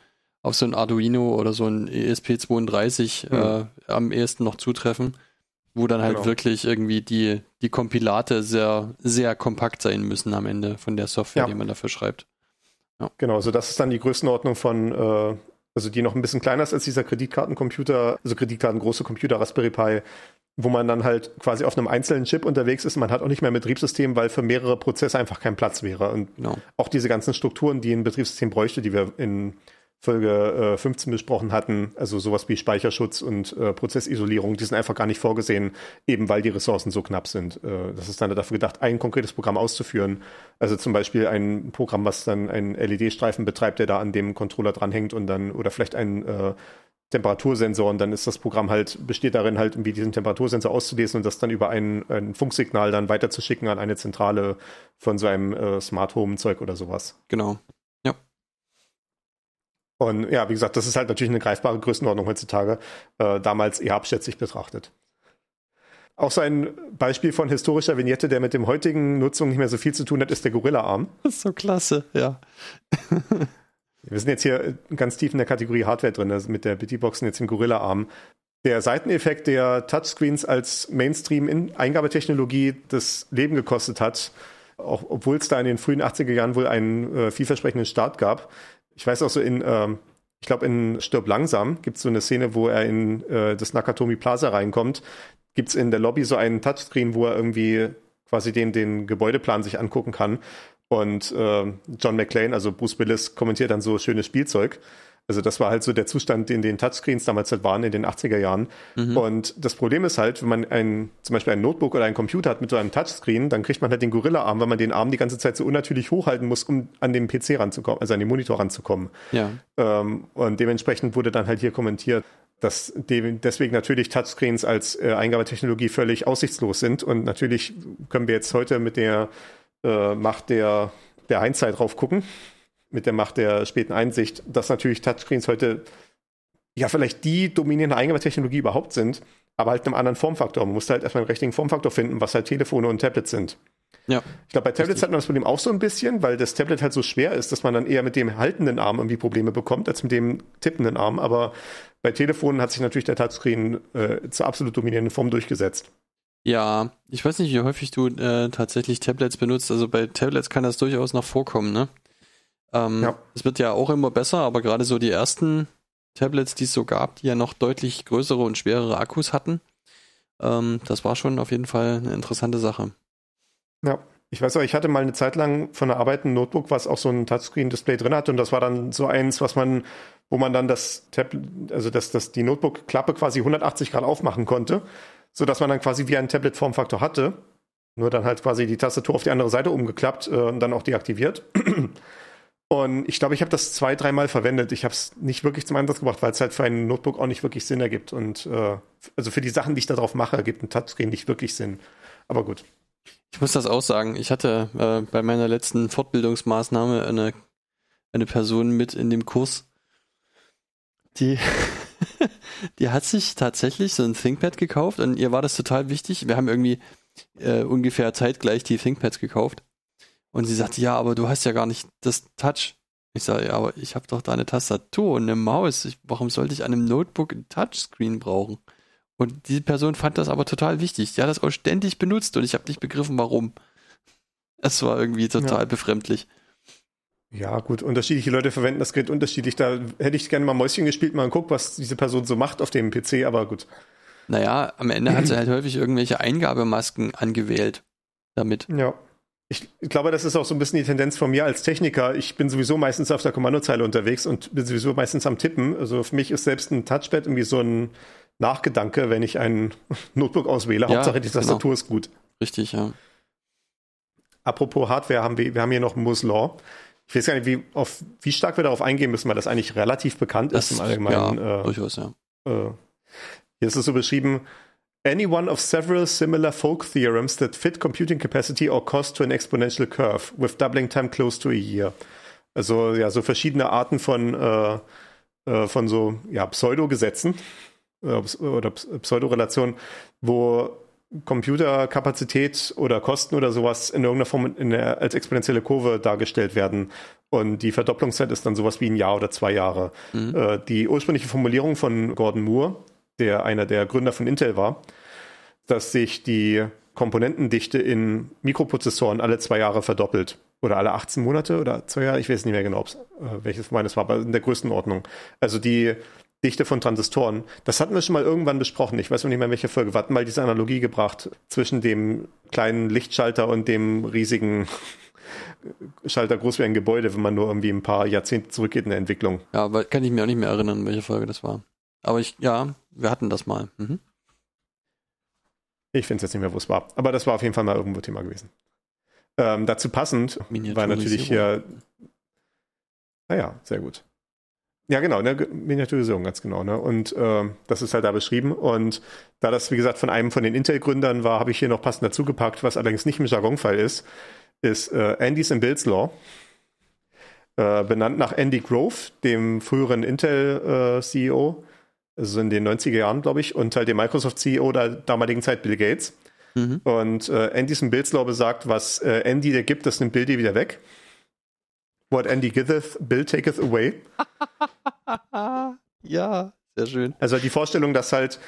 auf so ein Arduino oder so ein ESP32 Hm. äh, am ehesten noch zutreffen, wo dann halt Genau. wirklich irgendwie die, die Kompilate sehr, sehr kompakt sein müssen am Ende von der Software, Ja. die man dafür schreibt. Genau, so das ist dann die Größenordnung von, äh, also die noch ein bisschen kleiner ist als dieser Kreditkartencomputer, also Kreditkarten große Computer, Raspberry Pi, wo man dann halt quasi auf einem einzelnen Chip unterwegs ist. Man hat auch nicht mehr ein Betriebssystem, weil für mehrere Prozesse einfach kein Platz wäre. Und Genau. auch diese ganzen Strukturen, die ein Betriebssystem bräuchte, die wir in Folge äh, 15 besprochen hatten, also sowas wie Speicherschutz und äh, Prozessisolierung, die sind einfach gar nicht vorgesehen, eben weil die Ressourcen so knapp sind. Äh, das ist dann dafür gedacht, ein konkretes Programm auszuführen. Also zum Beispiel ein Programm, was dann einen LED-Streifen betreibt, der da an dem Controller dranhängt und dann, oder vielleicht ein Temperatursensor und dann ist das Programm halt, besteht darin halt irgendwie diesen Temperatursensor auszulesen und das dann über ein, ein Funksignal dann weiterzuschicken an eine Zentrale von so einem äh, Smart Home Zeug oder sowas. Genau. Und ja, wie gesagt, das ist halt natürlich eine greifbare Größenordnung heutzutage, äh, damals eher abschätzig betrachtet. Auch so ein Beispiel von historischer Vignette, der mit dem heutigen Nutzung nicht mehr so viel zu tun hat, ist der Gorilla-Arm. Das ist so klasse, ja. Wir sind jetzt hier ganz tief in der Kategorie Hardware drin, also mit der Bitty-Boxen jetzt im Gorilla-Arm. Der Seiteneffekt der Touchscreens als Mainstream-Eingabetechnologie das Leben gekostet hat, auch obwohl es da in den frühen 80er Jahren wohl einen äh, vielversprechenden Start gab. Ich weiß auch so in, ähm, ich glaube in Stirb langsam gibt es so eine Szene, wo er in äh, das Nakatomi Plaza reinkommt. Gibt es in der Lobby so einen Touchscreen, wo er irgendwie quasi den, den Gebäudeplan sich angucken kann. Und äh, John McClane, also Bruce Willis, kommentiert dann so schönes Spielzeug. Also das war halt so der Zustand, in den Touchscreens damals halt waren in den 80er Jahren. Und das Problem ist halt, wenn man ein, zum Beispiel ein Notebook oder einen Computer hat mit so einem Touchscreen, dann kriegt man halt den Gorilla-Arm, weil man den Arm die ganze Zeit so unnatürlich hochhalten muss, um an den PC ranzukommen, also an den Monitor ranzukommen. Ja. Ähm, und dementsprechend wurde dann halt hier kommentiert, dass de deswegen natürlich Touchscreens als äh, Eingabetechnologie völlig aussichtslos sind. Und natürlich können wir jetzt heute mit der äh, Macht der, der Einzeit drauf gucken, mit der Macht der späten Einsicht, dass natürlich Touchscreens heute ja vielleicht die dominierende Eingabetechnologie überhaupt sind, aber halt einem anderen Formfaktor. Man muss halt erstmal einen richtigen Formfaktor finden, was halt Telefone und Tablets sind. Ja. Ich glaube, bei Tablets hat man das Problem auch so ein bisschen, weil das Tablet halt so schwer ist, dass man dann eher mit dem haltenden Arm irgendwie Probleme bekommt, als mit dem tippenden Arm. Aber bei Telefonen hat sich natürlich der Touchscreen äh, zur absolut dominierenden Form durchgesetzt. Ja, ich weiß nicht, wie häufig du äh, tatsächlich Tablets benutzt. Also bei Tablets kann das durchaus noch vorkommen, ne? Ähm, Ja. Es wird ja auch immer besser, aber gerade so die ersten Tablets, die es so gab, die ja noch deutlich größere und schwerere Akkus hatten, ähm, das war schon auf jeden Fall eine interessante Sache. Ja. Ich weiß auch, ich hatte mal eine Zeit lang von der Arbeit ein Notebook, was auch so ein Touchscreen-Display drin hatte und das war dann so eins, was man, wo man dann das Tablet, also dass das die Notebook-Klappe quasi 180 Grad aufmachen konnte, so dass man dann quasi wie ein Tablet-Formfaktor hatte, nur dann halt quasi die Tastatur auf die andere Seite umgeklappt äh, und dann auch deaktiviert. Und ich glaube, ich habe das zwei, dreimal verwendet. Ich habe es nicht wirklich zum Einsatz gebracht, weil es halt für ein Notebook auch nicht wirklich Sinn ergibt. Und äh, also für die Sachen, die ich da drauf mache, ergibt ein Touchscreen nicht wirklich Sinn. Aber gut. Ich muss das auch sagen. Ich hatte äh, bei meiner letzten Fortbildungsmaßnahme eine, eine Person mit in dem Kurs, die, die hat sich tatsächlich so ein ThinkPad gekauft und ihr war das total wichtig. Wir haben irgendwie äh, ungefähr zeitgleich die ThinkPads gekauft. Und sie sagte, ja, aber du hast ja gar nicht das Touch. Ich sage, ja, aber ich habe doch da eine Tastatur und eine Maus. Ich, warum sollte ich an einem Notebook ein Touchscreen brauchen? Und diese Person fand das aber total wichtig. Die hat das auch ständig benutzt und ich habe nicht begriffen, warum. Es war irgendwie total ja. befremdlich. Ja, gut, unterschiedliche Leute verwenden das Gerät unterschiedlich. Da hätte ich gerne mal Mäuschen gespielt, mal geguckt, was diese Person so macht auf dem PC, aber gut. Naja, am Ende hat sie halt häufig irgendwelche Eingabemasken angewählt damit. Ja. Ich glaube, das ist auch so ein bisschen die Tendenz von mir als Techniker. Ich bin sowieso meistens auf der Kommandozeile unterwegs und bin sowieso meistens am Tippen. Also für mich ist selbst ein Touchpad irgendwie so ein Nachgedanke, wenn ich ein Notebook auswähle. Ja, Hauptsache die genau. Tastatur genau. ist gut. Richtig, ja. Apropos Hardware, haben wir, wir haben hier noch Moore's Law. Ich weiß gar nicht, wie, auf, wie stark wir darauf eingehen müssen, weil das eigentlich relativ bekannt das, ist im Allgemeinen. Ja, äh, durchaus, ja. Äh, hier ist es so beschrieben, any one of several similar folk theorems that fit computing capacity or cost to an exponential curve, with doubling time close to a year. Also ja, so verschiedene Arten von, äh, äh, von so ja, Pseudo-Gesetzen äh, oder Pseudorelationen, wo Computerkapazität oder Kosten oder sowas in irgendeiner Form in der, als exponentielle Kurve dargestellt werden. Und die Verdopplungszeit ist dann sowas wie ein Jahr oder zwei Jahre. Mhm. Äh, die ursprüngliche Formulierung von Gordon Moore, der einer der Gründer von Intel war, dass sich die Komponentendichte in Mikroprozessoren alle zwei Jahre verdoppelt. Oder alle 18 Monate oder zwei Jahre, ich weiß nicht mehr genau, äh, welches meines war, aber in der Größenordnung. Also die Dichte von Transistoren. Das hatten wir schon mal irgendwann besprochen. Ich weiß noch nicht mehr, in welcher Folge. Wir hatten mal diese Analogie gebracht zwischen dem kleinen Lichtschalter und dem riesigen Schalter groß wie ein Gebäude, wenn man nur irgendwie ein paar Jahrzehnte zurückgeht in der Entwicklung. Ja, aber kann ich mir auch nicht mehr erinnern, welche Folge das war. Aber ich, ja, wir hatten das mal. Mhm. Ich finde es jetzt nicht mehr, wo es war. Aber das war auf jeden Fall mal irgendwo Thema gewesen. Ähm, dazu passend war natürlich hier. Naja, sehr gut. Ja, genau, ne, Miniaturisierung, ganz genau. Ne? Und äh, das ist halt da beschrieben. Und da das, wie gesagt, von einem von den Intel-Gründern war, habe ich hier noch passend dazu gepackt, was allerdings nicht im Jargon-Fall ist, ist äh, Andy's in Bill's Law. Äh, benannt nach Andy Grove, dem früheren Intel-CEO, also in den 90er Jahren, glaube ich, und halt dem Microsoft-CEO der damaligen Zeit Bill Gates. Mhm. Und äh, Andy's in Bill's Law besagt, was äh, Andy dir gibt, das nimmt Bill dir wieder weg. What Andy giveth, Bill taketh away. ja, sehr schön. Also die Vorstellung, dass halt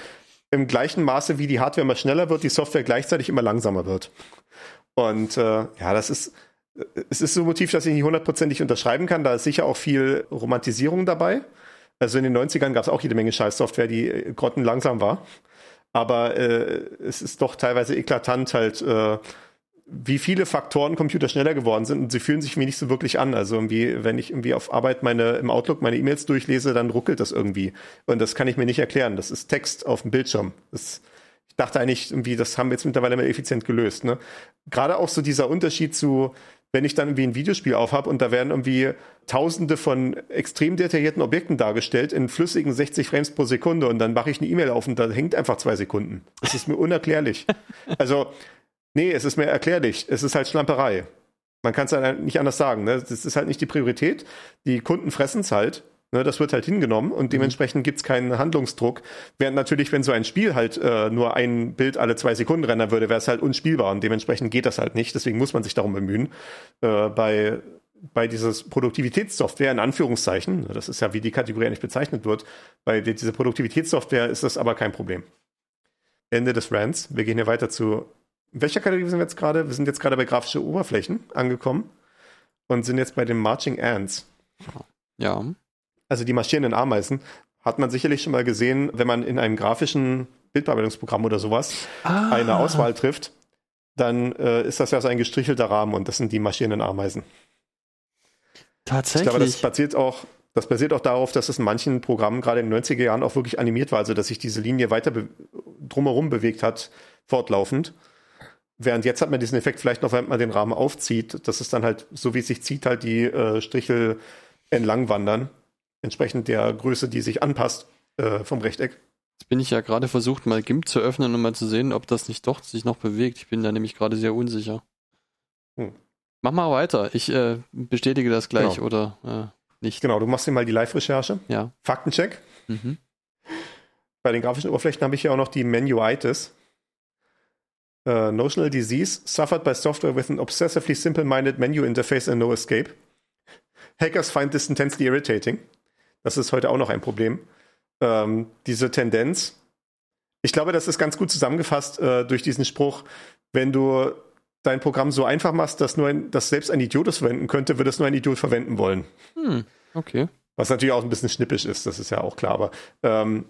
im gleichen Maße, wie die Hardware immer schneller wird, die Software gleichzeitig immer langsamer wird. Und äh, ja, das ist, es ist so ein Motiv, das ich nicht hundertprozentig unterschreiben kann. Da ist sicher auch viel Romantisierung dabei. Also in den 90ern gab es auch jede Menge Scheiß-Software, die äh, grottenlangsam war. Aber äh, es ist doch teilweise eklatant halt, äh, wie viele Faktoren Computer schneller geworden sind und sie fühlen sich mir nicht so wirklich an. Also irgendwie, wenn ich irgendwie auf Arbeit meine im Outlook meine E-Mails durchlese, dann ruckelt das irgendwie. Und das kann ich mir nicht erklären. Das ist Text auf dem Bildschirm. Das, ich dachte eigentlich irgendwie, das haben wir jetzt mittlerweile mal effizient gelöst. Ne? Gerade auch so dieser Unterschied zu, wenn ich dann irgendwie ein Videospiel aufhab und da werden irgendwie tausende von extrem detaillierten Objekten dargestellt in flüssigen 60 Frames pro Sekunde und dann mache ich eine E-Mail auf und da hängt einfach zwei Sekunden. Das ist mir unerklärlich. Also Nee, es ist mir erklärlich. Es ist halt Schlamperei. Man kann es halt nicht anders sagen. Ne? Das ist halt nicht die Priorität. Die Kunden fressen es halt. Ne? Das wird halt hingenommen und mhm. dementsprechend gibt es keinen Handlungsdruck. Während natürlich, wenn so ein Spiel halt äh, nur ein Bild alle zwei Sekunden rendern würde, wäre es halt unspielbar und dementsprechend geht das halt nicht. Deswegen muss man sich darum bemühen. Äh, bei bei dieses Produktivitätssoftware in Anführungszeichen, ne, das ist ja wie die Kategorie eigentlich bezeichnet wird, bei dieser Produktivitätssoftware ist das aber kein Problem. Ende des Rants. Wir gehen hier weiter zu in welcher Kategorie sind wir jetzt gerade? Wir sind jetzt gerade bei grafische Oberflächen angekommen und sind jetzt bei den Marching Ants. Ja. Also die marschierenden Ameisen hat man sicherlich schon mal gesehen, wenn man in einem grafischen Bildbearbeitungsprogramm oder sowas ah. eine Auswahl trifft, dann äh, ist das ja so ein gestrichelter Rahmen und das sind die marschierenden Ameisen. Tatsächlich. Ich glaube, das basiert auch, das basiert auch darauf, dass es in manchen Programmen gerade in den 90er Jahren auch wirklich animiert war, also dass sich diese Linie weiter be drumherum bewegt hat, fortlaufend. Während jetzt hat man diesen Effekt vielleicht noch, wenn man den Rahmen aufzieht, dass es dann halt, so wie es sich zieht, halt die äh, Strichel entlang wandern. Entsprechend der Größe, die sich anpasst äh, vom Rechteck. Jetzt bin ich ja gerade versucht, mal GIMP zu öffnen, um mal zu sehen, ob das nicht doch sich noch bewegt. Ich bin da nämlich gerade sehr unsicher. Hm. Mach mal weiter. Ich äh, bestätige das gleich genau. oder äh, nicht. Genau, du machst hier mal die Live-Recherche. Ja. Faktencheck. Mhm. Bei den grafischen Oberflächen habe ich ja auch noch die Menuitis. Uh, notional disease suffered by software with an obsessively simple-minded menu interface and no escape. Hackers find this intensely irritating. Das ist heute auch noch ein Problem. Ähm, diese Tendenz. Ich glaube, das ist ganz gut zusammengefasst äh, durch diesen Spruch, wenn du dein Programm so einfach machst, dass nur ein, dass selbst ein Idiot es verwenden könnte, würde es nur ein Idiot verwenden wollen. Hm, okay. Was natürlich auch ein bisschen schnippisch ist, das ist ja auch klar. Aber ähm,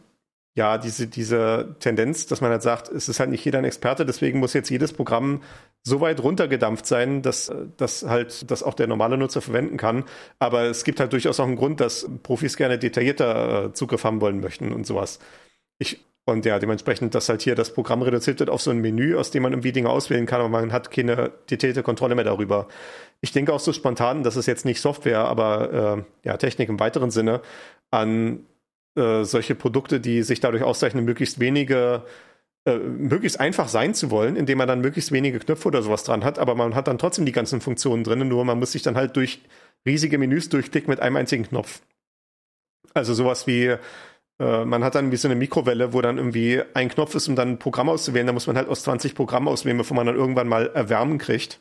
ja, diese, diese Tendenz, dass man halt sagt, es ist halt nicht jeder ein Experte, deswegen muss jetzt jedes Programm so weit runtergedampft sein, dass, dass halt das auch der normale Nutzer verwenden kann. Aber es gibt halt durchaus auch einen Grund, dass Profis gerne detaillierter äh, Zugriff haben wollen möchten und sowas. Ich, und ja, dementsprechend, dass halt hier das Programm reduziert wird auf so ein Menü, aus dem man irgendwie Dinge auswählen kann, aber man hat keine detaillierte Kontrolle mehr darüber. Ich denke auch so spontan, dass es jetzt nicht Software, aber äh, ja, Technik im weiteren Sinne an äh, solche Produkte, die sich dadurch auszeichnen, möglichst wenige äh, möglichst einfach sein zu wollen, indem man dann möglichst wenige Knöpfe oder sowas dran hat, aber man hat dann trotzdem die ganzen Funktionen drin, nur man muss sich dann halt durch riesige Menüs durchklicken mit einem einzigen Knopf. Also sowas wie äh, man hat dann wie so eine Mikrowelle, wo dann irgendwie ein Knopf ist, um dann ein Programm auszuwählen. Da muss man halt aus 20 Programmen auswählen, bevor man dann irgendwann mal Erwärmen kriegt.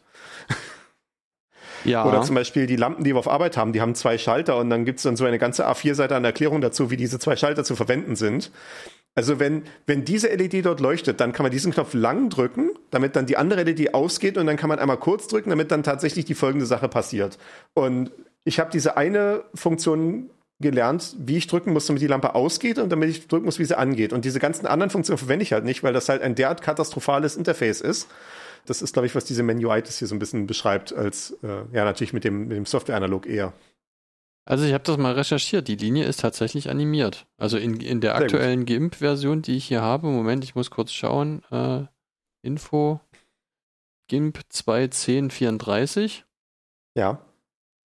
Ja. Oder zum Beispiel die Lampen, die wir auf Arbeit haben, die haben zwei Schalter und dann gibt es dann so eine ganze A4-Seite an Erklärung dazu, wie diese zwei Schalter zu verwenden sind. Also wenn, wenn diese LED dort leuchtet, dann kann man diesen Knopf lang drücken, damit dann die andere LED ausgeht und dann kann man einmal kurz drücken, damit dann tatsächlich die folgende Sache passiert. Und ich habe diese eine Funktion gelernt, wie ich drücken muss, damit die Lampe ausgeht und damit ich drücken muss, wie sie angeht. Und diese ganzen anderen Funktionen verwende ich halt nicht, weil das halt ein derart katastrophales Interface ist. Das ist, glaube ich, was diese Menuitis hier so ein bisschen beschreibt, als äh, ja natürlich mit dem, mit dem Software-Analog eher. Also ich habe das mal recherchiert. Die Linie ist tatsächlich animiert. Also in, in der aktuellen GIMP-Version, die ich hier habe, Moment, ich muss kurz schauen. Äh, Info GIMP 2.10.34. Ja.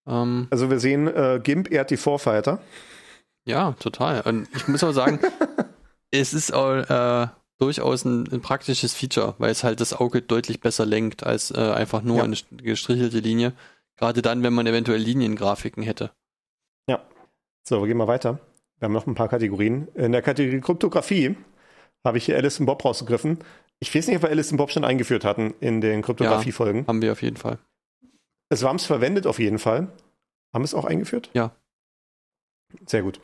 Ähm, also wir sehen, äh, GIMP ehrt die Vorfighter. Ja, total. Und ich muss auch sagen, es ist auch, äh, durchaus ein, ein, praktisches Feature, weil es halt das Auge deutlich besser lenkt als äh, einfach nur ja. eine gestrichelte Linie. Gerade dann, wenn man eventuell Liniengrafiken hätte. Ja. So, wir gehen mal weiter. Wir haben noch ein paar Kategorien. In der Kategorie Kryptographie habe ich hier Alice und Bob rausgegriffen. Ich weiß nicht, ob wir Alice und Bob schon eingeführt hatten in den Kryptographie-Folgen. Ja, haben wir auf jeden Fall. Es war es verwendet auf jeden Fall. Haben wir es auch eingeführt? Ja. Sehr gut.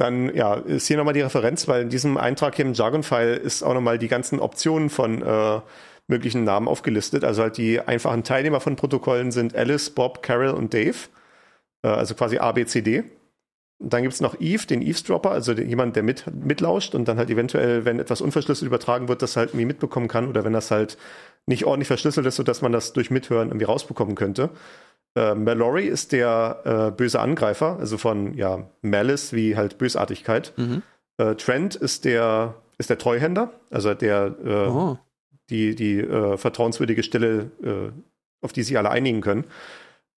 Dann ja, ist hier nochmal die Referenz, weil in diesem Eintrag hier im Jargon-File ist auch nochmal die ganzen Optionen von äh, möglichen Namen aufgelistet. Also halt die einfachen Teilnehmer von Protokollen sind Alice, Bob, Carol und Dave. Äh, also quasi A, B, C, D. Dann gibt es noch Eve, den Eavesdropper, also den, jemand, der mit, mitlauscht und dann halt eventuell, wenn etwas unverschlüsselt übertragen wird, das halt irgendwie mitbekommen kann oder wenn das halt nicht ordentlich verschlüsselt ist, sodass man das durch Mithören irgendwie rausbekommen könnte. Äh, Mallory ist der äh, böse Angreifer, also von ja, Malice wie halt Bösartigkeit. Mhm. Äh, Trent ist der, ist der Treuhänder, also der äh, oh. die, die äh, vertrauenswürdige Stelle, äh, auf die sich alle einigen können.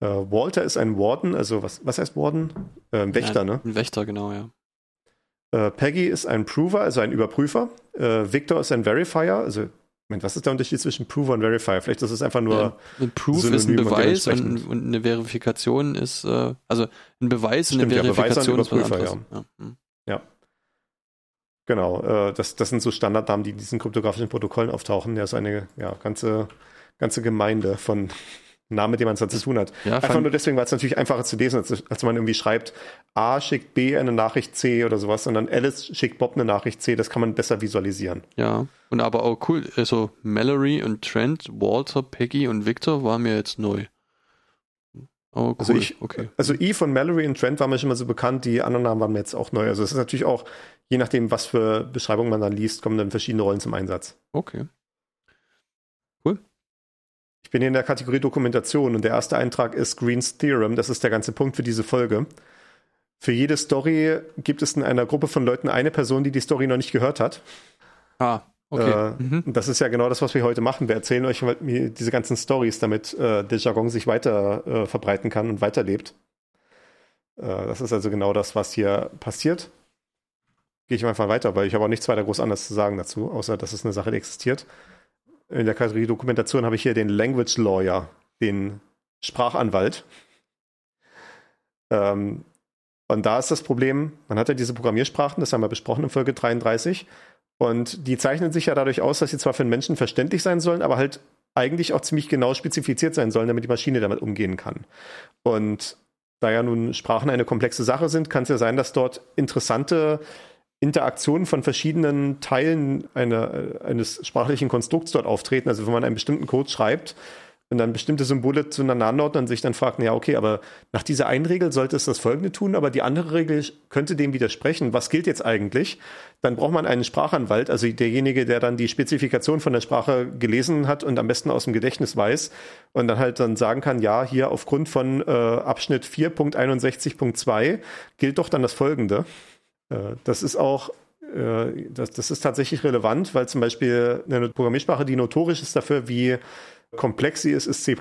Walter ist ein Warden, also was, was heißt Warden? Wächter, ja, ne? Ein Wächter, genau, ja. Peggy ist ein Prover, also ein Überprüfer. Victor ist ein Verifier, also Moment, was ist der Unterschied zwischen Prover und Verifier? Vielleicht ist es einfach nur. Ja, ein Proof Synonym ist ein Beweis und, und, eine Verifikation ist, äh, also ein Beweis Stimmt, und eine Verifikation ja, Beweis ist was ja. Ja. Hm. ja. Genau, äh, das, das sind so Standardnamen, die in diesen kryptografischen Protokollen auftauchen. Ja, so eine ja, ganze, ganze Gemeinde von Namen, mit dem man es zu tun hat. Ja, Einfach nur deswegen, weil es natürlich einfacher zu lesen ist, als man irgendwie schreibt, A schickt B eine Nachricht C oder sowas, sondern Alice schickt Bob eine Nachricht C, das kann man besser visualisieren. Ja, und aber auch cool, also Mallory und Trent, Walter, Peggy und Victor waren mir jetzt neu. Oh, also cool. Also ich, okay. Also Eve und Mallory und Trent waren mir schon mal so bekannt, die anderen Namen waren mir jetzt auch neu. Also es ist natürlich auch, je nachdem, was für Beschreibungen man dann liest, kommen dann verschiedene Rollen zum Einsatz. Okay. Ich bin hier in der Kategorie Dokumentation und der erste Eintrag ist Green's Theorem. Das ist der ganze Punkt für diese Folge. Für jede Story gibt es in einer Gruppe von Leuten eine Person, die die Story noch nicht gehört hat. Ah, okay. Äh, mhm. Das ist ja genau das, was wir heute machen. Wir erzählen euch diese ganzen Stories, damit äh, der Jargon sich weiter äh, verbreiten kann und weiterlebt. Äh, das ist also genau das, was hier passiert. Gehe ich einfach weiter, weil ich habe auch nichts weiter groß anderes zu sagen dazu, außer dass es eine Sache, die existiert in der Kategorie Dokumentation habe ich hier den Language Lawyer, den Sprachanwalt. Ähm, und da ist das Problem, man hat ja diese Programmiersprachen, das haben wir besprochen in Folge 33, und die zeichnen sich ja dadurch aus, dass sie zwar für den Menschen verständlich sein sollen, aber halt eigentlich auch ziemlich genau spezifiziert sein sollen, damit die Maschine damit umgehen kann. Und da ja nun Sprachen eine komplexe Sache sind, kann es ja sein, dass dort interessante Interaktionen von verschiedenen Teilen einer, eines sprachlichen Konstrukts dort auftreten. Also wenn man einen bestimmten Code schreibt, und dann bestimmte Symbole zueinander ordnet und sich dann fragt, ja, okay, aber nach dieser einen Regel sollte es das folgende tun, aber die andere Regel könnte dem widersprechen. Was gilt jetzt eigentlich? Dann braucht man einen Sprachanwalt, also derjenige, der dann die Spezifikation von der Sprache gelesen hat und am besten aus dem Gedächtnis weiß und dann halt dann sagen kann, ja, hier aufgrund von äh, Abschnitt 4.61.2 gilt doch dann das folgende. Äh, das ist auch äh, das, das ist tatsächlich relevant, weil zum Beispiel eine Programmiersprache, die notorisch ist dafür, wie komplex sie ist, ist C++.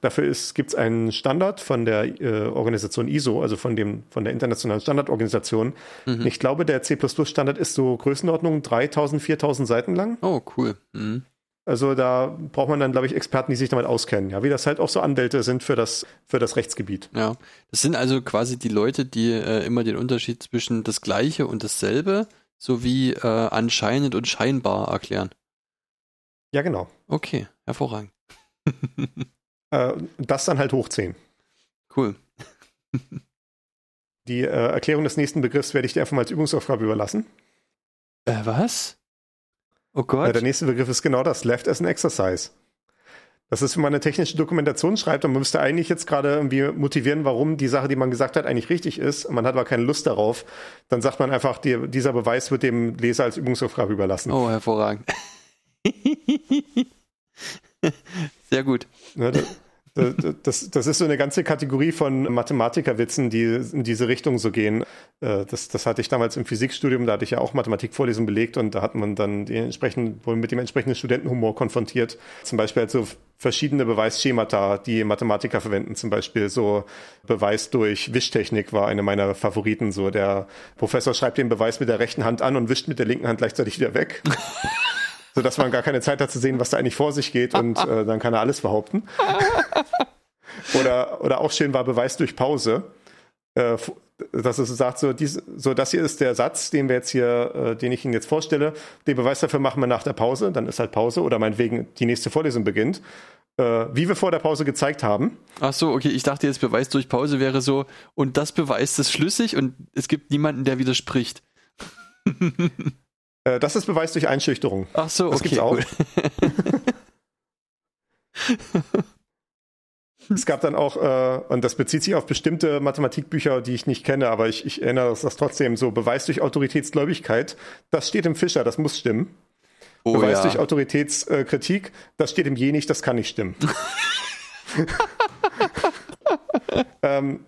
Dafür gibt es einen Standard von der äh, Organisation ISO, also von, dem, von der internationalen Standardorganisation. Mhm. Ich glaube, der C++-Standard ist so Größenordnung 3000, 4000 Seiten lang. Oh, cool. Mhm. Also da braucht man dann, glaube ich, Experten, die sich damit auskennen, ja, wie das halt auch so Anwälte sind für das, für das Rechtsgebiet. Ja, das sind also quasi die Leute, die äh, immer den Unterschied zwischen das Gleiche und dasselbe sowie äh, anscheinend und scheinbar erklären. Ja, genau. Okay, hervorragend. äh, das dann halt hoch 10. Cool. Die äh, Erklärung des nächsten Begriffs werde ich dir einfach mal als Übungsaufgabe überlassen. Äh, was? Oh Gott. Äh, der nächste Begriff ist genau das, Left as an Exercise. Das ist, wenn man eine technische Dokumentation schreibt und man müsste eigentlich jetzt gerade irgendwie motivieren, warum die Sache, die man gesagt hat, eigentlich richtig ist. Man hat aber keine Lust darauf. Dann sagt man einfach, die, dieser Beweis wird dem Leser als Übungsaufgabe überlassen. Oh, hervorragend. Sehr gut. Ja, das, das ist so eine ganze Kategorie von Mathematikerwitzen, die in diese Richtung so gehen. Äh, das, das hatte ich damals im Physikstudium, da hatte ich ja auch Mathematikvorlesungen belegt und da hat man dann die entsprechend, mit dem entsprechenden Studentenhumor konfrontiert. Zum Beispiel halt so verschiedene Beweisschemata, die Mathematiker verwenden. Zum Beispiel so Beweis durch Wischtechnik war eine meiner Favoriten. So der Professor schreibt den Beweis mit der rechten Hand an und wischt mit der linken Hand gleichzeitig wieder weg. so dass man gar keine Zeit hat zu sehen, was da eigentlich vor sich geht und äh, dann kann er alles behaupten. oder, oder auch schön war Beweis durch Pause. Äh, dass es sagt, so, dies, so das hier ist der Satz, den wir jetzt hier, äh, den ich Ihnen jetzt vorstelle. Den Beweis dafür machen wir nach der Pause, dann ist halt Pause oder meinetwegen die nächste Vorlesung beginnt. Äh, wie wir vor der Pause gezeigt haben. Ach so, okay, ich dachte jetzt Beweis durch Pause wäre so, und das beweist es schlüssig und es gibt niemanden, der widerspricht. Äh, das ist Beweis durch Einschüchterung. Ach so, das okay. Gibt's auch. es gab dann auch, äh, und das bezieht sich auf bestimmte Mathematikbücher, die ich nicht kenne, aber ich, ich erinnere das trotzdem so, Beweis durch Autoritätsgläubigkeit, das steht im Fischer, das muss stimmen. Oh, Beweis ja. durch Autoritätskritik, das steht im Je nicht, das kann nicht stimmen. ähm,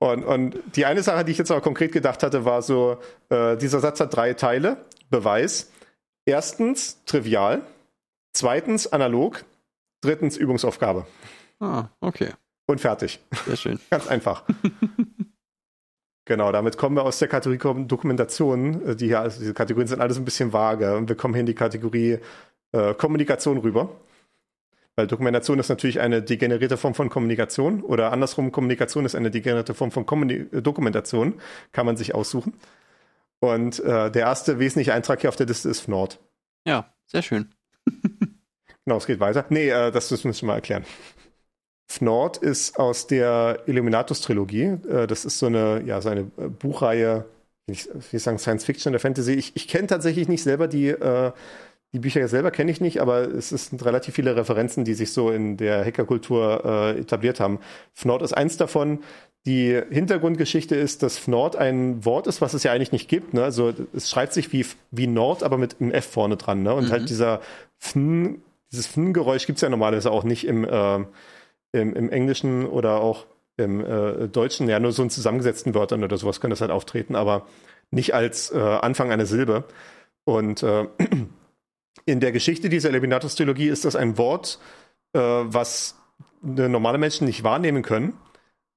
und, und die eine Sache, die ich jetzt aber konkret gedacht hatte, war so, äh, dieser Satz hat drei Teile. Beweis. Erstens trivial. Zweitens analog. Drittens Übungsaufgabe. Ah, okay. Und fertig. Sehr schön. Ganz einfach. genau, damit kommen wir aus der Kategorie Dokumentation. Äh, die hier, also diese Kategorien sind alles ein bisschen vage. Und wir kommen hier in die Kategorie äh, Kommunikation rüber. Weil Dokumentation ist natürlich eine degenerierte Form von Kommunikation oder andersrum, Kommunikation ist eine degenerierte Form von Kommuni Dokumentation. Kann man sich aussuchen. Und äh, der erste wesentliche Eintrag hier auf der Liste ist Fnord. Ja, sehr schön. genau, es geht weiter. Nee, äh, das müssen wir mal erklären. Fnord ist aus der Illuminatus-Trilogie. Äh, das ist so eine, ja, so eine äh, Buchreihe, ich will sagen Science Fiction oder Fantasy. Ich, ich kenne tatsächlich nicht selber die äh, die Bücher selber kenne ich nicht, aber es sind relativ viele Referenzen, die sich so in der Hackerkultur äh, etabliert haben. Fnord ist eins davon. Die Hintergrundgeschichte ist, dass Fnord ein Wort ist, was es ja eigentlich nicht gibt. Ne? Also es schreibt sich wie, wie Nord, aber mit einem F vorne dran. Ne? Und mhm. halt dieser Fn, dieses Fn-Geräusch gibt es ja normalerweise auch nicht im, äh, im, im, Englischen oder auch im äh, Deutschen. Ja, nur so in zusammengesetzten Wörtern oder sowas kann das halt auftreten, aber nicht als äh, Anfang einer Silbe. Und äh, in der Geschichte dieser Eliminatus-Trilogie ist das ein Wort, äh, was normale Menschen nicht wahrnehmen können,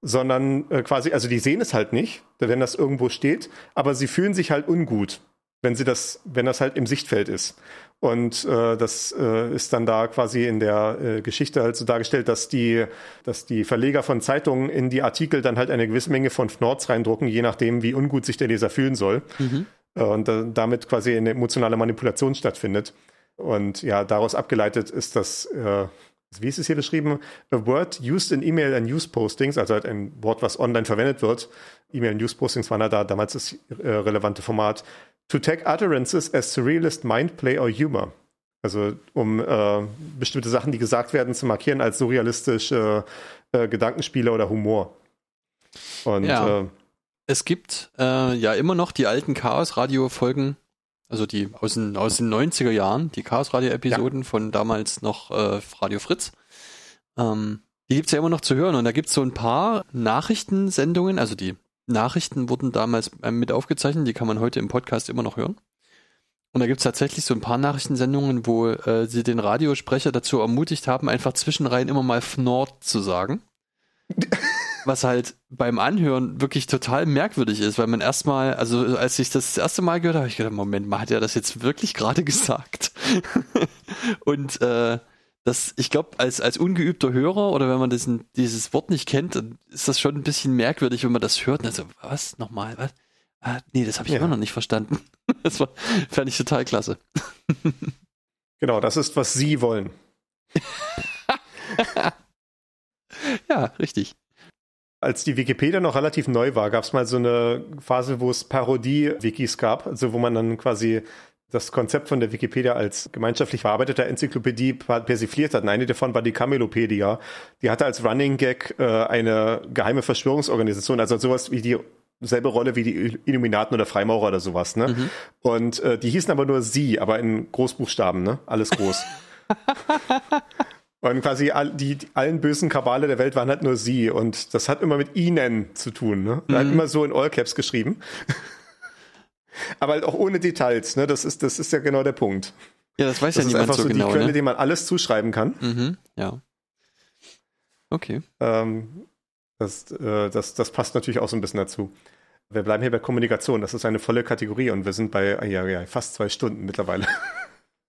sondern äh, quasi, also die sehen es halt nicht, wenn das irgendwo steht, aber sie fühlen sich halt ungut, wenn sie das, wenn das halt im Sichtfeld ist. Und äh, das äh, ist dann da quasi in der äh, Geschichte halt so dargestellt, dass die, dass die Verleger von Zeitungen in die Artikel dann halt eine gewisse Menge von Fnords reindrucken, je nachdem, wie ungut sich der Leser fühlen soll. Mhm. Äh, und damit quasi eine emotionale Manipulation stattfindet. Und ja, daraus abgeleitet ist das, äh, wie ist es hier beschrieben? A word used in email and news postings, also halt ein Wort, was online verwendet wird. E-Mail und News Postings waren da damals das äh, relevante Format. To tag utterances as surrealist mindplay or humor. Also um äh, bestimmte Sachen, die gesagt werden, zu markieren als surrealistische äh, Gedankenspiele oder Humor. Und ja. Äh, es gibt äh, ja immer noch die alten Chaos-Radio-Folgen, also die aus den, aus den 90er Jahren, die Chaos-Radio-Episoden ja. von damals noch äh, Radio Fritz. Ähm, die gibt's ja immer noch zu hören und da gibt's so ein paar Nachrichtensendungen, also die Nachrichten wurden damals äh, mit aufgezeichnet, die kann man heute im Podcast immer noch hören. Und da gibt's tatsächlich so ein paar Nachrichtensendungen, wo äh, sie den Radiosprecher dazu ermutigt haben, einfach zwischenrein immer mal Fnord zu sagen. Was halt beim Anhören wirklich total merkwürdig ist, weil man erstmal, also als ich das, das erste Mal gehört habe, habe ich gedacht, Moment mal, hat er das jetzt wirklich gerade gesagt? Und äh, das, ich glaube, als, als ungeübter Hörer oder wenn man diesen, dieses Wort nicht kennt, dann ist das schon ein bisschen merkwürdig, wenn man das hört. Also, was? Nochmal? Was? Ah, nee, das habe ich ja. immer noch nicht verstanden. Das war, fand ich total klasse. Genau, das ist, was Sie wollen. ja, richtig. Als die Wikipedia noch relativ neu war, gab es mal so eine Phase, wo es Parodie-Wikis gab, also wo man dann quasi das Konzept von der Wikipedia als gemeinschaftlich verarbeiteter Enzyklopädie persifliert hat. Und eine davon war die Camelopedia. Die hatte als Running Gag äh, eine geheime Verschwörungsorganisation, also sowas wie die selbe Rolle wie die Illuminaten oder Freimaurer oder sowas, ne? Mhm. Und äh, die hießen aber nur sie, aber in Großbuchstaben, ne? Alles groß. und quasi all, die, die, allen bösen Kabale der Welt waren halt nur sie und das hat immer mit ihnen zu tun, ne? Mhm. Halt immer so in All Caps geschrieben. aber halt auch ohne Details, ne? Das ist, das ist ja genau der Punkt. Ja, das weiß das ja niemand so, so genau. Das ist einfach so die Quelle, ne? die man alles zuschreiben kann. Mhm, ja. Okay. Ähm, das, äh, das, das passt natürlich auch so ein bisschen dazu. Wir bleiben hier bei Kommunikation. Das ist eine volle Kategorie und wir sind bei ja, ja, fast zwei Stunden mittlerweile.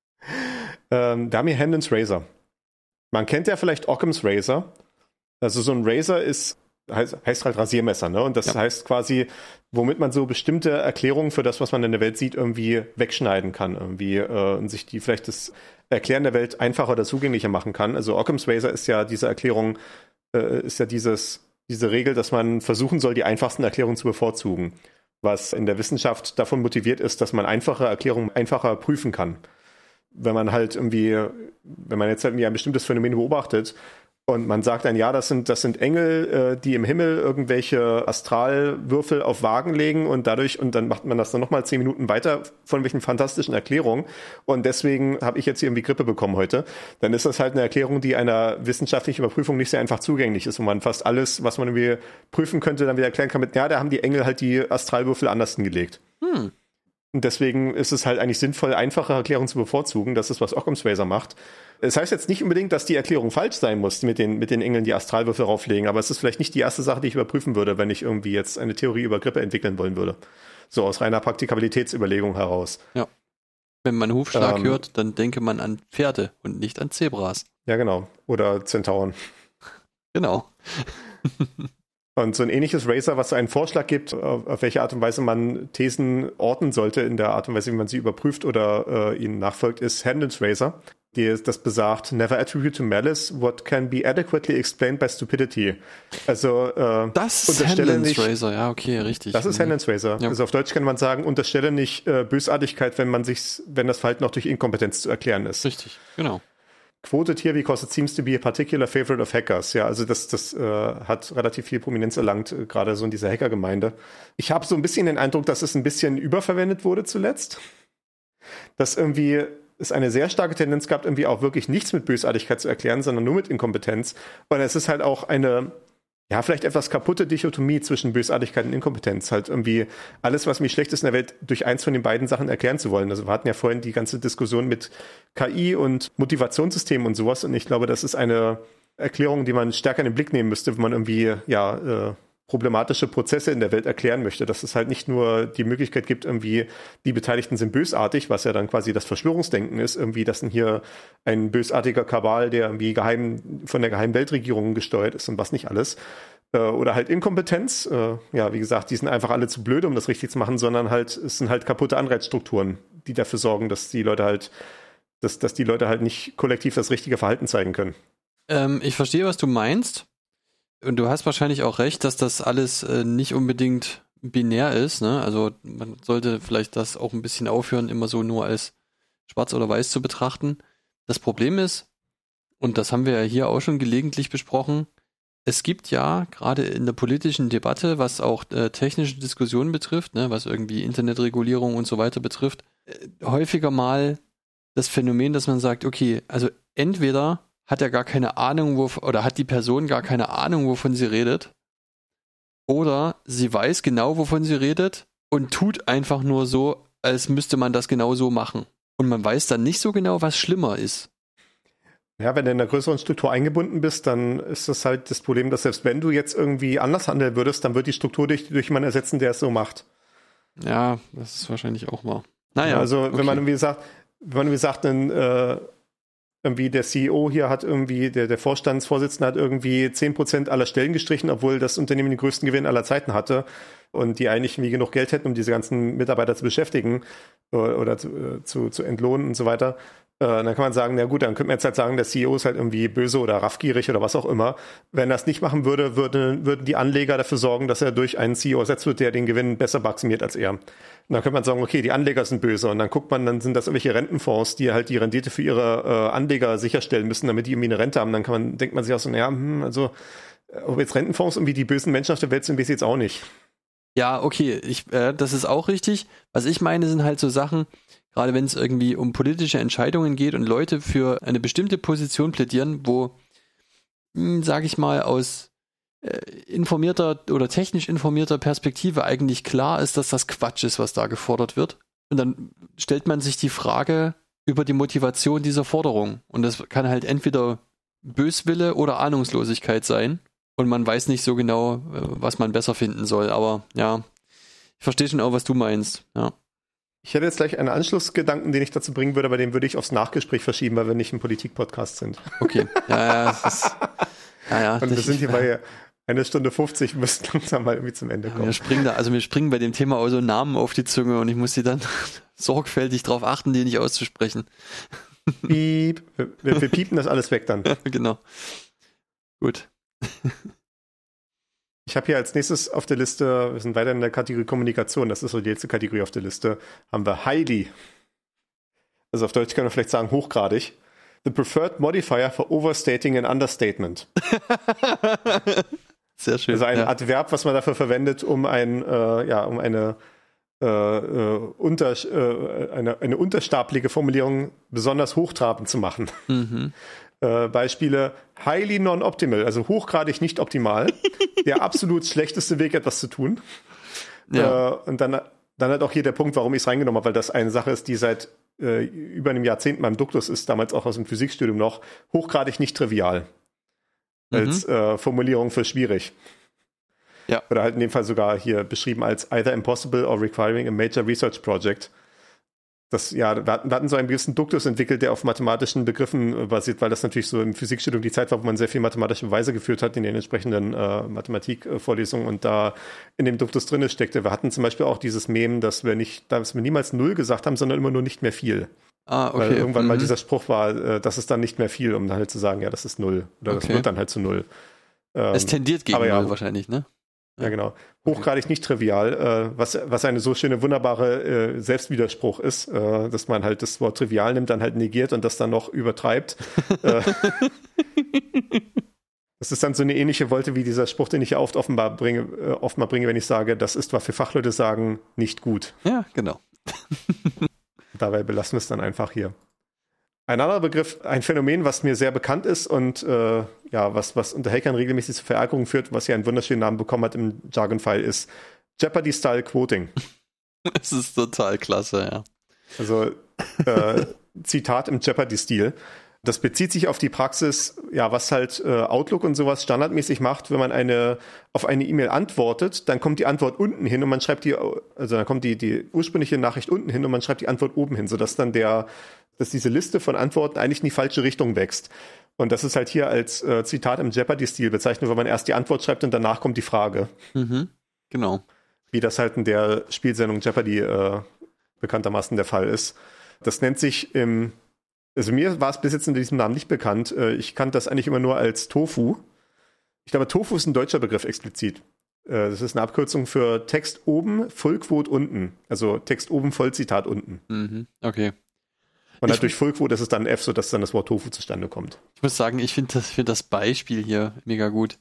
ähm, da haben wir Hendon's Razor. Man kennt ja vielleicht Occam's Razor. Also so ein Razor ist heißt, heißt halt Rasiermesser, ne? Und das ja. heißt quasi, womit man so bestimmte Erklärungen für das, was man in der Welt sieht, irgendwie wegschneiden kann, irgendwie äh, und sich die vielleicht das Erklären der Welt einfacher oder zugänglicher machen kann. Also Occam's Razor ist ja diese Erklärung, äh, ist ja dieses diese Regel, dass man versuchen soll, die einfachsten Erklärungen zu bevorzugen. Was in der Wissenschaft davon motiviert ist, dass man einfache Erklärungen einfacher prüfen kann. Wenn man halt irgendwie, wenn man jetzt halt irgendwie ein bestimmtes Phänomen beobachtet und man sagt dann, ja, das sind, das sind Engel, äh, die im Himmel irgendwelche Astralwürfel auf Wagen legen und dadurch, und dann macht man das dann nochmal zehn Minuten weiter von welchen fantastischen Erklärungen. Und deswegen habe ich jetzt hier irgendwie Grippe bekommen heute. Dann ist das halt eine Erklärung, die einer wissenschaftlichen Überprüfung nicht sehr einfach zugänglich ist, wo man fast alles, was man irgendwie prüfen könnte, dann wieder erklären kann mit, ja, da haben die Engel halt die Astralwürfel anders gelegt. Hm. Und deswegen ist es halt eigentlich sinnvoll, einfache Erklärungen zu bevorzugen. Das ist, was Occam's Razor macht. Es heißt jetzt nicht unbedingt, dass die Erklärung falsch sein muss, mit den, mit den Engeln die Astralwürfel rauflegen, aber es ist vielleicht nicht die erste Sache, die ich überprüfen würde, wenn ich irgendwie jetzt eine Theorie über Grippe entwickeln wollen würde. So aus reiner Praktikabilitätsüberlegung heraus. Ja. Wenn man Hufschlag ähm, hört, dann denke man an Pferde und nicht an Zebras. Ja, genau. Oder Zentauren. Genau. Und so ein ähnliches Racer, was so einen Vorschlag gibt, auf, auf, welche Art und Weise man Thesen orten sollte, in der Art und Weise, wie man sie überprüft oder äh, ihnen nachfolgt, ist Hamden's Racer. Die, das besagt, never attribute to malice what can be adequately explained by stupidity. Also äh, das ist Hamden's Razor, ja, okay, richtig. Das ist mhm. Hamden's Razor. Ja. Also auf Deutsch kann man sagen, unterstelle nicht äh, Bösartigkeit, wenn man sich, wenn das Verhalten auch durch Inkompetenz zu erklären ist. Richtig, genau. Quoted here because it seems to be a particular favorite of hackers. Ja, also das, das äh, hat relativ viel Prominenz erlangt, äh, gerade so in dieser Hackergemeinde. Ich habe so ein bisschen den Eindruck, dass es ein bisschen überverwendet wurde zuletzt. Dass irgendwie es eine sehr starke Tendenz gab, irgendwie auch wirklich nichts mit Bösartigkeit zu erklären, sondern nur mit Inkompetenz. Und es ist halt auch eine ja, vielleicht etwas kaputte Dichotomie zwischen Bösartigkeit und Inkompetenz. Halt irgendwie alles, was mir schlecht ist in der Welt, durch eins von den beiden Sachen erklären zu wollen. Also wir hatten ja vorhin die ganze Diskussion mit KI und Motivationssystemen und sowas. Und ich glaube, das ist eine Erklärung, die man stärker in den Blick nehmen müsste, wenn man irgendwie, ja, äh, problematische Prozesse in der Welt erklären möchte, dass es halt nicht nur die Möglichkeit gibt, irgendwie die Beteiligten sind bösartig, was ja dann quasi das Verschwörungsdenken ist, irgendwie, dass hier ein bösartiger Kabal, der irgendwie geheim von der geheimen Weltregierung gesteuert ist und was nicht alles, äh, oder halt Inkompetenz, äh, ja, wie gesagt, die sind einfach alle zu blöd, um das richtig zu machen, sondern halt, es sind halt kaputte Anreizstrukturen, die dafür sorgen, dass die Leute halt, dass, dass die Leute halt nicht kollektiv das richtige Verhalten zeigen können. Ähm, ich verstehe, was du meinst. Und du hast wahrscheinlich auch recht, dass das alles äh, nicht unbedingt binär ist. Ne? Also man sollte vielleicht das auch ein bisschen aufhören, immer so nur als schwarz oder weiß zu betrachten. Das Problem ist, und das haben wir ja hier auch schon gelegentlich besprochen, es gibt ja gerade in der politischen Debatte, was auch äh, technische Diskussionen betrifft, ne, was irgendwie Internetregulierung und so weiter betrifft, äh, häufiger mal das Phänomen, dass man sagt, okay, also entweder hat er gar keine Ahnung, wo, oder hat die Person gar keine Ahnung, wovon sie redet, oder sie weiß genau, wovon sie redet und tut einfach nur so, als müsste man das genau so machen. Und man weiß dann nicht so genau, was schlimmer ist. Ja, wenn du in einer größeren Struktur eingebunden bist, dann ist das halt das Problem, dass selbst wenn du jetzt irgendwie anders handeln würdest, dann wird die Struktur durch, durch jemanden ersetzen, der es so macht. Ja, das ist wahrscheinlich auch wahr. Naja. Also, okay. wenn man irgendwie sagt, wenn man irgendwie sagt, dann, äh, irgendwie der CEO hier hat irgendwie, der, der Vorstandsvorsitzende hat irgendwie 10% aller Stellen gestrichen, obwohl das Unternehmen den größten Gewinn aller Zeiten hatte und die eigentlich irgendwie genug Geld hätten, um diese ganzen Mitarbeiter zu beschäftigen oder, oder zu, äh, zu, zu entlohnen und so weiter. Äh, dann kann man sagen, na gut, dann könnte man jetzt halt sagen, der CEO ist halt irgendwie böse oder raffgierig oder was auch immer. Wenn er das nicht machen würde, würde, würden die Anleger dafür sorgen, dass er durch einen CEO ersetzt wird, der den Gewinn besser maximiert als er. Und dann könnte man sagen, okay, die Anleger sind böse. Und dann guckt man, dann sind das irgendwelche Rentenfonds, die halt die Rendite für ihre äh, Anleger sicherstellen müssen, damit die irgendwie eine Rente haben. Dann kann man, denkt man sich auch so, naja, hm, also ob jetzt Rentenfonds irgendwie die bösen Menschen auf der Welt sind, weiß ich jetzt auch nicht. Ja, okay, ich, äh, das ist auch richtig. Was ich meine, sind halt so Sachen, gerade wenn es irgendwie um politische Entscheidungen geht und Leute für eine bestimmte Position plädieren, wo, hm, sage ich mal, aus äh, informierter oder technisch informierter Perspektive eigentlich klar ist, dass das Quatsch ist, was da gefordert wird. Und dann stellt man sich die Frage über die Motivation dieser Forderung. Und das kann halt entweder Böswille oder Ahnungslosigkeit sein. Und man weiß nicht so genau, äh, was man besser finden soll. Aber ja, ich verstehe schon auch, was du meinst. Ja. Ich hätte jetzt gleich einen Anschlussgedanken, den ich dazu bringen würde, aber den würde ich aufs Nachgespräch verschieben, weil wir nicht ein Politik-Podcast sind. Okay. Ja, ja, ist, ja, ja Und wir sind hier bei eine Stunde 50, müssen langsam mal irgendwie zum Ende kommen. Ja, wir springen da, also wir springen bei dem Thema auch so Namen auf die Zunge und ich muss sie dann sorgfältig darauf achten, die nicht auszusprechen. Piep. Wir, wir piepen das alles weg dann. genau. Gut. Ich habe hier als nächstes auf der Liste, wir sind weiter in der Kategorie Kommunikation, das ist so die letzte Kategorie auf der Liste, haben wir Highly. Also auf Deutsch kann man vielleicht sagen hochgradig. The preferred modifier for overstating an understatement. Sehr schön. Also ein ja. Adverb, was man dafür verwendet, um ein, äh, ja, um eine, äh, äh, unter, äh, eine, eine unterstaplige Formulierung besonders hochtrabend zu machen. Mhm. Äh, Beispiele highly non-optimal, also hochgradig nicht optimal, der absolut schlechteste Weg, etwas zu tun. Ja. Äh, und dann, dann halt auch hier der Punkt, warum ich es reingenommen habe, weil das eine Sache ist, die seit äh, über einem Jahrzehnt in meinem Duktus ist, damals auch aus dem Physikstudium noch, hochgradig nicht trivial. Mhm. Als äh, Formulierung für schwierig. Ja. Oder halt in dem Fall sogar hier beschrieben als either impossible or requiring a major research project das, ja, wir hatten, wir hatten so einen gewissen Duktus entwickelt, der auf mathematischen Begriffen äh, basiert, weil das natürlich so im Physikstudium die Zeit war, wo man sehr viel mathematische Beweise geführt hat in den entsprechenden äh, Mathematikvorlesungen und da in dem Duktus drin steckte. Wir hatten zum Beispiel auch dieses Mem, dass wir nicht, dass wir niemals null gesagt haben, sondern immer nur nicht mehr viel. Ah, okay. Weil irgendwann mhm. mal dieser Spruch war, äh, das ist dann nicht mehr viel, um dann halt zu sagen, ja, das ist null. Oder okay. das wird dann halt zu null. Ähm, es tendiert gegen ja, null wahrscheinlich, ne? Ja, genau. Hochgradig nicht trivial, äh, was, was eine so schöne, wunderbare äh, Selbstwiderspruch ist, äh, dass man halt das Wort trivial nimmt, dann halt negiert und das dann noch übertreibt. Äh, das ist dann so eine ähnliche Wolte wie dieser Spruch, den ich ja oft offenbar bringe, äh, oft mal bringe, wenn ich sage, das ist, was für Fachleute sagen, nicht gut. Ja, genau. Dabei belassen wir es dann einfach hier. Ein anderer Begriff, ein Phänomen, was mir sehr bekannt ist und äh, ja, was, was unter Hackern regelmäßig zu Verärgerungen führt, was ja einen wunderschönen Namen bekommen hat im Jargon-File, ist Jeopardy-Style Quoting. Das ist total klasse, ja. Also äh, Zitat im Jeopardy-Stil. Das bezieht sich auf die Praxis, ja, was halt äh, Outlook und sowas standardmäßig macht, wenn man eine auf eine E-Mail antwortet, dann kommt die Antwort unten hin und man schreibt die, also dann kommt die die ursprüngliche Nachricht unten hin und man schreibt die Antwort oben hin, sodass dann der dass diese Liste von Antworten eigentlich in die falsche Richtung wächst. Und das ist halt hier als äh, Zitat im Jeopardy-Stil bezeichnet, wo man erst die Antwort schreibt und danach kommt die Frage. Mhm, genau. Wie das halt in der Spielsendung Jeopardy äh, bekanntermaßen der Fall ist. Das nennt sich im Also mir war es bis jetzt in diesem Namen nicht bekannt. Äh, ich kannte das eigentlich immer nur als Tofu. Ich glaube, Tofu ist ein deutscher Begriff explizit. Äh, das ist eine Abkürzung für Text oben, Fullquote unten. Also Text oben, Vollzitat unten. Mhm. Okay. Und halt durch Fullquote ist es dann F, sodass dann das Wort Tofu zustande kommt. Ich muss sagen, ich finde das, find das Beispiel hier mega gut.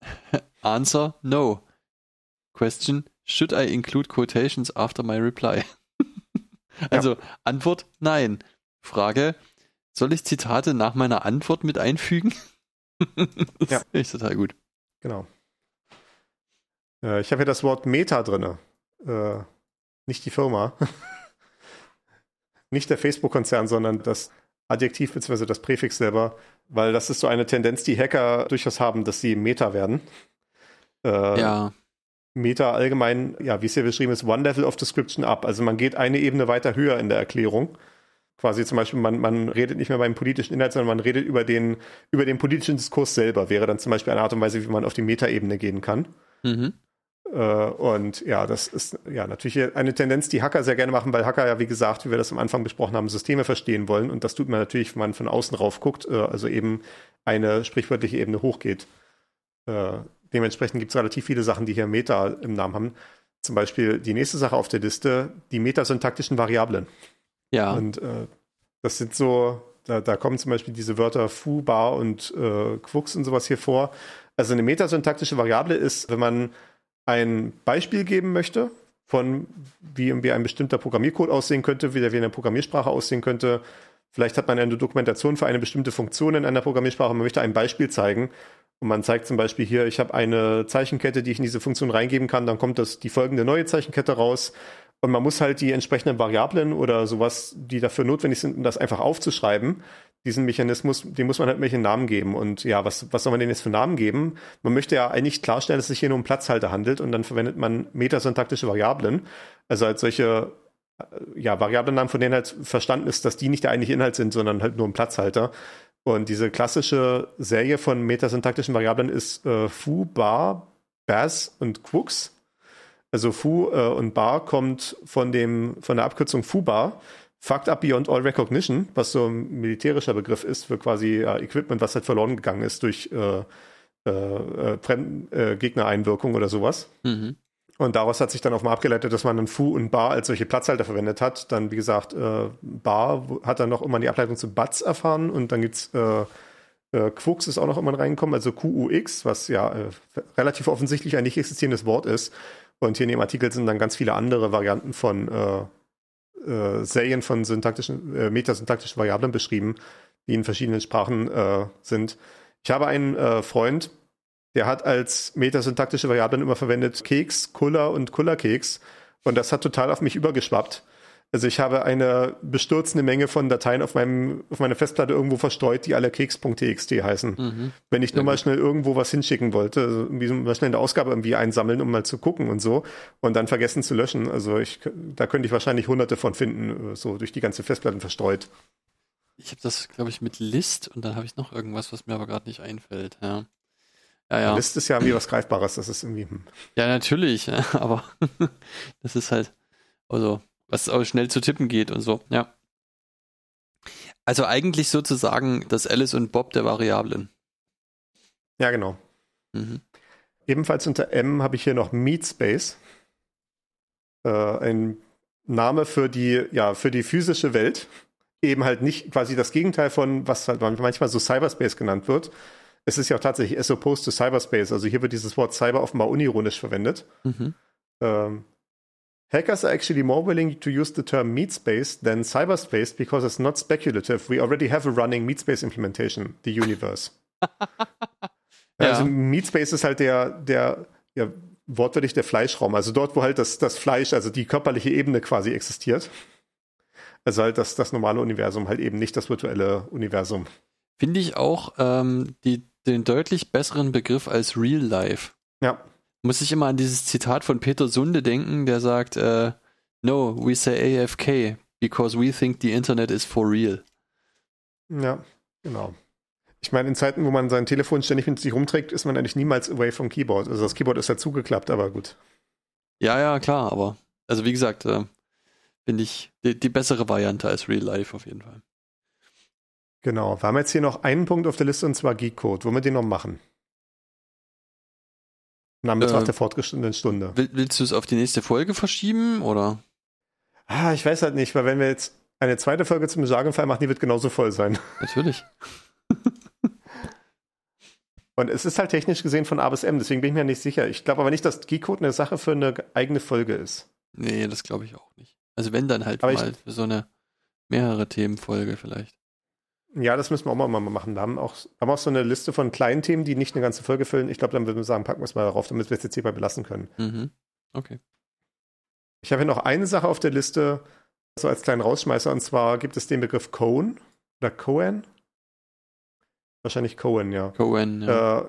Answer, no. Question, should I include quotations after my reply? also ja. Antwort, nein. Frage, soll ich Zitate nach meiner Antwort mit einfügen? das ja. ist total gut. Genau. Äh, ich habe hier das Wort Meta drin. Äh, nicht die Firma. Nicht der Facebook-Konzern, sondern das Adjektiv bzw. das Präfix selber, weil das ist so eine Tendenz, die Hacker durchaus haben, dass sie Meta werden. Äh, ja. Meta allgemein, ja, wie es hier beschrieben ist, One Level of Description up. Also man geht eine Ebene weiter höher in der Erklärung. Quasi zum Beispiel, man, man redet nicht mehr beim politischen Inhalt, sondern man redet über den, über den politischen Diskurs selber. Wäre dann zum Beispiel eine Art und Weise, wie man auf die Meta-Ebene gehen kann. Mhm. Äh, und ja, das ist ja natürlich eine Tendenz, die Hacker sehr gerne machen, weil Hacker ja, wie gesagt, wie wir das am Anfang besprochen haben, Systeme verstehen wollen. Und das tut man natürlich, wenn man von außen rauf guckt, äh, also eben eine sprichwörtliche Ebene hochgeht. Äh, dementsprechend gibt es relativ viele Sachen, die hier Meta im Namen haben. Zum Beispiel die nächste Sache auf der Liste, die metasyntaktischen Variablen. Ja. Und äh, das sind so, da, da, kommen zum Beispiel diese Wörter fu, bar und äh, quux und sowas hier vor. Also eine metasyntaktische Variable ist, wenn man ein Beispiel geben möchte von wie irgendwie ein bestimmter Programmiercode aussehen könnte, wie der wie eine Programmiersprache aussehen könnte. Vielleicht hat man eine Dokumentation für eine bestimmte Funktion in einer Programmiersprache und man möchte ein Beispiel zeigen. Und man zeigt zum Beispiel hier, ich habe eine Zeichenkette, die ich in diese Funktion reingeben kann, dann kommt das die folgende neue Zeichenkette raus. Und man muss halt die entsprechenden Variablen oder sowas, die dafür notwendig sind, um das einfach aufzuschreiben, diesen Mechanismus, dem muss man halt welche Namen geben. Und ja, was, was soll man denn jetzt für Namen geben? Man möchte ja eigentlich klarstellen, dass es sich hier nur um Platzhalter handelt und dann verwendet man metasyntaktische Variablen. Also halt solche äh, ja, Variablennamen, von denen halt verstanden ist, dass die nicht der eigentliche Inhalt sind, sondern halt nur ein Platzhalter. Und diese klassische Serie von metasyntaktischen Variablen ist äh, foo, bar, baz und quux. Also foo äh, und bar kommt von dem von der Abkürzung foo-bar Fucked Up Beyond All Recognition, was so ein militärischer Begriff ist für quasi äh, Equipment, was halt verloren gegangen ist durch äh, äh, äh, Gegnereinwirkung oder sowas. Mhm. Und daraus hat sich dann auch mal abgeleitet, dass man dann Fu und Bar als solche Platzhalter verwendet hat. Dann, wie gesagt, äh, Bar hat dann noch immer die Ableitung zu Bats erfahren und dann gibt's äh, äh, Quux ist auch noch immer reingekommen, also QUX, was ja äh, relativ offensichtlich ein nicht existierendes Wort ist. Und hier in dem Artikel sind dann ganz viele andere Varianten von äh, Serien von syntaktischen, äh, metasyntaktischen Variablen beschrieben, die in verschiedenen Sprachen äh, sind. Ich habe einen äh, Freund, der hat als metasyntaktische Variablen immer verwendet Keks, Kuller und Kullerkeks. Und das hat total auf mich übergeschwappt. Also ich habe eine bestürzende Menge von Dateien auf, meinem, auf meiner Festplatte irgendwo verstreut, die alle keks.txt heißen. Mhm. Wenn ich nur mal schnell irgendwo was hinschicken wollte, also irgendwie mal schnell eine Ausgabe irgendwie einsammeln, um mal zu gucken und so, und dann vergessen zu löschen. Also ich, da könnte ich wahrscheinlich hunderte von finden, so durch die ganze Festplatten verstreut. Ich habe das, glaube ich, mit List und dann habe ich noch irgendwas, was mir aber gerade nicht einfällt, ja. Ja, ja. List ist ja wie was Greifbares, das ist irgendwie. Hm. Ja, natürlich, aber das ist halt, also was auch schnell zu tippen geht und so, ja. Also eigentlich sozusagen das Alice und Bob der Variablen. Ja, genau. Mhm. Ebenfalls unter M habe ich hier noch Meatspace. Äh, ein Name für die, ja, für die physische Welt. Eben halt nicht quasi das Gegenteil von, was halt manchmal so Cyberspace genannt wird. Es ist ja auch tatsächlich as opposed to Cyberspace. Also hier wird dieses Wort Cyber offenbar unironisch verwendet. Mhm. Ähm, Hackers are actually more willing to use the term meat space than cyberspace because it's not speculative. We already have a running meat space implementation, the universe. ja. Also Meat Space ist halt der, der, ja, wortwörtlich der Fleischraum. Also dort, wo halt das, das Fleisch, also die körperliche Ebene quasi existiert. Also halt das, das normale Universum, halt eben nicht das virtuelle Universum. Finde ich auch ähm, die, den deutlich besseren Begriff als Real Life. Ja muss ich immer an dieses Zitat von Peter Sunde denken, der sagt, äh, No, we say AFK because we think the Internet is for real. Ja, genau. Ich meine, in Zeiten, wo man sein Telefon ständig mit sich rumträgt, ist man eigentlich niemals away vom Keyboard. Also das Keyboard ist ja zugeklappt, aber gut. Ja, ja, klar, aber also wie gesagt, äh, finde ich die, die, bessere Variante als Real Life auf jeden Fall. Genau. Wir haben jetzt hier noch einen Punkt auf der Liste und zwar Geek Code. Wollen wir den noch machen? In Anbetracht Äh, der fortgeschrittenen Stunde. Will, willst du es auf die nächste Folge verschieben oder? Ah, ich weiß halt nicht, weil wenn wir jetzt eine zweite Folge zum Jargonfall machen, die wird genauso voll sein. Natürlich. Und es ist halt technisch gesehen von A bis M, deswegen bin ich mir nicht sicher. Ich glaube aber nicht, dass Geek Code eine Sache für eine eigene Folge ist. Nee, das glaube ich auch nicht. Also wenn dann halt Aber mal für so eine mehrere Themenfolge vielleicht. Ja, das müssen wir auch mal machen. Wir haben auch, haben auch so eine Liste von kleinen Themen, die nicht eine ganze Folge füllen. Ich glaube, dann würden wir sagen, packen wir es mal darauf, damit wir es jetzt hierbei belassen können. Mhm. Okay. Ich habe hier noch eine Sache auf der Liste, so als kleinen Rausschmeißer, und zwar gibt es den Begriff Cohen oder Cohen. Wahrscheinlich Cohen, ja. Cohen, ja. Äh,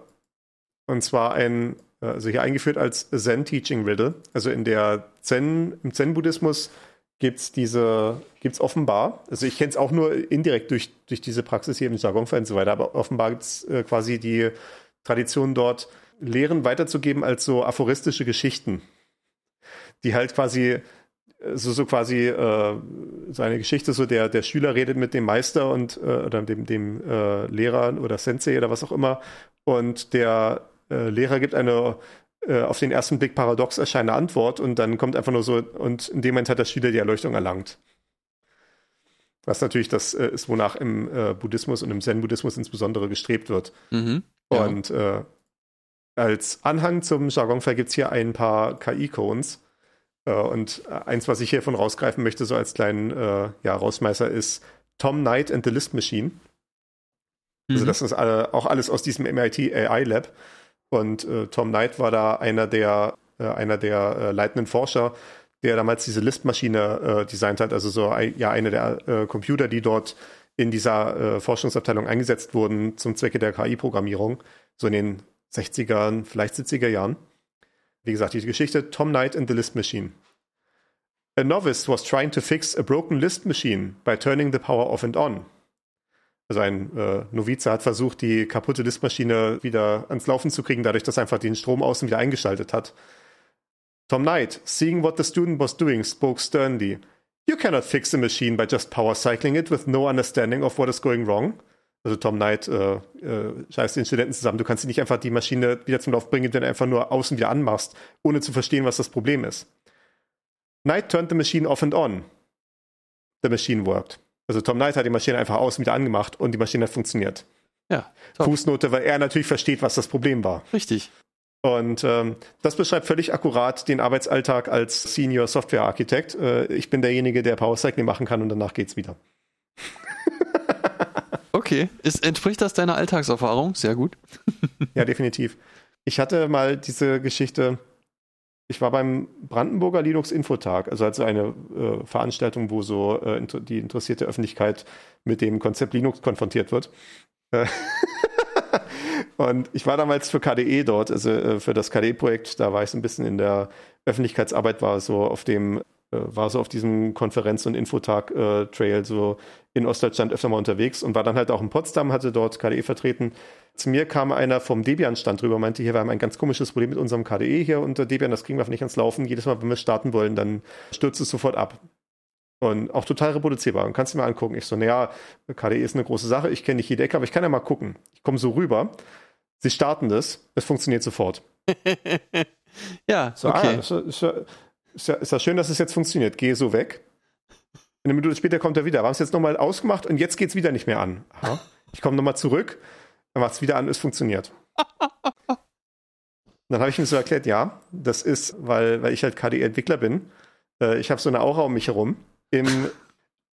und zwar ein, äh, also hier eingeführt als Zen Teaching Riddle. Also in der Zen, im Zen-Buddhismus gibt es diese, gibt es offenbar, also ich kenne es auch nur indirekt durch, durch diese Praxis hier im Jargonfall und so weiter, aber offenbar gibt es äh, quasi die Tradition dort, Lehren weiterzugeben als so aphoristische Geschichten, die halt quasi äh, so, so quasi äh, so eine Geschichte, so der, der Schüler redet mit dem Meister und äh, oder dem, dem äh, Lehrer oder Sensei oder was auch immer und der äh, Lehrer gibt eine auf den ersten Blick paradox erscheinende Antwort und dann kommt einfach nur so und in dem Moment hat der Schüler die Erleuchtung erlangt. Was natürlich das äh, ist, wonach im äh, Buddhismus und im Zen-Buddhismus insbesondere gestrebt wird. Mhm. Ja. Und äh, als Anhang zum Jargonfall gibt es hier ein paar KI-Cones. Äh, und eins, was ich hiervon rausgreifen möchte, so als kleinen äh, ja, Rausschmeißer, ist Tom Knight and the List Machine. Also Mhm. das ist auch alles aus diesem MIT AI Lab. Und äh, Tom Knight war da einer der, äh, einer der äh, leitenden Forscher, der damals diese List-Maschine äh, designt hat. Also so ein, ja eine der äh, Computer, die dort in dieser äh, Forschungsabteilung eingesetzt wurden zum Zwecke der KI-Programmierung. So in den 60ern, vielleicht 70er Jahren. Wie gesagt, die Geschichte Tom Knight and the List Machine. A novice was trying to fix a broken list machine by turning the power off and on. Also ein äh, Novize hat versucht, die kaputte Listmaschine wieder ans Laufen zu kriegen, dadurch, dass er einfach den Strom außen wieder eingeschaltet hat. Tom Knight, seeing what the student was doing, spoke sternly. You cannot fix the machine by just power cycling it with no understanding of what is going wrong. Also Tom Knight äh, äh, scheißt den Studenten zusammen. Du kannst nicht einfach die Maschine wieder zum Lauf bringen, indem du einfach nur außen wieder anmachst, ohne zu verstehen, was das Problem ist. Knight turned the machine off and on. The machine worked. Also Tom Knight hat die Maschine einfach außen wieder angemacht und die Maschine hat funktioniert. Ja, top. Fußnote, weil er natürlich versteht, was das Problem war. Richtig. Und ähm, das beschreibt völlig akkurat den Arbeitsalltag als Senior Software Architect. Äh, ich bin derjenige, der Power Cycling machen kann und danach geht's wieder. Okay. Ist, entspricht das deiner Alltagserfahrung? Sehr gut. Ja, definitiv. Ich hatte mal diese Geschichte, ich war beim Brandenburger Linux Infotag, also also eine äh, Veranstaltung, wo so äh, inter die interessierte Öffentlichkeit mit dem Konzept Linux konfrontiert wird. Äh, Und ich war damals für KDE dort, also äh, für das KDE-Projekt, da war ich so ein bisschen in der Öffentlichkeitsarbeit, war so auf dem, äh, war so auf diesem Konferenz- und Infotag-Trail so in Ostdeutschland öfter mal unterwegs und war dann halt auch in Potsdam, hatte dort KDE vertreten. Zu mir kam einer vom Debian-Stand drüber, meinte, hier, wir haben ein ganz komisches Problem mit unserem KDE hier unter Debian, das kriegen wir nicht ans Laufen. Jedes Mal, wenn wir starten wollen, dann stürzt es sofort ab. Und auch total reproduzierbar. Und kannst du mir angucken. Ich so, naja, KDE ist eine große Sache, ich kenne nicht jede Ecke, aber ich kann ja mal gucken. Ich komme so rüber, sie starten das, es funktioniert sofort. ja, So, okay. ah, ist, ist, ist, ist ja schön, dass es jetzt funktioniert. Gehe so weg. Eine Minute später kommt er wieder. Wir haben es jetzt nochmal ausgemacht und jetzt geht es wieder nicht mehr an. Aha. Ich komme nochmal zurück, dann macht es wieder an, es funktioniert. Dann habe ich ihm so erklärt, ja, das ist, weil, weil ich halt KDE-Entwickler bin. Äh, ich habe so eine Aura um mich herum. Im,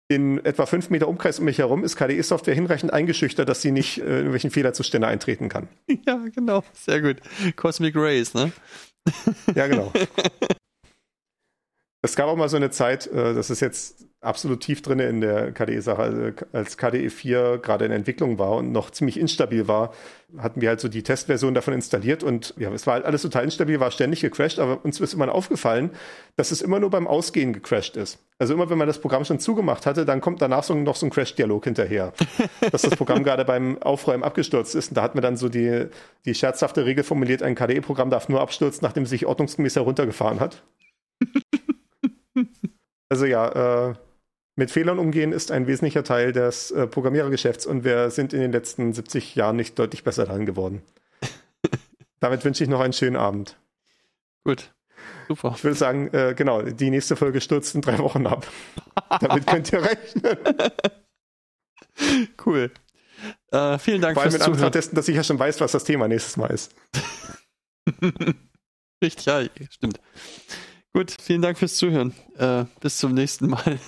in etwa fünf Meter Umkreis um mich herum ist KDE-Software hinreichend eingeschüchtert, dass sie nicht äh, in irgendwelchen Fehlerzustände eintreten kann. ja, genau. Sehr gut. Cosmic Rays, ne? Ja, genau. Es gab auch mal so eine Zeit, äh, das ist jetzt absolut tief drin in der KDE-Sache, also als KDE 4 gerade in Entwicklung war und noch ziemlich instabil war, hatten wir halt so die Testversion davon installiert und ja, es war halt alles total instabil, war ständig gecrashed, aber uns ist immer aufgefallen, dass es immer nur beim Ausgehen gecrashed ist. Also immer, wenn man das Programm schon zugemacht hatte, dann kommt danach so, noch so ein Crash-Dialog hinterher, dass das Programm gerade beim Aufräumen abgestürzt ist. Und da hat man dann so die, die scherzhafte Regel formuliert, ein KDE-Programm darf nur abstürzen, nachdem es sich ordnungsgemäß heruntergefahren hat. Also ja, äh, Mit Fehlern umgehen ist ein wesentlicher Teil des äh, Programmierergeschäfts und wir sind in den letzten 70 Jahren nicht deutlich besser daran geworden. Damit wünsche ich noch einen schönen Abend. Gut. Super. Ich würde sagen, äh, genau, die nächste Folge stürzt in drei Wochen ab. Damit könnt ihr rechnen. Cool. Äh, vielen Dank Vor allem fürs Zuhören. dessen, dass ich ja schon weiß, was das Thema nächstes Mal ist. Richtig, ja, stimmt. Gut, vielen Dank fürs Zuhören. Äh, bis zum nächsten Mal.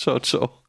Ciao, ciao.